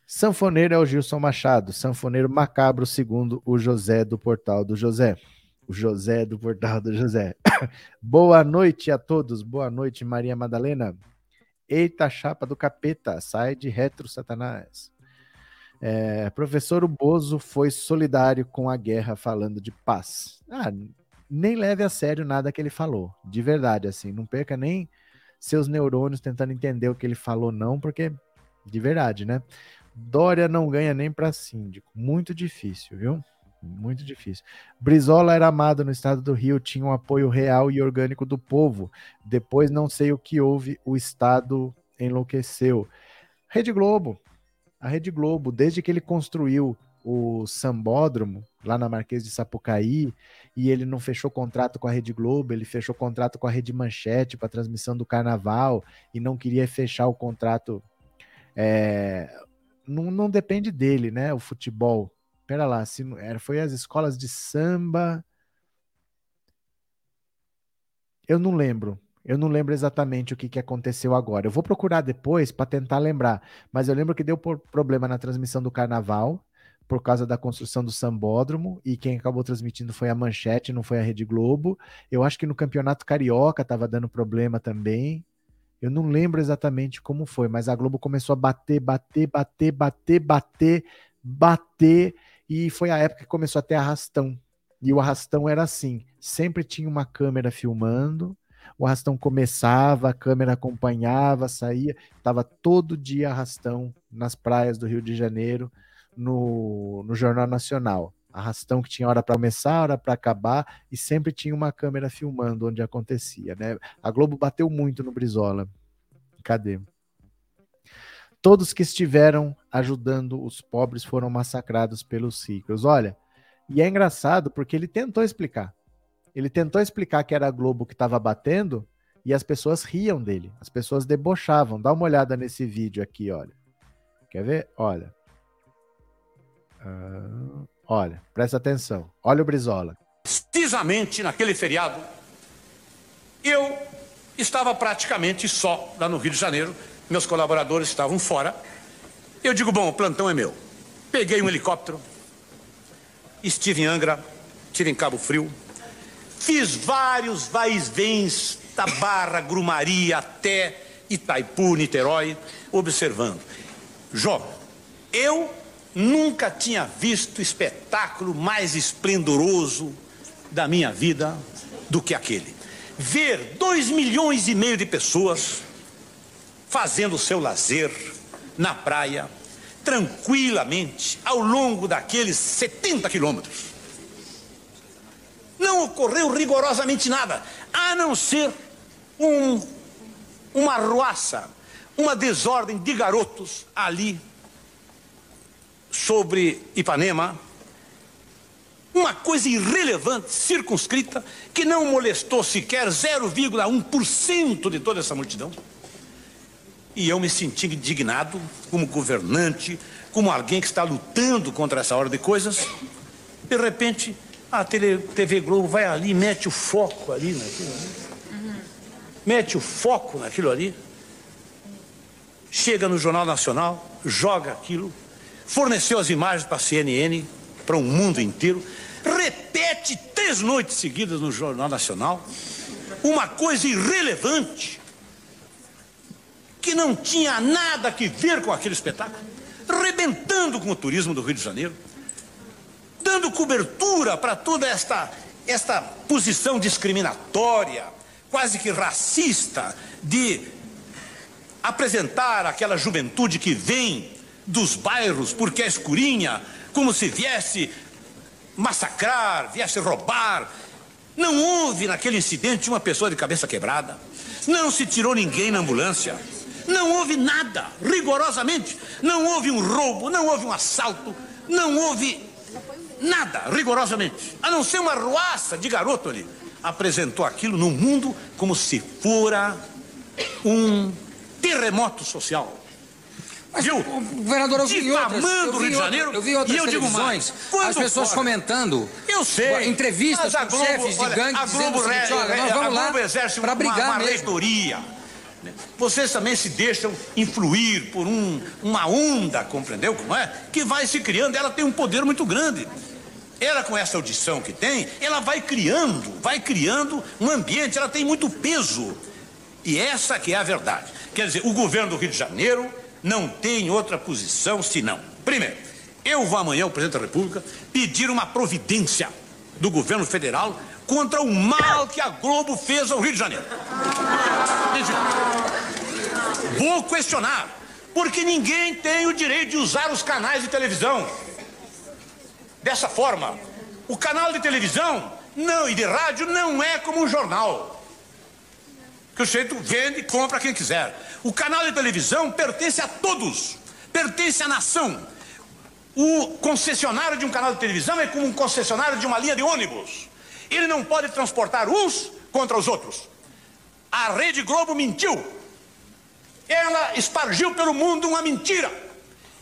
Sanfoneiro é o Gilson Machado, sanfoneiro macabro, segundo o José do Portal do José. O José do Portal do José. Boa noite a todos, boa noite, Maria Madalena. Eita, chapa do capeta, sai de retro, Satanás. É, professor Bozo foi solidário com a guerra falando de paz. Ah, nem leve a sério nada que ele falou, de verdade, assim, não perca nem seus neurônios tentando entender o que ele falou, não, porque de verdade, né? Dória não ganha nem para síndico, muito difícil, viu? Muito difícil. Brizola era amado no estado do Rio, tinha um apoio real e orgânico do povo. Depois não sei o que houve, o estado enlouqueceu. Rede Globo, a Rede Globo, desde que ele construiu o Sambódromo, lá na Marquês de Sapucaí, e ele não fechou contrato com a Rede Globo, ele fechou contrato com a Rede Manchete para transmissão do Carnaval, e não queria fechar o contrato. É, não, não depende dele, né? O futebol. Pera lá, se, foi as escolas de samba. Eu não lembro. Eu não lembro exatamente o que, que aconteceu agora. Eu vou procurar depois para tentar lembrar. Mas eu lembro que deu problema na transmissão do carnaval por causa da construção do Sambódromo, e quem acabou transmitindo foi a Manchete, não foi a Rede Globo. Eu acho que no Campeonato Carioca estava dando problema também. Eu não lembro exatamente como foi, mas a Globo começou a bater, bater, bater, bater, bater, bater, e foi a época que começou a ter arrastão. E o arrastão era assim: sempre tinha uma câmera filmando, O arrastão começava, a câmera acompanhava, saía, estava todo dia arrastão nas praias do Rio de Janeiro, no, no Jornal Nacional. Arrastão que tinha hora para começar, hora para acabar, e sempre tinha uma câmera filmando onde acontecia. Né? A Globo bateu muito no Brizola. Cadê? Todos que estiveram ajudando os pobres foram massacrados pelos ricos. Olha, e é engraçado porque ele tentou explicar. Ele tentou explicar que era a Globo que estava batendo e as pessoas riam dele. As pessoas debochavam. Dá uma olhada nesse vídeo aqui, olha. Quer ver? Olha. Ah, olha, presta atenção. Olha o Brizola. Precisamente naquele feriado, eu estava praticamente só lá no Rio de Janeiro. Meus colaboradores estavam fora. Eu digo, bom, o plantão é meu. Peguei um helicóptero, estive em Angra, estive em Cabo Frio, fiz vários vais-vens da Barra, Grumaria até Itaipu, Niterói, observando. Jó, eu nunca tinha visto espetáculo mais esplendoroso da minha vida do que aquele. Ver dois milhões e meio de pessoas fazendo o seu lazer na praia, tranquilamente, ao longo daqueles 70 quilômetros. Não ocorreu rigorosamente nada, a não ser um, uma ruaça, uma desordem de garotos ali sobre Ipanema, uma coisa irrelevante, circunscrita, que não molestou sequer 0,1% de toda essa multidão. E eu me senti indignado como governante, como alguém que está lutando contra essa ordem de coisas. De repente, a TV Globo vai ali, mete o foco ali naquilo ali. Mete o foco naquilo ali. Chega no Jornal Nacional, joga aquilo, forneceu as imagens para a CNN, para o mundo inteiro, repete três noites seguidas no Jornal Nacional, uma coisa irrelevante, que não tinha nada a ver com aquele espetáculo, rebentando com o turismo do Rio de Janeiro, dando cobertura para toda esta, esta posição discriminatória, quase que racista, de apresentar aquela juventude que vem dos bairros porque é escurinha, como se viesse massacrar, viesse roubar. Não houve naquele incidente uma pessoa de cabeça quebrada. Não se tirou ninguém na ambulância. Não houve nada, rigorosamente. Não houve um roubo, não houve um assalto, não houve nada, rigorosamente. A não ser uma ruaça de garoto ali. Apresentou aquilo no mundo como se fora um terremoto social. Mas, Viu? governador, eu vi outras, eu vi, Rio de Janeiro, eu vi outras e eu digo mais, as pessoas fora, comentando, eu sei, entrevistas a com Globo, chefes de gangue a dizendo Globo, seguinte, é, olha, nós vamos Globo lá para uma, brigar uma mesmo. reitoria. né? Vocês também se deixam influir por um, uma onda, compreendeu como é? Que vai se criando, ela tem um poder muito grande. Ela, com essa audição que tem, ela vai criando, vai criando um ambiente, ela tem muito peso. E essa que é a verdade. Quer dizer, o governo do Rio de Janeiro não tem outra posição senão, primeiro, eu vou amanhã, o presidente da República, pedir uma providência do governo federal contra o mal que a Globo fez ao Rio de Janeiro. Vou questionar, porque ninguém tem o direito de usar os canais de televisão dessa forma. O canal de televisão não e de rádio não é como um jornal. Que o sujeito vende e compra quem quiser. O canal de televisão pertence a todos, pertence à nação. O concessionário de um canal de televisão é como um concessionário de uma linha de ônibus. Ele não pode transportar uns contra os outros. A Rede Globo mentiu. Ela espargiu pelo mundo uma mentira.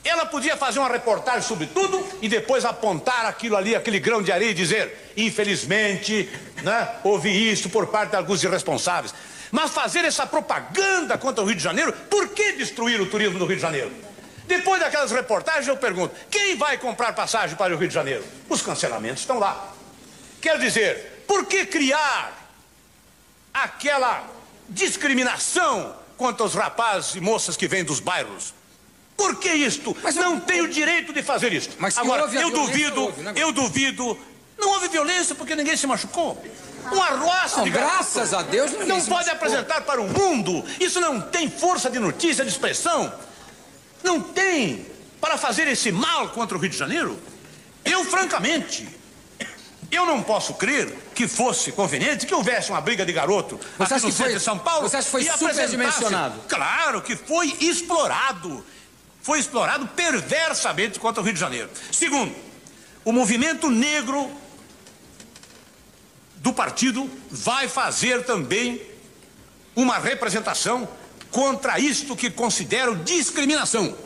Ela podia fazer uma reportagem sobre tudo e depois apontar aquilo ali, aquele grão de areia e dizer: infelizmente, né, houve isso por parte de alguns irresponsáveis. Mas fazer essa propaganda contra o Rio de Janeiro, por que destruir o turismo do Rio de Janeiro? Depois daquelas reportagens, eu pergunto: quem vai comprar passagem para o Rio de Janeiro? Os cancelamentos estão lá. Quer dizer, por que criar aquela discriminação contra os rapazes e moças que vêm dos bairros? Por que isto? Mas não tem o direito de fazer isso. Mas Agora, eu duvido, houve, né? eu duvido. Não houve violência porque ninguém se machucou. Uma roça Não, de graças garotos. a Deus não Não pode apresentar para o mundo. Isso não tem força de notícia, de expressão. Não tem para fazer esse mal contra o Rio de Janeiro. Eu, francamente, eu não posso crer que fosse conveniente que houvesse uma briga de garoto Você aqui no foi- de São Paulo. você acha que foi superdimensionado? Claro que foi explorado. Foi explorado perversamente contra o Rio de Janeiro. Segundo, o movimento negro do partido vai fazer também uma representação contra isto que considero discriminação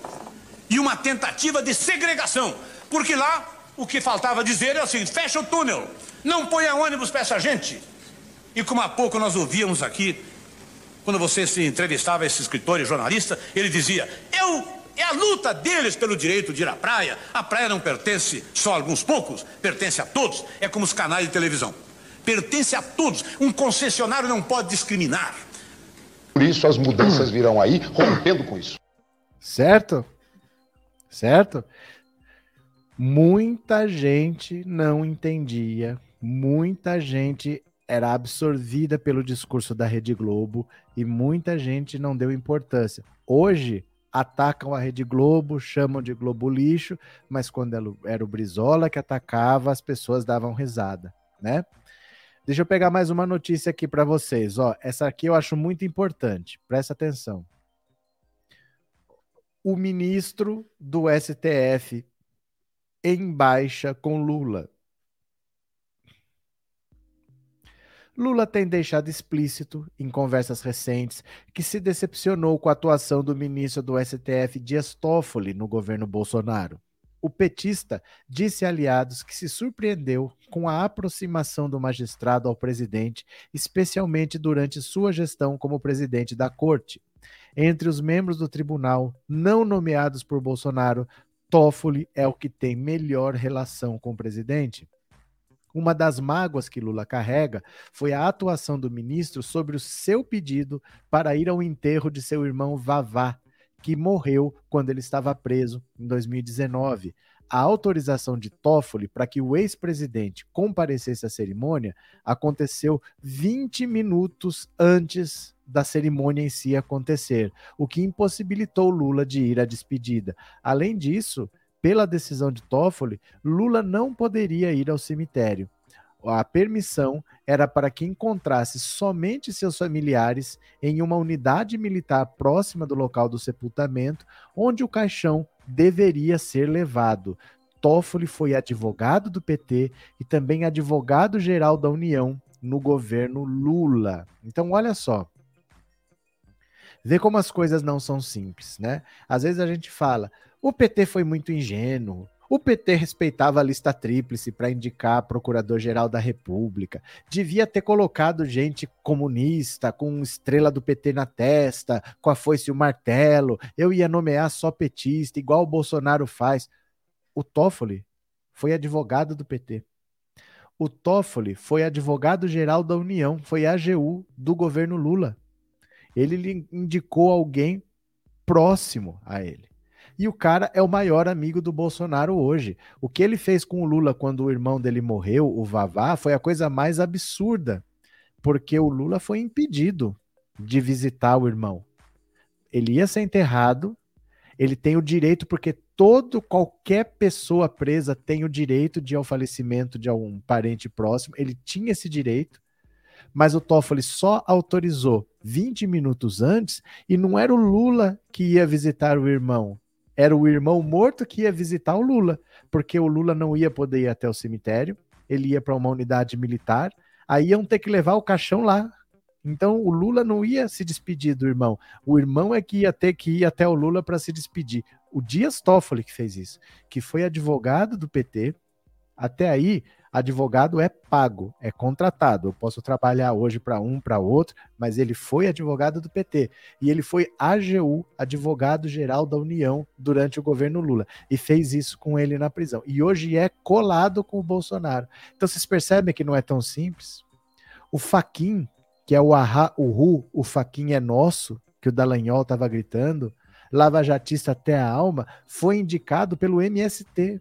e uma tentativa de segregação. Porque lá o que faltava dizer é o seguinte: fecha o túnel, não ponha ônibus para essa gente. E como há pouco nós ouvíamos aqui, quando você se entrevistava esse escritor e jornalista, ele dizia: eu. É a luta deles pelo direito de ir à praia. A praia não pertence só a alguns poucos, pertence a todos. É como os canais de televisão. Pertence a todos. Um concessionário não pode discriminar. Por isso as mudanças virão aí, rompendo com isso. Certo? Certo? Muita gente não entendia, muita gente era absorvida pelo discurso da Rede Globo e muita gente não deu importância. Hoje atacam a Rede Globo, chamam de Globo lixo, mas quando era o Brizola que atacava, as pessoas davam risada, né? Deixa eu pegar mais uma notícia aqui para vocês, ó. Essa aqui eu acho muito importante. Presta atenção o ministro do STF em baixa com Lula. Lula tem deixado explícito, em conversas recentes, que se decepcionou com a atuação do ministro do STF Dias Toffoli no governo Bolsonaro. O petista disse a aliados que se surpreendeu com a aproximação do magistrado ao presidente, especialmente durante sua gestão como presidente da corte. Entre os membros do tribunal não nomeados por Bolsonaro, Toffoli é o que tem melhor relação com o presidente. Uma das mágoas que Lula carrega foi a atuação do ministro sobre o seu pedido para ir ao enterro de seu irmão Vavá, que morreu quando ele estava preso em 2019. A autorização de Toffoli para que o ex-presidente comparecesse à cerimônia aconteceu 20 minutos antes da cerimônia em si acontecer, o que impossibilitou Lula de ir à despedida. Além disso, pela decisão de Toffoli, Lula não poderia ir ao cemitério. A permissão era para que encontrasse somente seus familiares em uma unidade militar próxima do local do sepultamento, onde o caixão deveria ser levado. Toffoli foi advogado do PT e também advogado-geral da União no governo Lula. Então, olha só. Vê como as coisas não são simples, né? Às vezes a gente fala, o PT foi muito ingênuo, o PT respeitava a lista tríplice para indicar procurador-geral da República. Devia ter colocado gente comunista, com estrela do PT na testa, com a foice e o martelo. Eu ia nomear só petista, igual o Bolsonaro faz. O Toffoli foi advogado do PT. O Toffoli foi advogado-geral da União, foi AGU do governo Lula. Ele lhe indicou alguém próximo a ele. E o cara é o maior amigo do Bolsonaro hoje. O que ele fez com o Lula quando o irmão dele morreu, o Vavá, foi a coisa mais absurda, porque o Lula foi impedido de visitar o irmão. Ele ia ser enterrado, ele tem o direito, porque todo qualquer pessoa presa tem o direito de ir ao falecimento de algum parente próximo, ele tinha esse direito, mas o Toffoli só autorizou 20 minutos antes e não era o Lula que ia visitar o irmão, era o irmão morto que ia visitar o Lula, porque o Lula não ia poder ir até o cemitério, ele ia para uma unidade militar, aí iam ter que levar o caixão lá. Então o Lula não ia se despedir do irmão, o irmão é que ia ter que ir até o Lula para se despedir. O Dias Toffoli que fez isso, que foi advogado do PT. Até aí, advogado é pago, é contratado. Eu posso trabalhar hoje para um, para outro, mas ele foi advogado do PT e ele foi AGU, advogado-geral da União, durante o governo Lula e fez isso com ele na prisão. E hoje é colado com o Bolsonaro. Então vocês percebem que não é tão simples? O Faquin, que é o Ahá, o Ru, o Faquin é nosso, que o Dallagnol estava gritando, lavajatista até a alma, foi indicado pelo MST.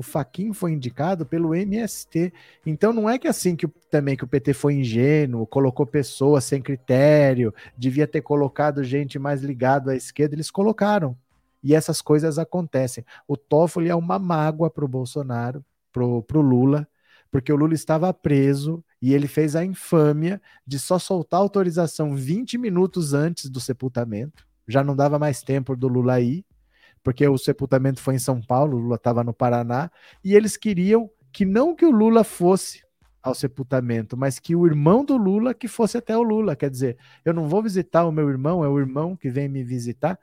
O Faquin foi indicado pelo MST. Então não é que assim que o- também que o PT foi ingênuo, colocou pessoas sem critério, devia ter colocado gente mais ligada à esquerda, eles colocaram. E essas coisas acontecem. O Toffoli é uma mágoa para o Bolsonaro, pro, pro Lula, porque o Lula estava preso e ele fez a infâmia de só soltar autorização 20 minutos antes do sepultamento. Já não dava mais tempo do Lula ir, porque o sepultamento foi em São Paulo, o Lula estava no Paraná, e eles queriam que não que o Lula fosse ao sepultamento, mas que o irmão do Lula que fosse até o Lula. Quer dizer, eu não vou visitar o meu irmão, é o irmão que vem me visitar.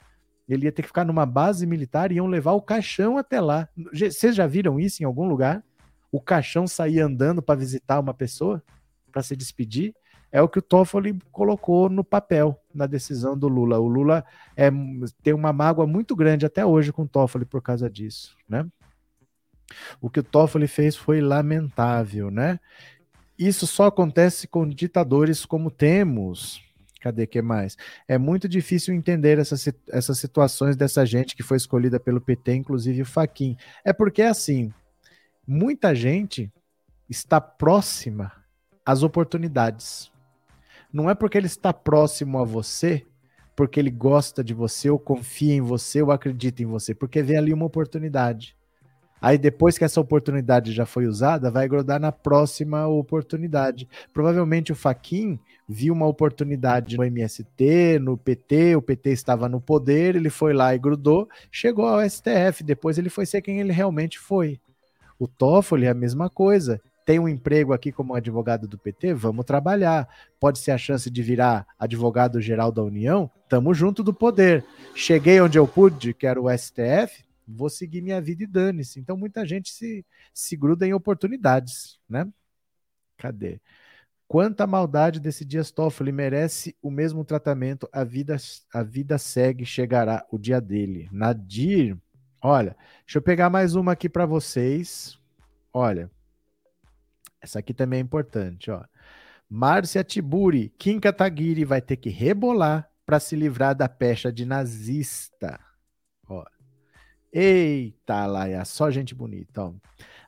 Ele ia ter que ficar numa base militar e iam levar o caixão até lá. Vocês já viram isso em algum lugar? O caixão sair andando para visitar uma pessoa, para se despedir? É o que o Toffoli colocou no papel, na decisão do Lula. O Lula é, tem uma mágoa muito grande até hoje com o Toffoli por causa disso, né? O que o Toffoli fez foi lamentável, né? Isso só acontece com ditadores como temos. Cadê que mais? É muito difícil entender essas, essas situações dessa gente que foi escolhida pelo PT, inclusive o Faquin. É porque assim, muita gente está próxima às oportunidades. Não é porque ele está próximo a você, porque ele gosta de você, ou confia em você, ou acredita em você, porque vê ali uma oportunidade. Aí depois que essa oportunidade já foi usada, vai grudar na próxima oportunidade. Provavelmente o Faquin viu uma oportunidade no MST, no PT, o PT estava no poder, ele foi lá e grudou, chegou ao STF, depois ele foi ser quem ele realmente foi. O Toffoli é a mesma coisa. Tem um emprego aqui como advogado do PT? Vamos trabalhar. Pode ser a chance de virar advogado geral da União? Tamo junto do poder. Cheguei onde eu pude, que era o STF, vou seguir minha vida e dane-se. Então muita gente se, se gruda em oportunidades, né? Cadê? Quanta maldade desse Dias Toffoli merece o mesmo tratamento. A vida, a vida segue, chegará o dia dele. Nadir, olha, deixa eu pegar mais uma aqui para vocês. Olha, essa aqui também é importante, ó. Márcia Tiburi, Kim Kataguiri vai ter que rebolar para se livrar da pecha de nazista. Ó. Eita, Laia, só gente bonita. Ó.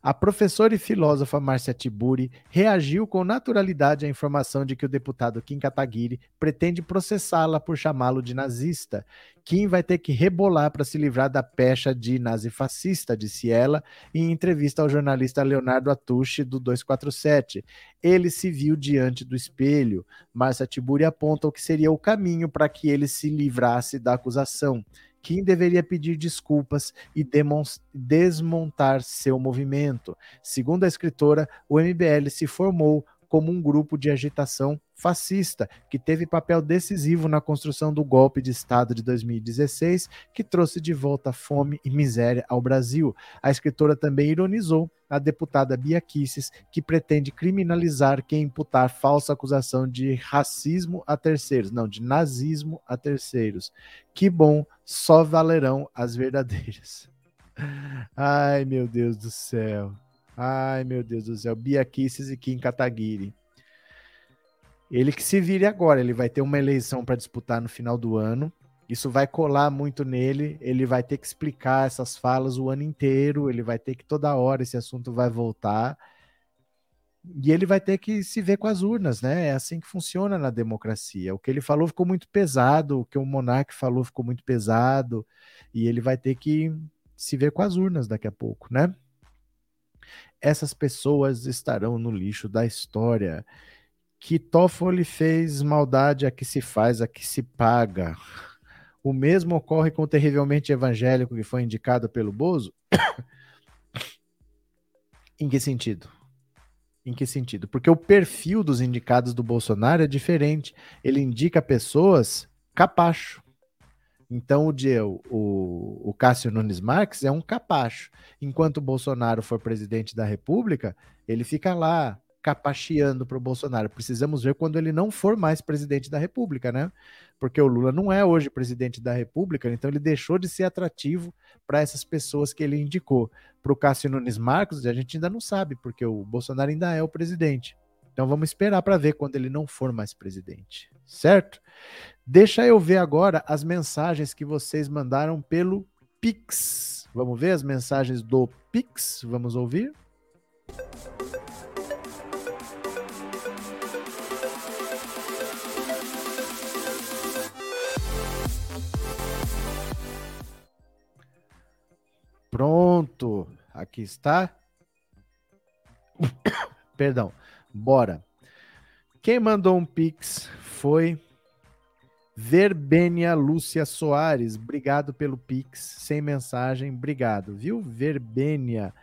A professora e filósofa Márcia Tiburi reagiu com naturalidade à informação de que o deputado Kim Kataguiri pretende processá-la por chamá-lo de nazista. Kim vai ter que rebolar para se livrar da pecha de nazifascista, disse ela em entrevista ao jornalista Leonardo Atushi do 247. Ele se viu diante do espelho. Márcia Tiburi aponta o que seria o caminho para que ele se livrasse da acusação. Kim deveria pedir desculpas e desmontar seu movimento. Segundo a escritora, o MBL se formou como um grupo de agitação fascista, que teve papel decisivo na construção do golpe de Estado de 2016, que trouxe de volta fome e miséria ao Brasil. A escritora também ironizou a deputada Bia Kicis, que pretende criminalizar quem imputar falsa acusação de racismo a terceiros, não, de nazismo a terceiros. Que bom, só valerão as verdadeiras. Ai, meu Deus do céu. Ai, meu Deus do céu. Bia Kicis e Kim Kataguiri. Ele que se vire agora, ele vai ter uma eleição para disputar no final do ano. Isso vai colar muito nele, ele vai ter que explicar essas falas o ano inteiro, ele vai ter que toda hora esse assunto vai voltar. E ele vai ter que se ver com as urnas, né? É assim que funciona na democracia. O que ele falou ficou muito pesado, o que o Monark falou ficou muito pesado, e ele vai ter que se ver com as urnas daqui a pouco, né? Essas pessoas estarão no lixo da história. Que Toffoli fez maldade a que se faz, a que se paga. O mesmo ocorre com o terrivelmente evangélico que foi indicado pelo Bozo? em que sentido? Em que sentido? Porque o perfil dos indicados do Bolsonaro é diferente. Ele indica pessoas capacho. Então o, o, o Cássio Nunes Marques é um capacho. Enquanto o Bolsonaro for presidente da República, ele fica lá capacheando para o Bolsonaro. Precisamos ver quando ele não for mais presidente da República, né? Porque o Lula não é hoje presidente da República, então ele deixou de ser atrativo para essas pessoas que ele indicou. Para o Cássio Nunes Marcos, a gente ainda não sabe, porque o Bolsonaro ainda é o presidente. Então vamos esperar para ver quando ele não for mais presidente, certo? Deixa eu ver agora as mensagens que vocês mandaram pelo Pix. Vamos ver as mensagens do Pix? Vamos ouvir? Pronto, aqui está. Perdão, bora. Quem mandou um pix foi Verbênia Lúcia Soares. Obrigado pelo pix, sem mensagem, obrigado, viu? Verbênia.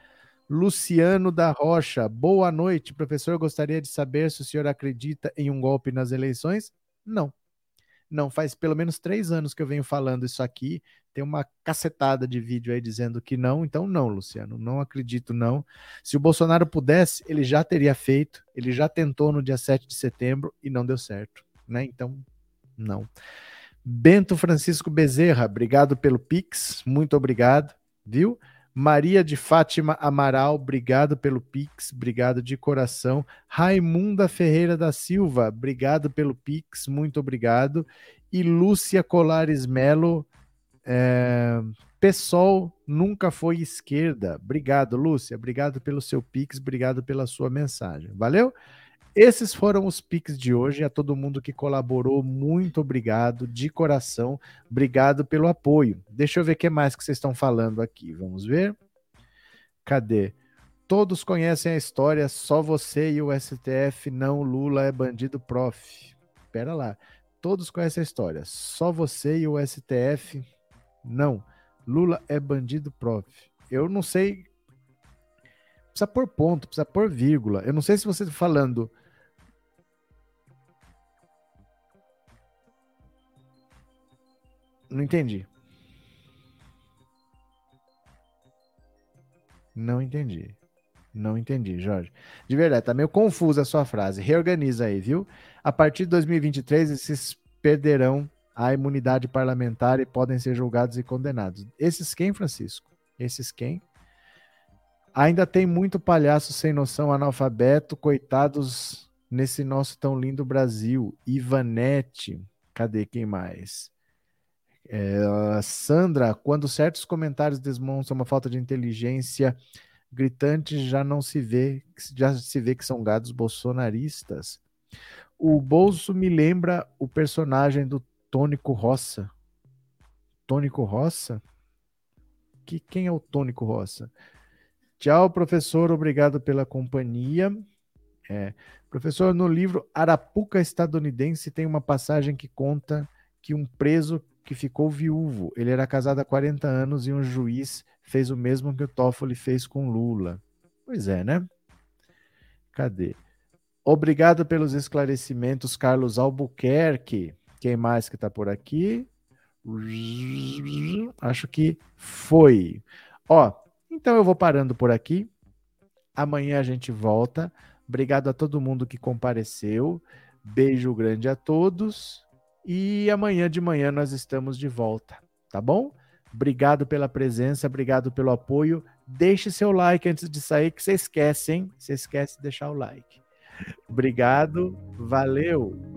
Luciano da Rocha, boa noite, professor. Gostaria de saber se o senhor acredita em um golpe nas eleições? Não. Não, faz pelo menos três anos que eu venho falando isso aqui. Tem uma cacetada de vídeo aí dizendo que não. Então, não, Luciano, não acredito, não. Se o Bolsonaro pudesse, ele já teria feito. Ele já tentou no dia 7 de setembro e não deu certo, né? Então, não. Bento Francisco Bezerra, obrigado pelo Pix, muito obrigado, viu? Maria de Fátima Amaral, obrigado pelo Pix, obrigado de coração. Raimunda Ferreira da Silva, obrigado pelo Pix, muito obrigado. E Lúcia Colares Melo, é... PSOL nunca foi esquerda. Obrigado, Lúcia, obrigado pelo seu Pix, obrigado pela sua mensagem. Valeu? Esses foram os Pix de hoje. A todo mundo que colaborou, muito obrigado, de coração. Obrigado pelo apoio. Deixa eu ver o que mais que vocês estão falando aqui. Vamos ver. Cadê? Todos conhecem a história, só você e o STF, não Lula é bandido prof. Pera lá. Todos conhecem a história, só você e o STF, não. Lula é bandido prof. Eu não sei. Precisa pôr ponto, precisa pôr vírgula. Eu não sei se você está falando Não entendi. Não entendi. Não entendi, Jorge. De verdade, tá meio confusa a sua frase. Reorganiza aí, viu? A partir de 2023, esses perderão a imunidade parlamentar e podem ser julgados e condenados. Esses quem, Francisco? Esses quem? Ainda tem muito palhaço sem noção, analfabeto, coitados nesse nosso tão lindo Brasil. Ivanete, cadê quem mais? É, Sandra, quando certos comentários demonstram uma falta de inteligência gritante, já não se vê, já se vê que são gados bolsonaristas. O Bolso me lembra o personagem do Tônico Roça. Tônico Roça? Que, quem é o Tônico Roça? Tchau, professor. Obrigado pela companhia. É, professor, no livro Arapuca Estadunidense tem uma passagem que conta que um preso que ficou viúvo. Ele era casado há 40 anos e um juiz fez o mesmo que o Toffoli fez com Lula. Pois é, né? Cadê? Obrigado pelos esclarecimentos, Carlos Albuquerque. Quem mais que está por aqui? Acho que foi. Ó, então eu vou parando por aqui. Amanhã a gente volta. Obrigado a todo mundo que compareceu. Beijo grande a todos e amanhã de manhã nós estamos de volta, tá bom? Obrigado pela presença, obrigado pelo apoio. Deixe seu like antes de sair, que você esquece, hein? Você esquece de deixar o like. Obrigado, valeu!